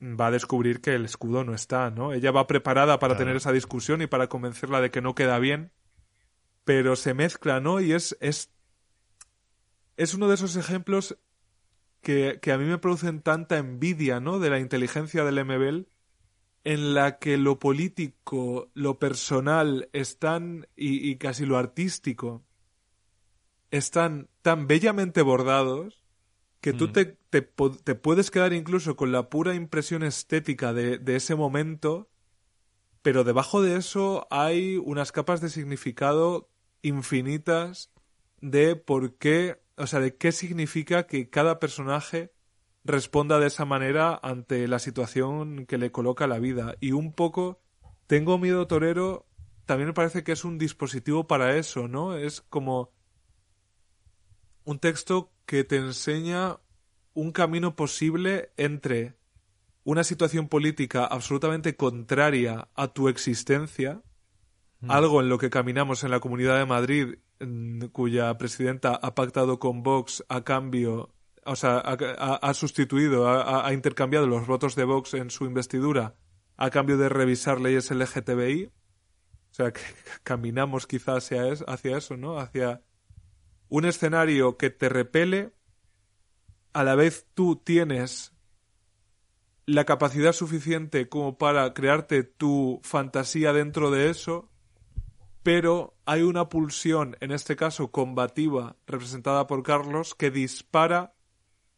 Speaker 1: va a descubrir que el escudo no está, ¿no? Ella va preparada para
Speaker 4: Claro.
Speaker 1: tener esa discusión y para convencerla de que no queda bien, pero se mezcla, ¿no? Y es, es, es uno de esos ejemplos que, que a mí me producen tanta envidia, ¿no? De la inteligencia del MBL, en la que lo político, lo personal, están, y, y casi lo artístico, están tan bellamente bordados que tú
Speaker 4: Mm.
Speaker 1: te, te, te puedes quedar incluso con la pura impresión estética de, de ese momento, pero debajo de eso hay unas capas de significado infinitas de por qué, o sea, de qué significa que cada personaje responda de esa manera ante la situación que le coloca la vida. Y un poco, tengo miedo torero, también me parece que es un dispositivo para eso, ¿no? Es como un texto que te enseña un camino posible entre una situación política absolutamente contraria a tu existencia, algo en lo que caminamos en la Comunidad de Madrid, en- cuya presidenta ha pactado con Vox a cambio, o sea, ha, ha- sustituido, ha, ha intercambiado los votos de Vox en su investidura a cambio de revisar leyes LGTBI. O sea, que caminamos quizás hacia, hacia eso, ¿no? Hacia un escenario que te repele, a la vez tú tienes la capacidad suficiente como para crearte tu fantasía dentro de eso, pero hay una pulsión, en este caso combativa, representada por Carlos, que dispara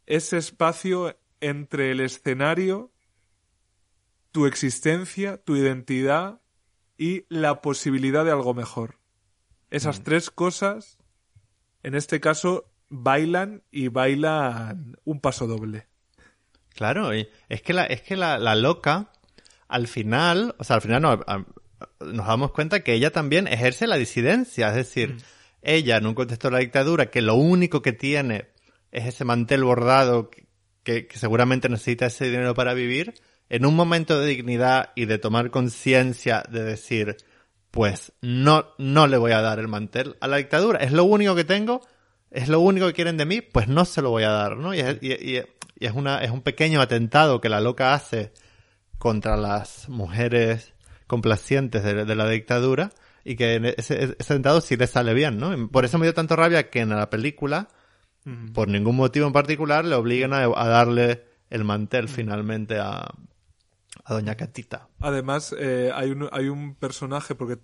Speaker 1: ese espacio entre el escenario, tu existencia, tu identidad y la posibilidad de algo mejor. Esas tres cosas, en este caso, bailan y bailan un paso doble.
Speaker 4: Claro, es que la, es que la, la loca, al final, o sea, al final no, a- nos damos cuenta que ella también ejerce la disidencia, es decir, ella en un contexto de la dictadura que lo único que tiene es ese mantel bordado que, que seguramente necesita ese dinero para vivir, en un momento de dignidad y de tomar conciencia de decir, pues no, no le voy a dar el mantel a la dictadura, es lo único que tengo, es lo único que quieren de mí, pues no se lo voy a dar, ¿no? Y es, una, es un pequeño atentado que la loca hace contra las mujeres complacientes de, de la dictadura y que ese, ese atentado sí le sale bien, ¿no? Por eso me dio tanto rabia que en la película, Por ningún motivo en particular, le obligan a, a darle el mantel finalmente a, a Doña Catita.
Speaker 1: Además, eh, hay, un, hay un personaje, porque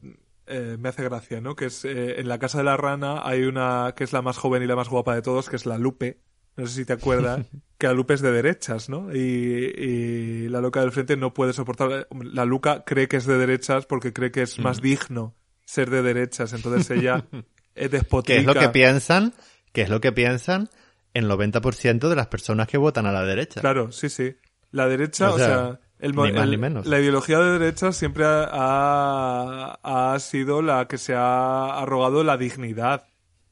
Speaker 1: eh, me hace gracia, ¿no? Que es eh, en la casa de la rana hay una que es la más joven y la más guapa de todos, que es la Lupe. No sé si te acuerdas, que la Lupe es de derechas, ¿no? Y, y la loca del frente no puede soportar. La Luca cree que es de derechas porque cree que es más digno ser de derechas. Entonces ella es despotica.
Speaker 4: Que es lo que piensan, que es lo que piensan el 90% de las personas que votan a la derecha.
Speaker 1: Claro, sí, sí. La derecha,
Speaker 4: O
Speaker 1: o
Speaker 4: sea,
Speaker 1: el,
Speaker 4: ni más
Speaker 1: el-
Speaker 4: ni menos.
Speaker 1: la ideología de derecha siempre ha, ha, ha sido la que se ha arrogado la dignidad,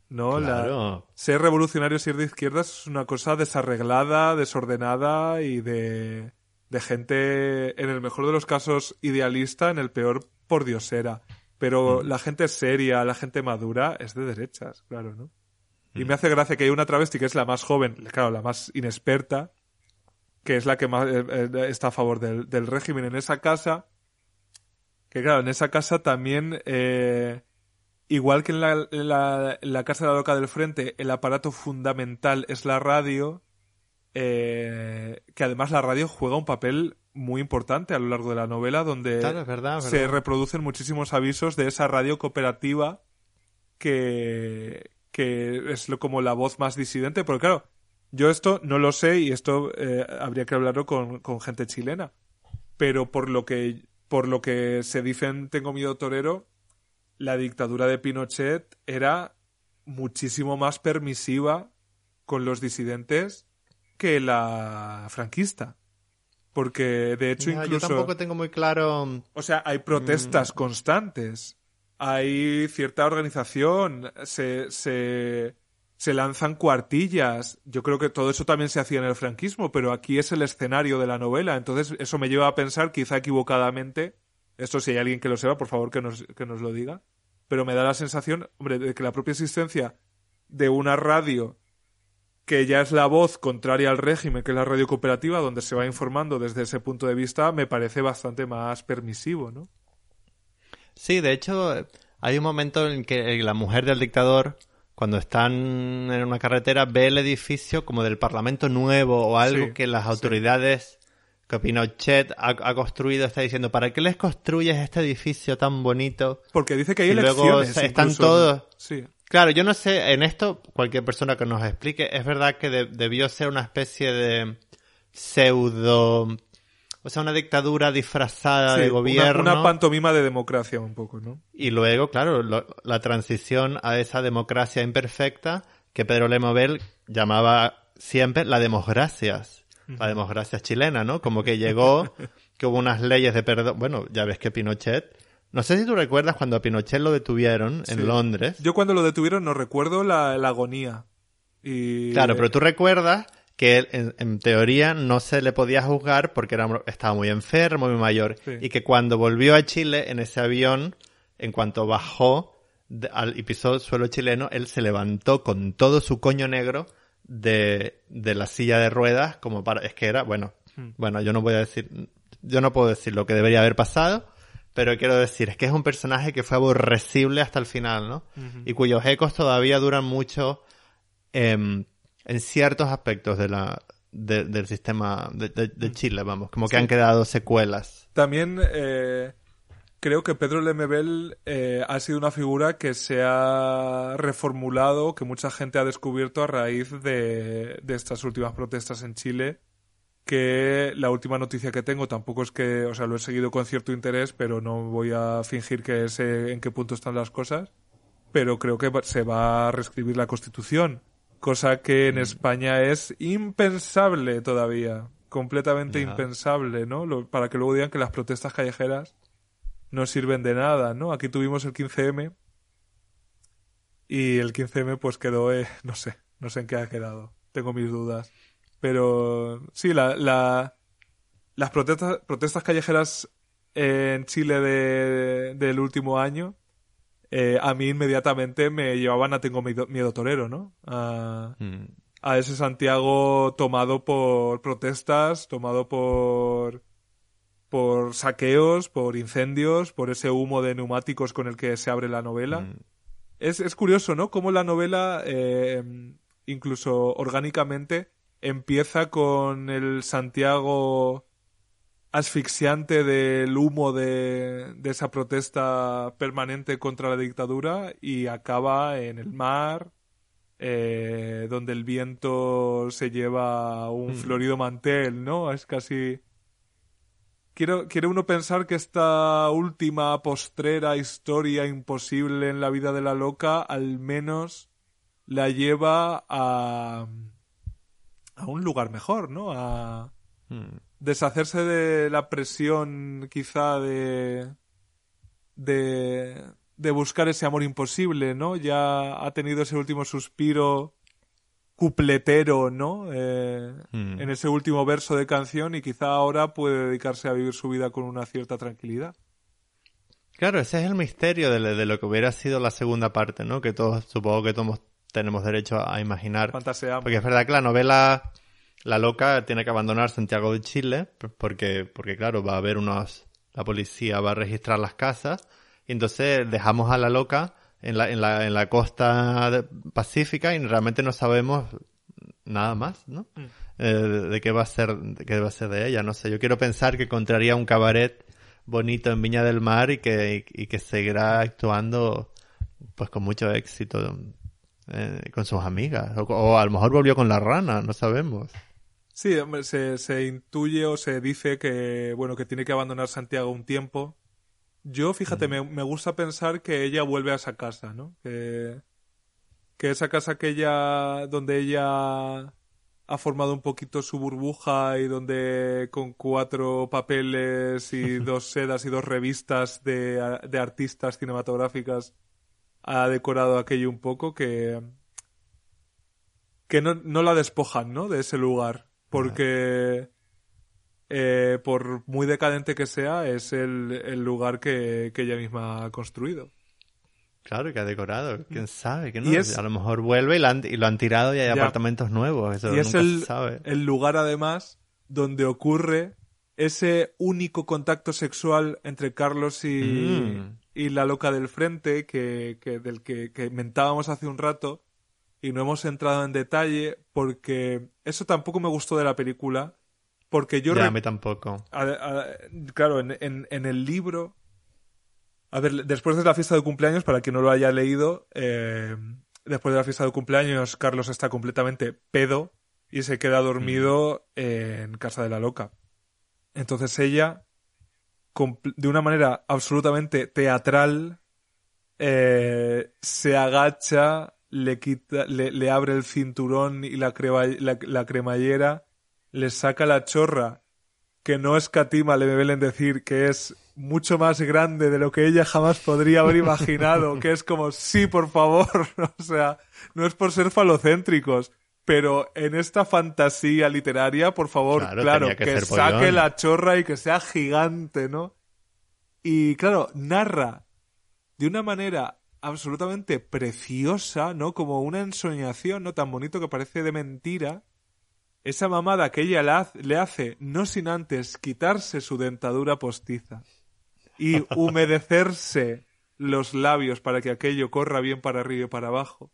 Speaker 1: ¿no? La-
Speaker 4: Claro.
Speaker 1: ser revolucionario, ser de izquierdas es una cosa desarreglada, desordenada y de, de gente, en el mejor de los casos, idealista, en el peor, por diosera. Pero
Speaker 4: Mm.
Speaker 1: la gente seria, la gente madura, es de derechas, claro, ¿no? Y me hace gracia que hay una travesti que es la más joven, claro, la más inexperta, que es la que más eh, eh, está a favor del, del régimen en esa casa. Que claro, en esa casa también, eh, igual que en la, en la- en la casa de la loca del frente, el aparato fundamental es la radio, eh, que además la radio juega un papel muy importante a lo largo de la novela, donde
Speaker 4: Claro, es verdad, es
Speaker 1: se reproducen muchísimos avisos de esa radio cooperativa que, que es lo- como la voz más disidente, porque claro, yo esto no lo sé y esto eh, habría que hablarlo con, con gente chilena, pero por lo que por lo que se dicen Tengo miedo torero, la dictadura de Pinochet era muchísimo más permisiva con los disidentes que la franquista. Porque de hecho incluso
Speaker 4: Yo tampoco tengo muy claro.
Speaker 1: o sea, hay protestas constantes, hay cierta organización, se, se, se lanzan cuartillas. Yo creo que todo eso también se hacía en el franquismo, pero aquí es el escenario de la novela. Entonces, eso me lleva a pensar, quizá equivocadamente, esto si hay alguien que lo sepa, por favor que nos, que nos lo diga, pero me da la sensación, hombre, de que la propia existencia de una radio que ya es la voz contraria al régimen, que es la radio cooperativa, donde se va informando desde ese punto de vista, me parece bastante más permisivo, ¿no?
Speaker 4: Sí, de hecho, hay un momento en que la mujer del dictador, cuando están en una carretera, ve el edificio como del Parlamento nuevo o algo
Speaker 1: Sí,
Speaker 4: que las
Speaker 1: sí.
Speaker 4: autoridades que Pinochet ha, ha construido, está diciendo, ¿para qué les construyes este edificio tan bonito?
Speaker 1: Porque dice que hay
Speaker 4: Y luego
Speaker 1: elecciones.
Speaker 4: están
Speaker 1: incluso,
Speaker 4: todos-.
Speaker 1: Sí.
Speaker 4: Claro, yo no sé, en esto, cualquier persona que nos explique, es verdad que de- debió ser una especie de pseudo, o sea, una dictadura disfrazada
Speaker 1: Sí,
Speaker 4: de gobierno.
Speaker 1: Una, pantomima de democracia un poco, ¿no?
Speaker 4: Y luego, claro, lo- la transición a esa democracia imperfecta que Pedro Lemobel llamaba siempre la democracias, la democracia chilena, ¿no? Como que llegó, que hubo unas leyes de perdón. Bueno, ya ves que Pinochet. No sé si tú recuerdas cuando a Pinochet lo detuvieron
Speaker 1: Sí.
Speaker 4: en Londres.
Speaker 1: Yo cuando lo detuvieron no recuerdo la, la agonía. Y...
Speaker 4: Claro, pero tú recuerdas que él, en, en teoría no se le podía juzgar porque era, estaba muy enfermo, muy mayor.
Speaker 1: Sí.
Speaker 4: Y que cuando volvió a Chile en ese avión, en cuanto bajó de- al, y pisó el suelo chileno, él se levantó con todo su coño negro de, de la silla de ruedas, como para, es que era, bueno,
Speaker 1: Hmm.
Speaker 4: bueno, yo no voy a decir, yo no puedo decir lo que debería haber pasado, pero quiero decir, es que es un personaje que fue aborrecible hasta el final, ¿no? Y cuyos ecos todavía duran mucho em, en ciertos aspectos de la, de- del sistema de, de- de Chile, vamos, como que
Speaker 1: Sí.
Speaker 4: han quedado secuelas.
Speaker 1: También eh, creo que Pedro Lemebel eh, ha sido una figura que se ha reformulado, que mucha gente ha descubierto a raíz de, de estas últimas protestas en Chile. Que la última noticia que tengo tampoco es que, o sea, lo he seguido con cierto interés, pero no voy a fingir que sé en qué punto están las cosas. Pero creo que se va a reescribir la Constitución, cosa que en España es impensable todavía, completamente impensable, ¿no? Lo- para que luego digan que las protestas callejeras no sirven de nada, ¿no? Aquí tuvimos el 15M Y el 15M pues quedó, eh, no sé, no sé en qué ha quedado. Tengo mis dudas. Pero sí, la, la, las protestas, protestas callejeras en Chile de, del último año, eh, a mí inmediatamente me llevaban a Tengo Miedo, Torero, ¿no? A,
Speaker 4: Mm.
Speaker 1: a ese Santiago tomado por protestas, tomado por por saqueos, por incendios, por ese humo de neumáticos con el que se abre la novela.
Speaker 4: Mm.
Speaker 1: Es, es curioso, ¿no? Cómo la novela, eh, incluso orgánicamente, empieza con el Santiago asfixiante del humo de, de esa protesta permanente contra la dictadura y acaba en el mar, eh, donde el viento se lleva un
Speaker 4: Mm.
Speaker 1: florido mantel, ¿no? Es casi... Quiero, quiere uno pensar que esta última postrera historia imposible en la vida de la loca al menos la lleva a, a un lugar mejor, ¿no? A
Speaker 4: Mm.
Speaker 1: Deshacerse de la presión quizá de, de, de buscar ese amor imposible, ¿no? Ya ha tenido ese último suspiro cupletero, ¿no? Eh,
Speaker 4: Mm.
Speaker 1: En ese último verso de canción y quizá ahora puede dedicarse a vivir su vida con una cierta tranquilidad.
Speaker 4: Claro, ese es el misterio de, de lo que hubiera sido la segunda parte, ¿no? Que todos, supongo que todos tenemos derecho a imaginar.
Speaker 1: Fantaseamos.
Speaker 4: Porque es verdad que la novela, la loca, tiene que abandonar Santiago de Chile, porque, porque claro, va a haber unos, la policía va a registrar las casas, y entonces dejamos a la loca en la, en la, en la costa pacífica y realmente no sabemos nada más, ¿no?
Speaker 1: Mm.
Speaker 4: Eh, de, de qué va a ser, de qué va a ser de ella, no sé. Yo quiero pensar que encontraría un cabaret bonito en Viña del Mar y que, y que seguirá actuando pues con mucho éxito eh, con sus amigas. O, o a lo mejor volvió con la rana, no sabemos.
Speaker 1: Sí, hombre, se, se intuye o se dice que, bueno, que tiene que abandonar Santiago un tiempo. Yo, fíjate, me, me gusta pensar que ella vuelve a esa casa, ¿no? Que, que esa casa que ella, donde ella ha formado un poquito su burbuja y donde con cuatro papeles y dos sedas y dos revistas de, de artistas cinematográficas ha decorado aquello un poco que que no, no la despojan, ¿no? De ese lugar. Porque eh, por muy decadente que sea, es el, el lugar que, que ella misma ha construido.
Speaker 4: Claro, que ha decorado. ¿Quién sabe? Que no?
Speaker 1: Y es-
Speaker 4: A lo mejor vuelve y lo han, y lo han tirado y hay
Speaker 1: Ya.
Speaker 4: apartamentos nuevos. Eso
Speaker 1: y es
Speaker 4: nunca
Speaker 1: el,
Speaker 4: se sabe.
Speaker 1: el lugar, además, donde ocurre ese único contacto sexual entre Carlos y,
Speaker 4: Mm.
Speaker 1: y la loca del frente, que, que del que, que mentábamos hace un rato, y no hemos entrado en detalle, porque eso tampoco me gustó de la película, porque yo
Speaker 4: Ya, a mí tampoco.
Speaker 1: a- a- claro, en, en- en el libro. A ver, después de la fiesta de cumpleaños, para quien no lo haya leído, eh, después de la fiesta de cumpleaños, Carlos está completamente pedo y se queda dormido en casa de la loca. Entonces ella, de una manera absolutamente teatral, eh, se agacha, le quita, le, le abre el cinturón y la, crema- la, la cremallera, le saca la chorra, que no escatima Lebel en decir que es mucho más grande de lo que ella jamás podría haber imaginado, que es como, sí, por favor, o sea, no es por ser falocéntricos, pero en esta fantasía literaria, por favor,
Speaker 4: Claro, que
Speaker 1: saque
Speaker 4: pollón.
Speaker 1: la chorra y que sea gigante, ¿no? Y claro, narra de una manera absolutamente preciosa, ¿no? Como una ensoñación, ¿no? Tan bonito que parece de mentira. Esa mamada que ella le hace, le hace no sin antes quitarse su dentadura postiza y humedecerse los labios para que aquello corra bien para arriba y para abajo.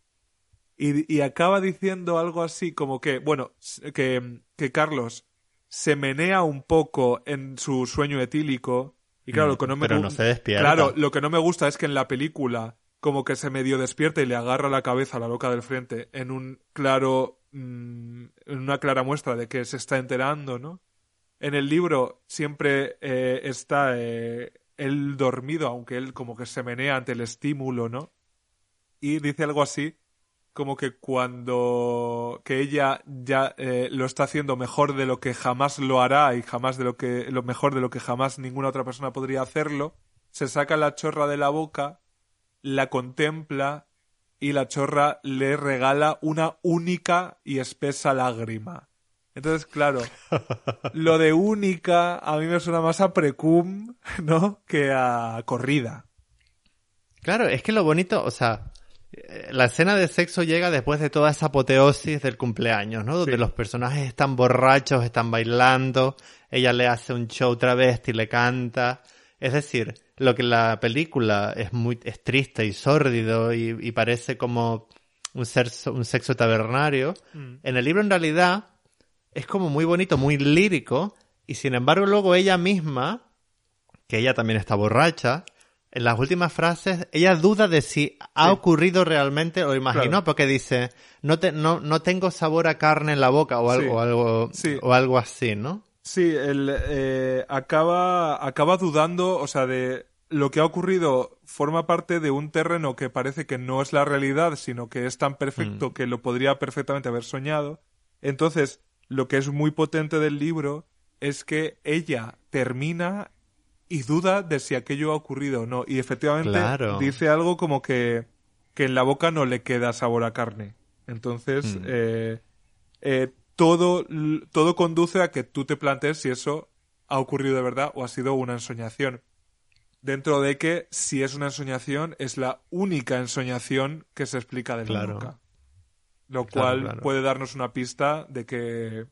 Speaker 1: Y, y acaba diciendo algo así como que, bueno, que, que Carlos se menea un poco en su sueño etílico. Y claro, lo que no me
Speaker 4: Mm, Pero no se despierta.
Speaker 1: Claro, lo que no me gusta es que en la película como que se medio despierta y le agarra la cabeza a la loca del frente en un claro mm, en una clara muestra de que se está enterando, ¿no? En el libro siempre eh, está eh, él dormido, aunque él como que se menea ante el estímulo, ¿no? Y dice algo así como que cuando que ella ya eh, lo está haciendo mejor de lo que jamás lo hará y jamás de lo que lo mejor de lo que jamás ninguna otra persona podría hacerlo, se saca la chorra de la boca, la contempla y la chorra le regala una única y espesa lágrima. Entonces, claro, lo de única a mí me suena más a precum, ¿no? Que a corrida.
Speaker 4: Claro, es que lo bonito, o sea, eh, la escena de sexo llega después de toda esa apoteosis del cumpleaños, ¿no? Donde
Speaker 1: Sí.
Speaker 4: los personajes están borrachos, están bailando, ella le hace un show travesti, le canta. Es decir, lo que la película es muy es triste y sórdido y, y parece como un, sexo, un sexo tabernario,
Speaker 1: Mm.
Speaker 4: en el libro en realidad es como muy bonito, muy lírico, y sin embargo luego ella misma, que ella también está borracha, en las últimas frases, ella duda de si ha
Speaker 1: Sí.
Speaker 4: ocurrido realmente o imaginó,
Speaker 1: Claro.
Speaker 4: porque dice, no, te, no, no tengo sabor a carne en la boca o algo,
Speaker 1: Sí.
Speaker 4: o algo,
Speaker 1: Sí.
Speaker 4: o algo así, ¿no?
Speaker 1: Sí, el, eh, acaba, acaba dudando, o sea, de lo que ha ocurrido forma parte de un terreno que parece que no es la realidad, sino que es tan perfecto
Speaker 4: Mm.
Speaker 1: que lo podría perfectamente haber soñado. Entonces, lo que es muy potente del libro es que ella termina y duda de si aquello ha ocurrido o no. Y efectivamente
Speaker 4: Claro.
Speaker 1: dice algo como que, que en la boca no le queda sabor a carne. Entonces,
Speaker 4: Mm.
Speaker 1: eh, eh, todo, todo conduce a que tú te plantees si eso ha ocurrido de verdad o ha sido una ensoñación. Dentro de que si es una ensoñación, es la única ensoñación que se explica de la
Speaker 4: Claro.
Speaker 1: boca. Lo
Speaker 4: Claro,
Speaker 1: cual
Speaker 4: claro.
Speaker 1: puede darnos una pista de que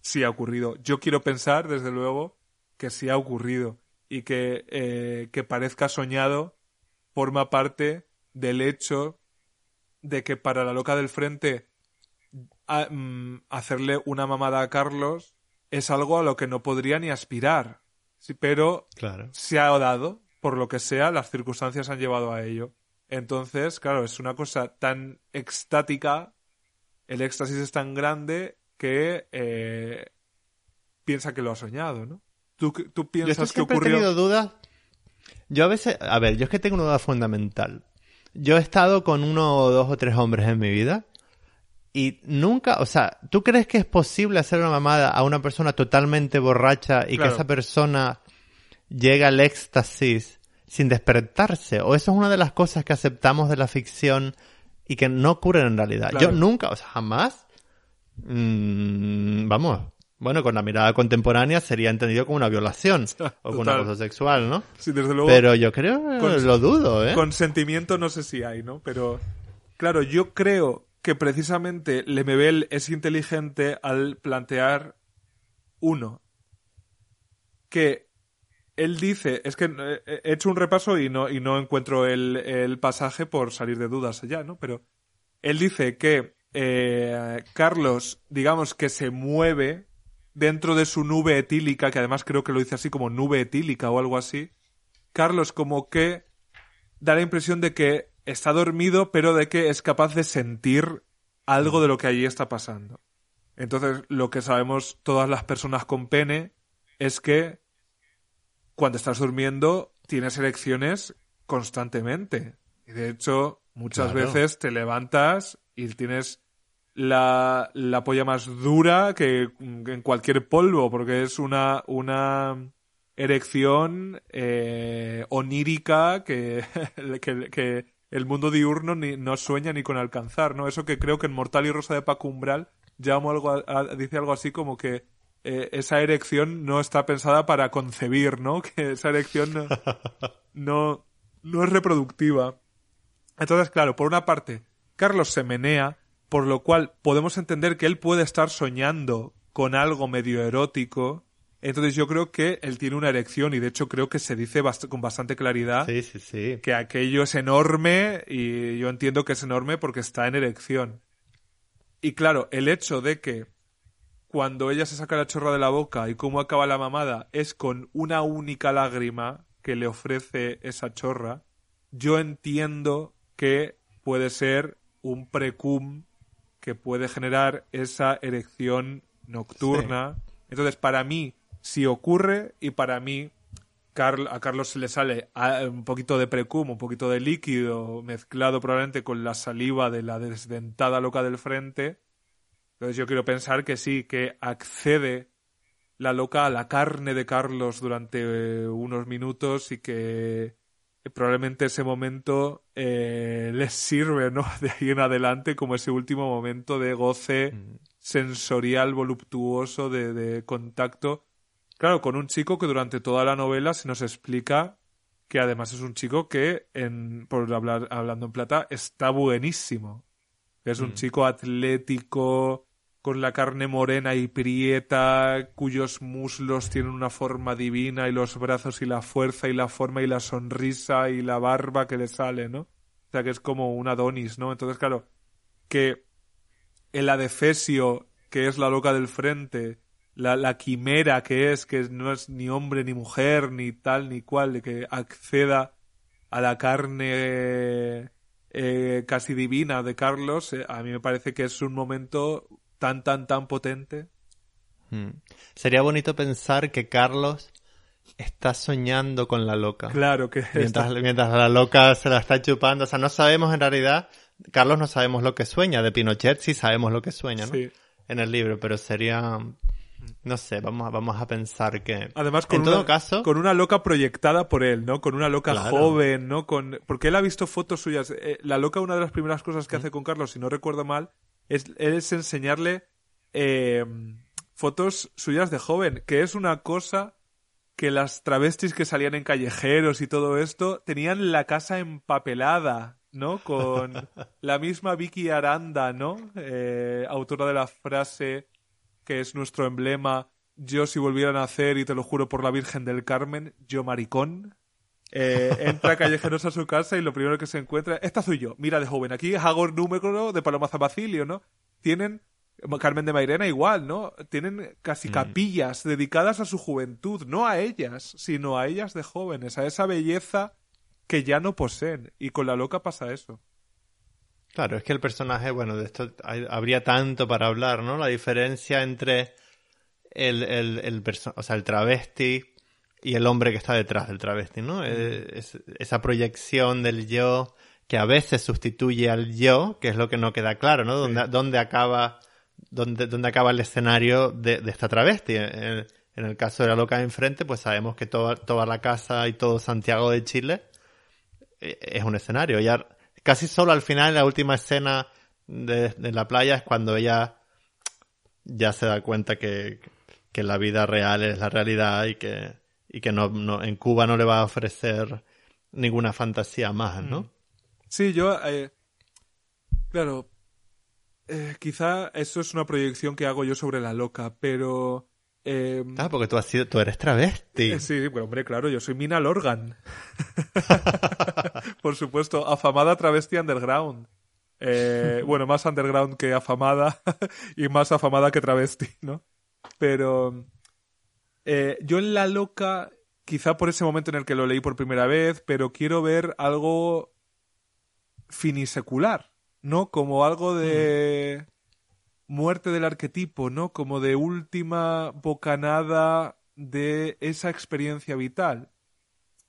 Speaker 1: sí ha ocurrido. Yo quiero pensar, desde luego, que sí ha ocurrido y que, eh, que parezca soñado forma parte del hecho de que para la loca del frente a- mm, hacerle una mamada a Carlos es algo a lo que no podría ni aspirar. Sí, pero
Speaker 4: Claro.
Speaker 1: se ha dado, por lo que sea, las circunstancias han llevado a ello. Entonces, claro, es una cosa tan extática, el éxtasis es tan grande que eh, piensa que lo ha soñado, ¿no? ¿Tú, tú
Speaker 4: Yo esto
Speaker 1: piensas que
Speaker 4: he
Speaker 1: ocurrió?
Speaker 4: tenido dudas. Yo a veces, a ver, yo es que tengo una duda fundamental. Yo he estado con uno o dos o tres hombres en mi vida y nunca, o sea, ¿tú crees que es posible hacer una mamada a una persona totalmente borracha y
Speaker 1: Claro.
Speaker 4: que esa persona llegue al éxtasis sin despertarse? ¿O eso es una de las cosas que aceptamos de la ficción y que no ocurren en realidad?
Speaker 1: Claro.
Speaker 4: Yo nunca, o sea, jamás, mm, vamos, bueno, con la mirada contemporánea sería entendido como una violación o como un abuso sexual, ¿no?
Speaker 1: Sí, desde luego.
Speaker 4: Pero yo creo,
Speaker 1: Con-
Speaker 4: lo dudo, ¿eh?
Speaker 1: Consentimiento no sé si hay, ¿no? Pero, claro, yo creo que precisamente Lemebel es inteligente al plantear, uno, que él dice, es que eh, he hecho un repaso y no, y no encuentro el, el pasaje por salir de dudas ya, ¿no? Pero él dice que eh, Carlos, digamos que se mueve dentro de su nube etílica, que además creo que lo dice así como nube etílica o algo así. Carlos como que da la impresión de que está dormido, pero de que es capaz de sentir algo de lo que allí está pasando. Entonces, lo que sabemos todas las personas con pene es que cuando estás durmiendo tienes erecciones constantemente. Y de hecho, muchas
Speaker 4: Claro.
Speaker 1: veces te levantas y tienes la, la polla más dura que en cualquier polvo, porque es una, una erección eh, onírica que, que, que el mundo diurno ni, no sueña ni con alcanzar, ¿no? Eso que creo que en Mortal y Rosa de Paco Umbral llamo algo a- dice algo así como que eh, esa erección no está pensada para concebir, ¿no? Que esa erección no, no, no es reproductiva. Entonces, claro, por una parte, Carlos se menea, por lo cual podemos entender que él puede estar soñando con algo medio erótico. Entonces yo creo que él tiene una erección y de hecho creo que se dice bast- con bastante claridad
Speaker 4: Sí, sí, sí.
Speaker 1: que aquello es enorme y yo entiendo que es enorme porque está en erección. Y claro, el hecho de que cuando ella se saca la chorra de la boca y cómo acaba la mamada es con una única lágrima que le ofrece esa chorra, yo entiendo que puede ser un precum que puede generar esa erección nocturna. Entonces, para mí, si ocurre y para mí Carl- a Carlos se le sale ah, un poquito de precum, un poquito de líquido mezclado probablemente con la saliva de la desdentada loca del frente. Entonces yo quiero pensar que sí, que accede la loca a la carne de Carlos durante eh, unos minutos y que probablemente ese momento eh, les sirve, ¿no? De ahí en adelante como ese último momento de goce
Speaker 4: Mm.
Speaker 1: sensorial, voluptuoso, de, de contacto. Claro, con un chico que durante toda la novela se nos explica que además es un chico que, en, por hablar, hablando en plata, está buenísimo. Es un
Speaker 4: Mm.
Speaker 1: chico atlético, con la carne morena y prieta, cuyos muslos tienen una forma divina y los brazos y la fuerza y la forma y la sonrisa y la barba que le sale, ¿no? O sea que es como un Adonis, ¿no? Entonces, claro, que el adefesio, que es la loca del frente, la, la quimera que es, que no es ni hombre ni mujer, ni tal ni cual, de que acceda a la carne eh, casi divina de Carlos, eh, a mí me parece que es un momento tan, tan, tan potente.
Speaker 4: Mm. Sería bonito pensar que Carlos está soñando con la loca.
Speaker 1: Claro que
Speaker 4: Mientras,
Speaker 1: está-
Speaker 4: mientras la loca se la está chupando. O sea, no sabemos en realidad, Carlos no sabemos lo que sueña. De Pinochet sí sabemos lo que sueña, ¿no?
Speaker 1: sí.
Speaker 4: En el libro, pero sería, no sé, vamos, a- vamos a pensar que...
Speaker 1: Además, con
Speaker 4: en todo
Speaker 1: una,
Speaker 4: caso,
Speaker 1: con una loca proyectada por él, ¿no? Con una loca
Speaker 4: Claro.
Speaker 1: joven, ¿no? Con... Porque él ha visto fotos suyas. Eh, la loca, una de las primeras cosas que hace con Carlos, si no recuerdo mal, es, es enseñarle eh, fotos suyas de joven, que es una cosa que las travestis que salían en callejeros y todo esto tenían la casa empapelada, ¿no? Con la misma Vicky Aranda, ¿no? Eh, autora de la frase que es nuestro emblema, yo si volviera a nacer y te lo juro por la Virgen del Carmen, yo maricón. Eh, entra callejeros a su casa y lo primero que se encuentra, esta soy yo, mira de joven, aquí hago el número de Paloma Zabacilio, ¿no? Tienen, Carmen de Mairena igual, ¿no? Tienen casi
Speaker 4: Mm.
Speaker 1: capillas dedicadas a su juventud, no a ellas, sino a ellas de jóvenes, a esa belleza que ya no poseen. Y con la loca pasa eso.
Speaker 4: Claro, es que el personaje, bueno, de esto hay- habría tanto para hablar, ¿no? La diferencia entre el, el, el o sea, el travesti y el hombre que está detrás del travesti, ¿no? Eh, es- esa proyección del yo que a veces sustituye al yo, que es lo que no queda claro, ¿no? Dónde, dónde acaba, dónde, dónde acaba el escenario de, de esta travesti. En, en el caso de la loca de enfrente, pues sabemos que toda, toda la casa y todo Santiago de Chile eh, es un escenario. Ya casi solo al final, en la última escena de, la playa, es cuando ella ya se da cuenta que, que la vida real es la realidad y que, y que no, en Cuba no le va a ofrecer ninguna fantasía más, ¿no?
Speaker 1: Sí, yo. eh, claro. eh, quizá eso es una proyección que hago yo sobre la loca, pero. Eh,
Speaker 4: Ah, porque tú has sido, tú eres travesti.
Speaker 1: eh, sí, bueno, hombre, claro, yo soy Mina Lorgan. Por supuesto, afamada travesti underground. Eh, bueno, más underground que afamada y más afamada que travesti, ¿no? Pero eh, yo en La Loca, quizá por ese momento en el que lo leí por primera vez, pero quiero ver algo finisecular, ¿no? Como algo de muerte del arquetipo, ¿no? Como de última bocanada de esa experiencia vital.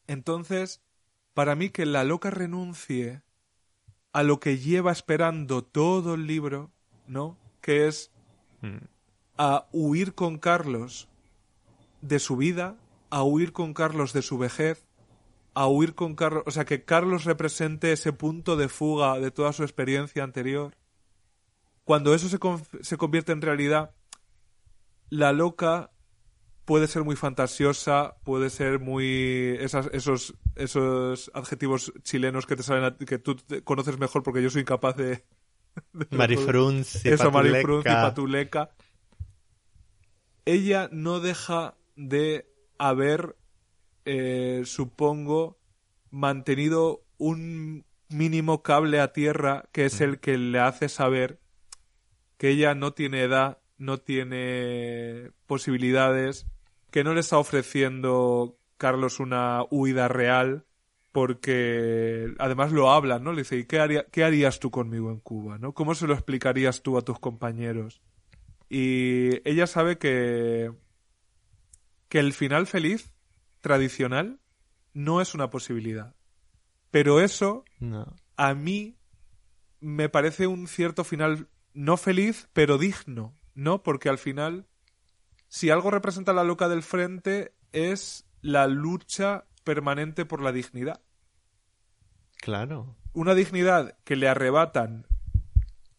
Speaker 1: Entonces, para mí que la loca renuncie a lo que lleva esperando todo el libro, ¿no? Que es
Speaker 4: Mm.
Speaker 1: a huir con Carlos de su vida, a huir con Carlos de su vejez, a huir con Carlos, o sea, que Carlos represente ese punto de fuga de toda su experiencia anterior. Cuando eso se, se convierte en realidad, la loca puede ser muy fantasiosa, puede ser muy esas- esos esos adjetivos chilenos que te salen a- que tú te- conoces mejor porque yo soy incapaz de, de-
Speaker 4: Marifrunzi,
Speaker 1: eso,
Speaker 4: Patuleca.
Speaker 1: Ella no deja de haber, eh, supongo, mantenido un mínimo cable a tierra que es el que le hace saber que ella no tiene edad, no tiene posibilidades, que no le está ofreciendo Carlos una huida real, porque además lo hablan, ¿no? Le dice, ¿y qué, haría- qué harías tú conmigo en Cuba? ¿no? ¿Cómo se lo explicarías tú a tus compañeros? Y ella sabe que, que el final feliz tradicional no es una posibilidad. Pero eso
Speaker 4: No.
Speaker 1: a mí me parece un cierto final no feliz, pero digno, ¿no? Porque al final, si algo representa la loca del frente, es la lucha permanente por la dignidad.
Speaker 4: Claro.
Speaker 1: Una dignidad que le arrebatan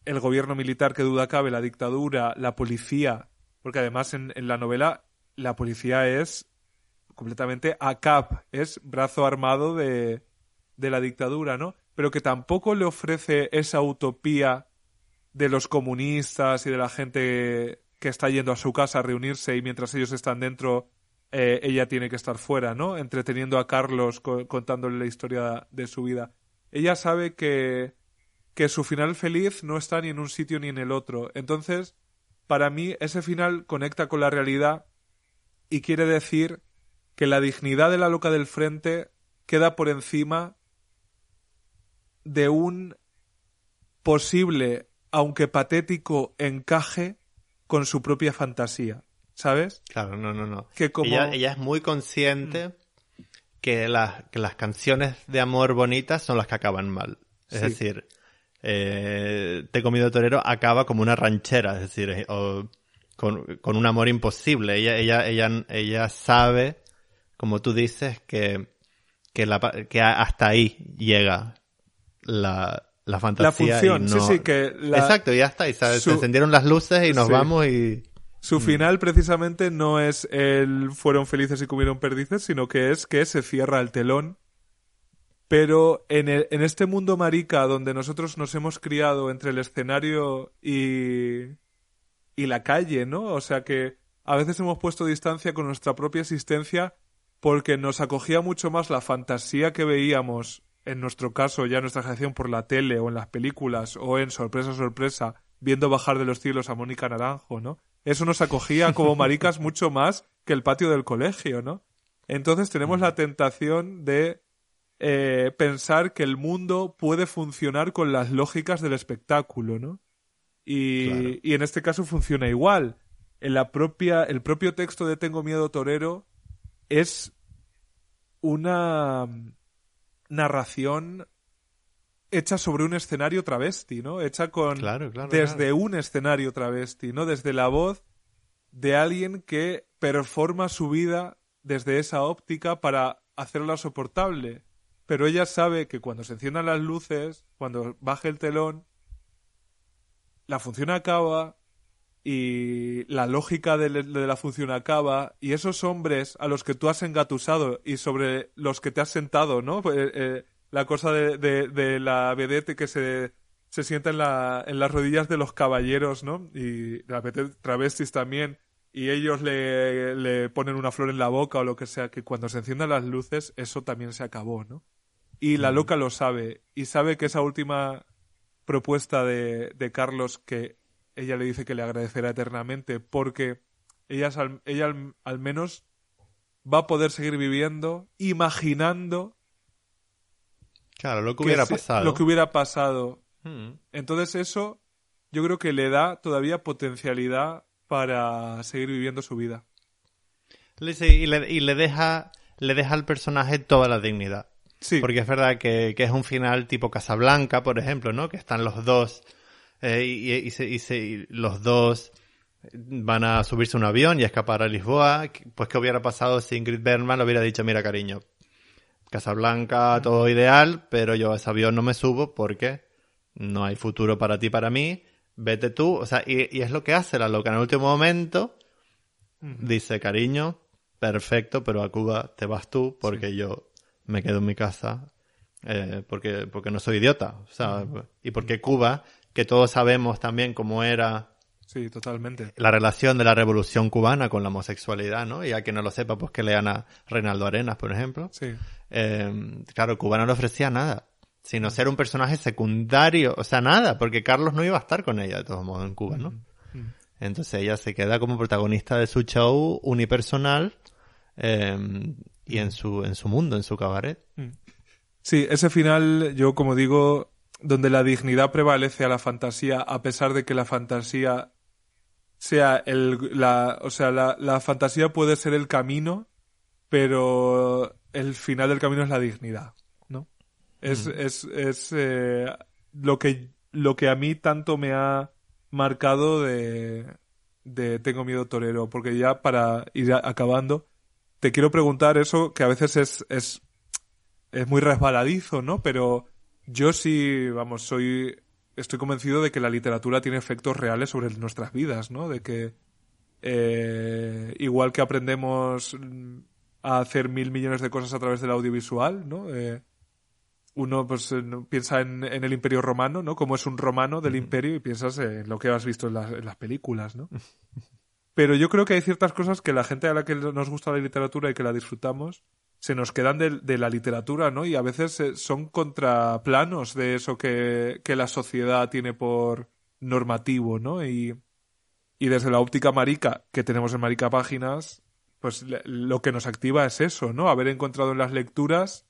Speaker 1: el gobierno militar que duda cabe, la dictadura, la policía, porque además en, en la novela la policía es completamente ACAP, es brazo armado de, de la dictadura, ¿no? Pero que tampoco le ofrece esa utopía de los comunistas y de la gente que está yendo a su casa a reunirse y mientras ellos están dentro eh, ella tiene que estar fuera, ¿no? Entreteniendo a Carlos contándole la historia de su vida. Ella sabe que, que su final feliz no está ni en un sitio ni en el otro. Entonces, para mí, ese final conecta con la realidad y quiere decir que la dignidad de la loca del frente queda por encima de un posible, aunque patético, encaje con su propia fantasía. ¿Sabes?
Speaker 4: Claro, no, no, no.
Speaker 1: Que como...
Speaker 4: ella, es muy consciente que, las, que las canciones de amor bonitas son las que acaban mal. Es decir, eh, Te comido torero acaba como una ranchera, es decir, eh, con, con, un amor imposible. Ella, ella, ella, ella sabe, como tú dices, que, que, la, que hasta ahí llega la, la fantasía.
Speaker 1: La función, sí, sí, que
Speaker 4: Exacto, ya está, y se encendieron las luces y nos vamos y...
Speaker 1: Su mm. final precisamente no es el fueron felices y comieron perdices, sino que es que se cierra el telón. Pero en, en este mundo marica donde nosotros nos hemos criado entre el escenario y, y la calle, ¿no? O sea que a veces hemos puesto distancia con nuestra propia existencia porque nos acogía mucho más la fantasía que veíamos, en nuestro caso ya nuestra generación por la tele o en las películas o en sorpresa sorpresa, viendo bajar de los cielos a Mónica Naranjo, ¿no? eso nos acogía como maricas mucho más que el patio del colegio, ¿no? Entonces tenemos la tentación de eh, pensar que el mundo puede funcionar con las lógicas del espectáculo, ¿no? Y, y en este caso funciona igual. En la propia, el propio texto de Tengo miedo torero es una narración hecha sobre un escenario travesti, ¿no? Hecha con desde un escenario travesti, ¿no? Desde la voz de alguien que performa su vida desde esa óptica para hacerla soportable. Pero ella sabe que cuando se enciendan las luces, cuando baje el telón, la función acaba y la lógica de, la función acaba y esos hombres a los que tú has engatusado y sobre los que te has sentado, ¿no? Eh, eh, la cosa de, de, la vedette que se, se sienta en, la, en las rodillas de los caballeros, ¿no? Y la vedette travestis también. Y ellos le, le ponen una flor en la boca o lo que sea, que cuando se enciendan las luces, eso también se acabó, ¿no? Y la loca lo sabe. Y sabe que esa última propuesta de, de Carlos, que ella le dice que le agradecerá eternamente, porque ella, ella al menos va a poder seguir viviendo, imaginando
Speaker 4: Claro, lo que, hubiera pasado.
Speaker 1: Lo que hubiera pasado. Hmm. Entonces eso yo creo que le da todavía potencialidad para seguir viviendo su vida.
Speaker 4: y, le, deja, le deja al personaje toda la dignidad.
Speaker 1: Sí.
Speaker 4: Porque es verdad que, es un final tipo Casablanca, por ejemplo, ¿no? Que están los dos eh, y, y, los dos van a subirse a un avión y escapar a Lisboa. Pues ¿qué hubiera pasado si Ingrid Bergman le hubiera dicho, mira cariño, Casablanca, todo ideal, pero yo a ese avión no me subo porque no hay futuro para ti, para mí. Vete tú. O sea, y, es lo que hace la loca. En el último momento dice, cariño, perfecto, pero a Cuba te vas tú porque yo me quedo en mi casa eh, porque, porque no soy idiota. O sea, y porque Cuba, que todos sabemos también cómo era
Speaker 1: Sí, totalmente.
Speaker 4: La relación de la revolución cubana con la homosexualidad, ¿no? Y a quien no lo sepa, pues que lean a Reinaldo Arenas, por ejemplo.
Speaker 1: Sí.
Speaker 4: Eh, claro, Cuba no le ofrecía nada, sino ser un personaje secundario, o sea, nada, porque Carlos no iba a estar con ella de todos modos en Cuba, ¿no? Mm, mm. Entonces ella se queda como protagonista de su show unipersonal em, y en su, en su mundo, en su cabaret. Mm.
Speaker 1: Sí, ese final, yo como digo, donde la dignidad prevalece a la fantasía, a pesar de que la fantasía sea el, la, o sea, la, la fantasía puede ser el camino, pero el final del camino es la dignidad, ¿no? Es, mm. es, es eh, lo que, lo que a mí tanto me ha marcado de, de Tengo miedo torero, porque ya para ir acabando, te quiero preguntar eso que a veces es, es es muy resbaladizo, ¿no? Pero yo sí, vamos, soy, estoy convencido de que la literatura tiene efectos reales sobre nuestras vidas, ¿no? De que eh, igual que aprendemos a hacer mil millones de cosas a través del audiovisual, ¿no? Eh, uno pues eh, piensa en, el Imperio Romano, ¿no? Como es un romano del Imperio y piensas en lo que has visto en, en las películas, ¿no? Pero yo creo que hay ciertas cosas que la gente a la que nos gusta la literatura y que la disfrutamos se nos quedan de, la literatura, ¿no? Y a veces eh, son contraplanos de eso que, que, la sociedad tiene por normativo, ¿no? Y, y desde la óptica marica que tenemos en Marica Páginas, pues lo que nos activa es eso, ¿no? Haber encontrado en las lecturas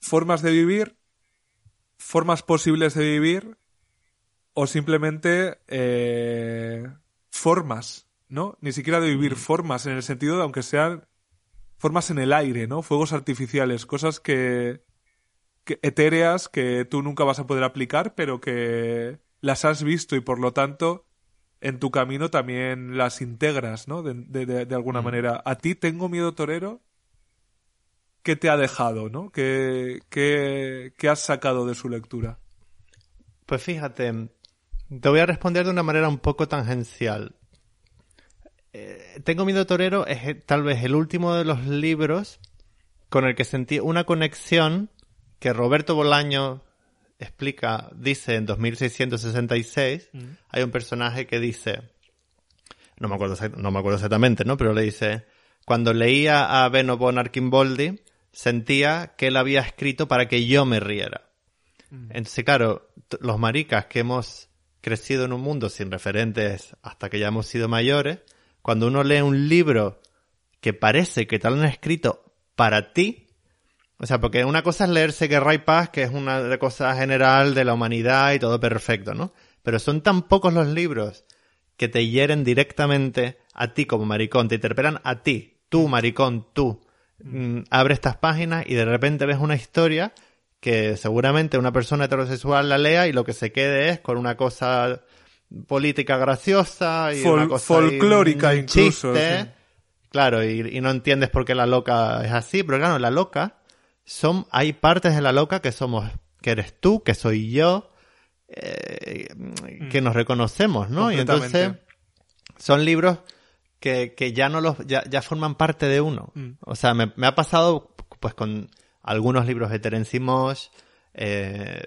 Speaker 1: formas de vivir, formas posibles de vivir, o simplemente eh, formas, ¿no? Ni siquiera de vivir formas, en el sentido de aunque sean formas en el aire, ¿no? Fuegos artificiales, cosas que, que, etéreas que tú nunca vas a poder aplicar, pero que las has visto y por lo tanto en tu camino también las integras, ¿no? De, de, alguna mm. manera. A ti tengo miedo torero. ¿Qué te ha dejado, no? ¿Qué, qué, qué has sacado de su lectura?
Speaker 4: Pues fíjate, te voy a responder de una manera un poco tangencial. Eh, Tengo miedo torero es eh, tal vez el último de los libros con el que sentí una conexión que Roberto Bolaño explica, dice en 2666, mm. hay un personaje que dice, no me acuerdo, no me acuerdo exactamente, ¿no? Pero le dice, cuando leía a Beno von Archimboldi, sentía que él había escrito para que yo me riera. Mm. Entonces, claro, los maricas que hemos crecido en un mundo sin referentes hasta que ya hemos sido mayores, cuando uno lee un libro que parece que tal lo han escrito para ti, o sea, porque una cosa es leerse Guerra y Paz, que es una cosa general de la humanidad y todo perfecto, ¿no? Pero son tan pocos los libros que te hieren directamente a ti como maricón, te interpelan a ti, tú maricón, tú. Mm, abre estas páginas y de repente ves una historia que seguramente una persona heterosexual la lea y lo que se quede es con una cosa política graciosa y una cosa
Speaker 1: folclórica incluso.
Speaker 4: Claro, y, no entiendes por qué la loca es así, pero claro, la loca son hay partes de la loca que somos que eres tú, que soy yo, eh, que nos reconocemos, ¿no? Y entonces son libros que, que ya no los ya, ya forman parte de uno. Mm. O sea, me, me, ha pasado pues con algunos libros de Terence Mosh, eh,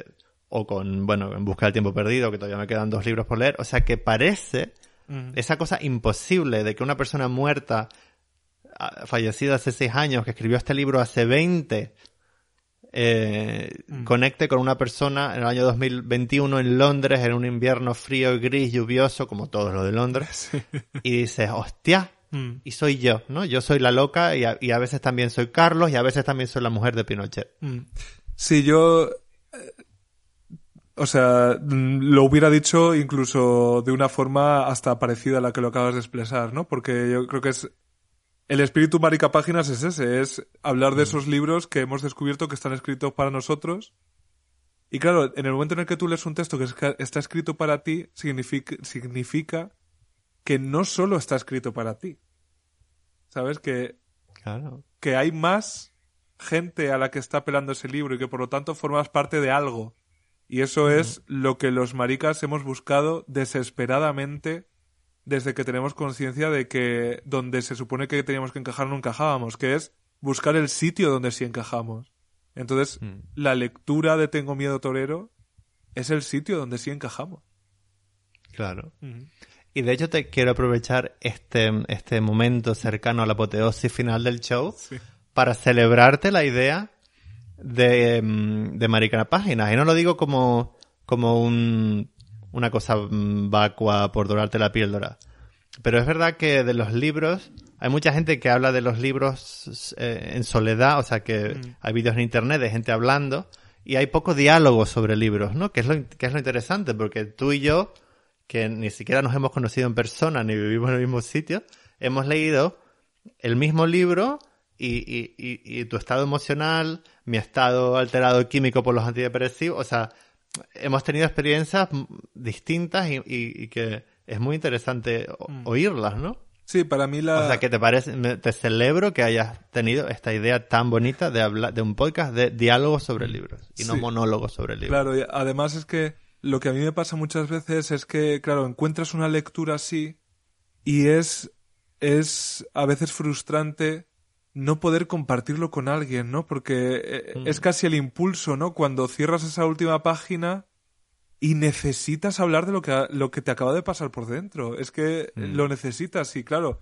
Speaker 4: o con, bueno, En Busca del Tiempo Perdido, que todavía me quedan dos libros por leer. O sea que parece mm. esa cosa imposible de que una persona muerta, ah, fallecida hace seis años, que escribió este libro hace 20, eh, mm. conecte con una persona en el año 2021 en Londres, en un invierno frío y gris, lluvioso, como todos los de Londres, y dices, hostia, mm. y soy yo, ¿no? Yo soy la loca y a, y a, veces también soy Carlos y a veces también soy la mujer de Pinochet.
Speaker 1: Sí, yo o sea, mm, lo hubiera dicho incluso de una forma hasta parecida a la que lo acabas de expresar, ¿no? Porque yo creo que es el espíritu marica páginas es ese, es hablar de mm. esos libros que hemos descubierto que están escritos para nosotros. Y claro, en el momento en el que tú lees un texto que está escrito para ti, significa, significa que no solo está escrito para ti. ¿Sabes? Que,
Speaker 4: claro.
Speaker 1: que hay más gente a la que está pelando ese libro y que por lo tanto formas parte de algo y eso es lo que los maricas hemos buscado desesperadamente desde que tenemos conciencia de que donde se supone que teníamos que encajar no encajábamos, que es buscar el sitio donde sí encajamos. Entonces, mm. la lectura de Tengo miedo torero es el sitio donde sí encajamos.
Speaker 4: Claro. Y de hecho te quiero aprovechar este, este momento cercano a la apoteosis final del show para celebrarte la idea de, mm, de Maricana Páginas. Y no lo digo como, como un, una cosa mm, vacua por dorarte la píldora. Pero es verdad que de los libros, hay mucha gente que habla de los libros eh, en soledad, o sea que mm. hay vídeos en internet de gente hablando y hay poco diálogo sobre libros, ¿no? Que es, lo, que es lo interesante, porque tú y yo, que ni siquiera nos hemos conocido en persona ni vivimos en el mismo sitio, hemos leído el mismo libro y, y, y, y tu estado emocional, mi estado alterado químico por los antidepresivos, o sea, hemos tenido experiencias distintas y, que es muy interesante mm. oírlas, ¿no?
Speaker 1: Sí, para mí la...
Speaker 4: O sea, que te parece, me- te celebro que hayas tenido esta idea tan bonita de hablar de un podcast de diálogos sobre libros y no
Speaker 1: Sí.
Speaker 4: monólogos sobre libros.
Speaker 1: Claro, y además es que lo que a mí me pasa muchas veces es que, claro, encuentras una lectura así y es, es a veces frustrante no poder compartirlo con alguien, ¿no? Porque eh,
Speaker 4: Mm.
Speaker 1: es casi el impulso, ¿no? Cuando cierras esa última página y necesitas hablar de lo que, lo que te acaba de pasar por dentro. Es que
Speaker 4: Mm.
Speaker 1: lo necesitas y, claro,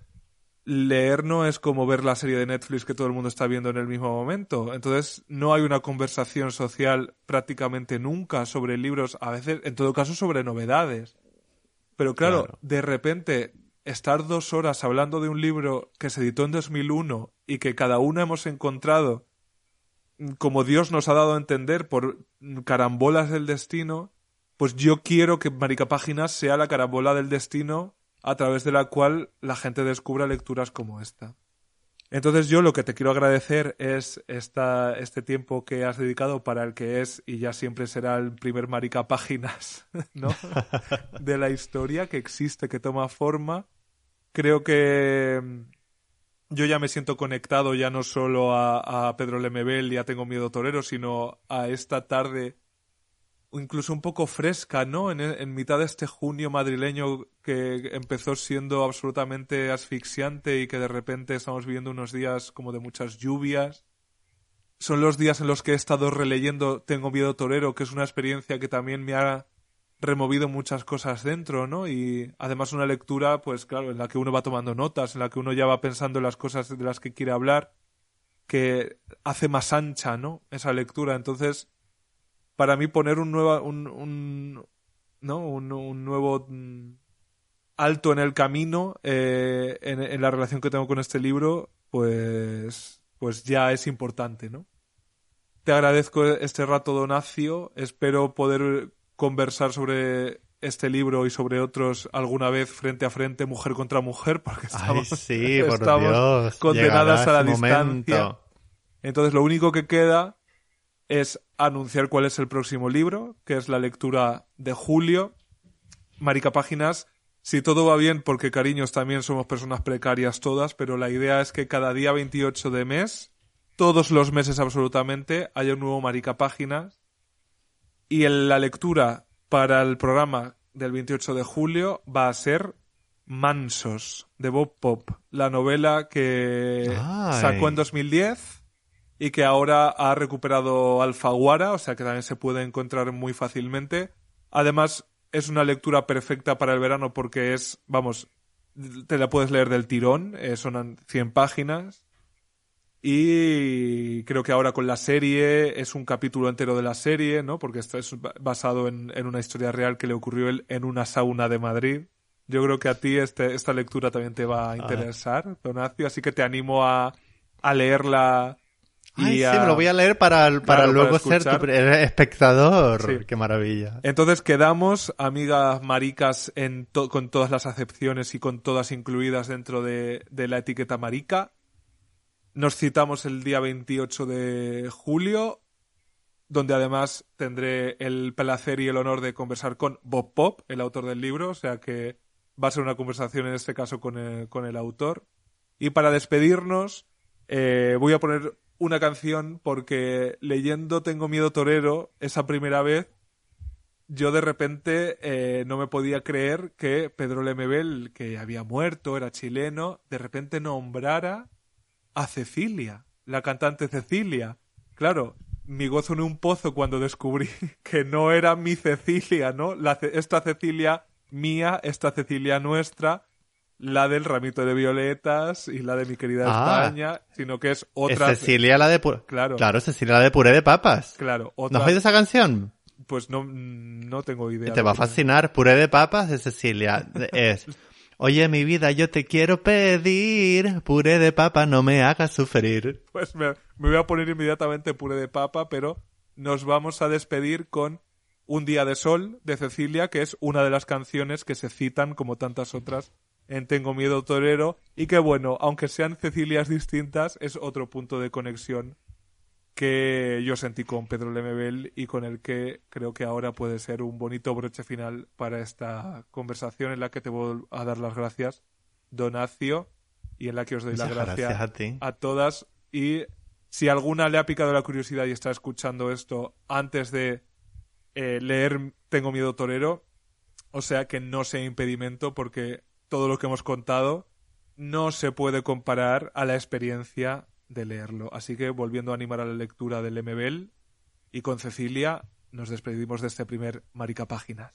Speaker 1: leer no es como ver la serie de Netflix que todo el mundo está viendo en el mismo momento. Entonces, no hay una conversación social prácticamente nunca sobre libros, a veces, en todo caso, sobre novedades. Pero claro,
Speaker 4: Claro.
Speaker 1: de repente, estar dos horas hablando de un libro que se editó en 2001 y que cada uno hemos encontrado mm, como Dios nos ha dado a entender por carambolas del destino, pues yo quiero que Marica Páginas sea la carambola del destino a través de la cual la gente descubra lecturas como esta. Entonces yo lo que te quiero agradecer es esta, este tiempo que has dedicado para el que es y ya siempre será el primer Marica Páginas, ¿no? de la historia que existe, que toma forma. Creo que mm, yo ya me siento conectado ya no solo a, a Pedro Lemebel y a Tengo Miedo Torero, sino a esta tarde incluso un poco fresca, ¿no? En, en mitad de este junio madrileño que empezó siendo absolutamente asfixiante y que de repente estamos viviendo unos días como de muchas lluvias. Son los días en los que he estado releyendo Tengo Miedo Torero, que es una experiencia que también me ha removido muchas cosas dentro, ¿no? Y además una lectura, pues claro, en la que uno va tomando notas, en la que uno ya va pensando en las cosas de las que quiere hablar, que hace más ancha, ¿no? Esa lectura. Entonces, para mí poner un nuevo, un, un- ¿no? Un, nuevo mm, alto en el camino eh, en, en la relación que tengo con este libro, pues, pues ya es importante, ¿no? Te agradezco este rato, Donacio. Espero poder conversar sobre este libro y sobre otros alguna vez frente a frente, mujer contra mujer, porque
Speaker 4: Ay,
Speaker 1: estamos,
Speaker 4: sí, por
Speaker 1: estamos
Speaker 4: Dios.
Speaker 1: condenadas a la distancia.
Speaker 4: momento.
Speaker 1: Entonces lo único que queda es anunciar cuál es el próximo libro, que es la lectura de julio. Marica Páginas, si todo va bien, porque cariños también somos personas precarias todas, pero la idea es que cada día 28 de mes, todos los meses absolutamente, haya un nuevo Marica Páginas. Y la lectura para el programa del 28 de julio va a ser Mansos, de Bob Pop, la novela que
Speaker 4: Ay.
Speaker 1: sacó en 2010 y que ahora ha recuperado Alfaguara, o sea que también se puede encontrar muy fácilmente. Además, es una lectura perfecta para el verano porque es, vamos, te la puedes leer del tirón, eh, son 100 páginas. Y creo que ahora con la serie es un capítulo entero de la serie, ¿no? Porque esto es ba- basado en, en una historia real que le ocurrió él en una sauna de Madrid. Yo creo que a ti este, esta lectura también te va a interesar, Donacio, así que te animo a, a leerla. Y
Speaker 4: Ay, sí,
Speaker 1: a-
Speaker 4: me lo voy a leer para, para
Speaker 1: Claro,
Speaker 4: luego
Speaker 1: para
Speaker 4: ser tu espectador.
Speaker 1: Sí.
Speaker 4: Qué maravilla.
Speaker 1: Entonces quedamos, amigas maricas, en to- con todas las acepciones y con todas incluidas dentro de, de la etiqueta marica. Nos citamos el día 28 de julio, donde además tendré el placer y el honor de conversar con Bob Pop, el autor del libro, o sea que va a ser una conversación en este caso con el, con el autor. Y para despedirnos, eh, voy a poner una canción porque leyendo Tengo Miedo Torero esa primera vez, yo de repente eh, no me podía creer que Pedro Lemebel, que había muerto, era chileno, de repente nombrara a Cecilia, la cantante Cecilia. Claro, mi gozo en un pozo cuando descubrí que no era mi Cecilia, ¿no? La, esta Cecilia mía, esta Cecilia nuestra, la del ramito de violetas y la de mi querida
Speaker 4: Ah.
Speaker 1: España, sino que es
Speaker 4: Es
Speaker 1: otra.
Speaker 4: Cecilia la de
Speaker 1: Claro.
Speaker 4: Claro, Cecilia la de puré de papas.
Speaker 1: Claro,
Speaker 4: ¿No
Speaker 1: otra.
Speaker 4: has oído esa canción?
Speaker 1: Pues no, no tengo idea.
Speaker 4: Te va a fascinar. Puré de papas de Cecilia. Es. Oye, mi vida, yo te quiero pedir. Puré de papa, no me hagas sufrir.
Speaker 1: Pues me, voy a poner inmediatamente puré de papa, pero nos vamos a despedir con Un día de sol de Cecilia, que es una de las canciones que se citan, como tantas otras, en Tengo miedo torero, y que bueno, aunque sean Cecilias distintas, es otro punto de conexión que yo sentí con Pedro Lemebel y con el que creo que ahora puede ser un bonito broche final para esta conversación en la que te voy a dar las gracias
Speaker 5: Donacio y en la que os doy las gracias
Speaker 4: gracias a ti.
Speaker 5: a todas y si alguna le ha picado la curiosidad y está escuchando esto antes de eh, leer Tengo miedo torero, o sea que no sea impedimento porque todo lo que hemos contado no se puede comparar a la experiencia de leerlo. Así que volviendo a animar a la lectura del MBL y con Cecilia nos despedimos de este primer Marica Páginas.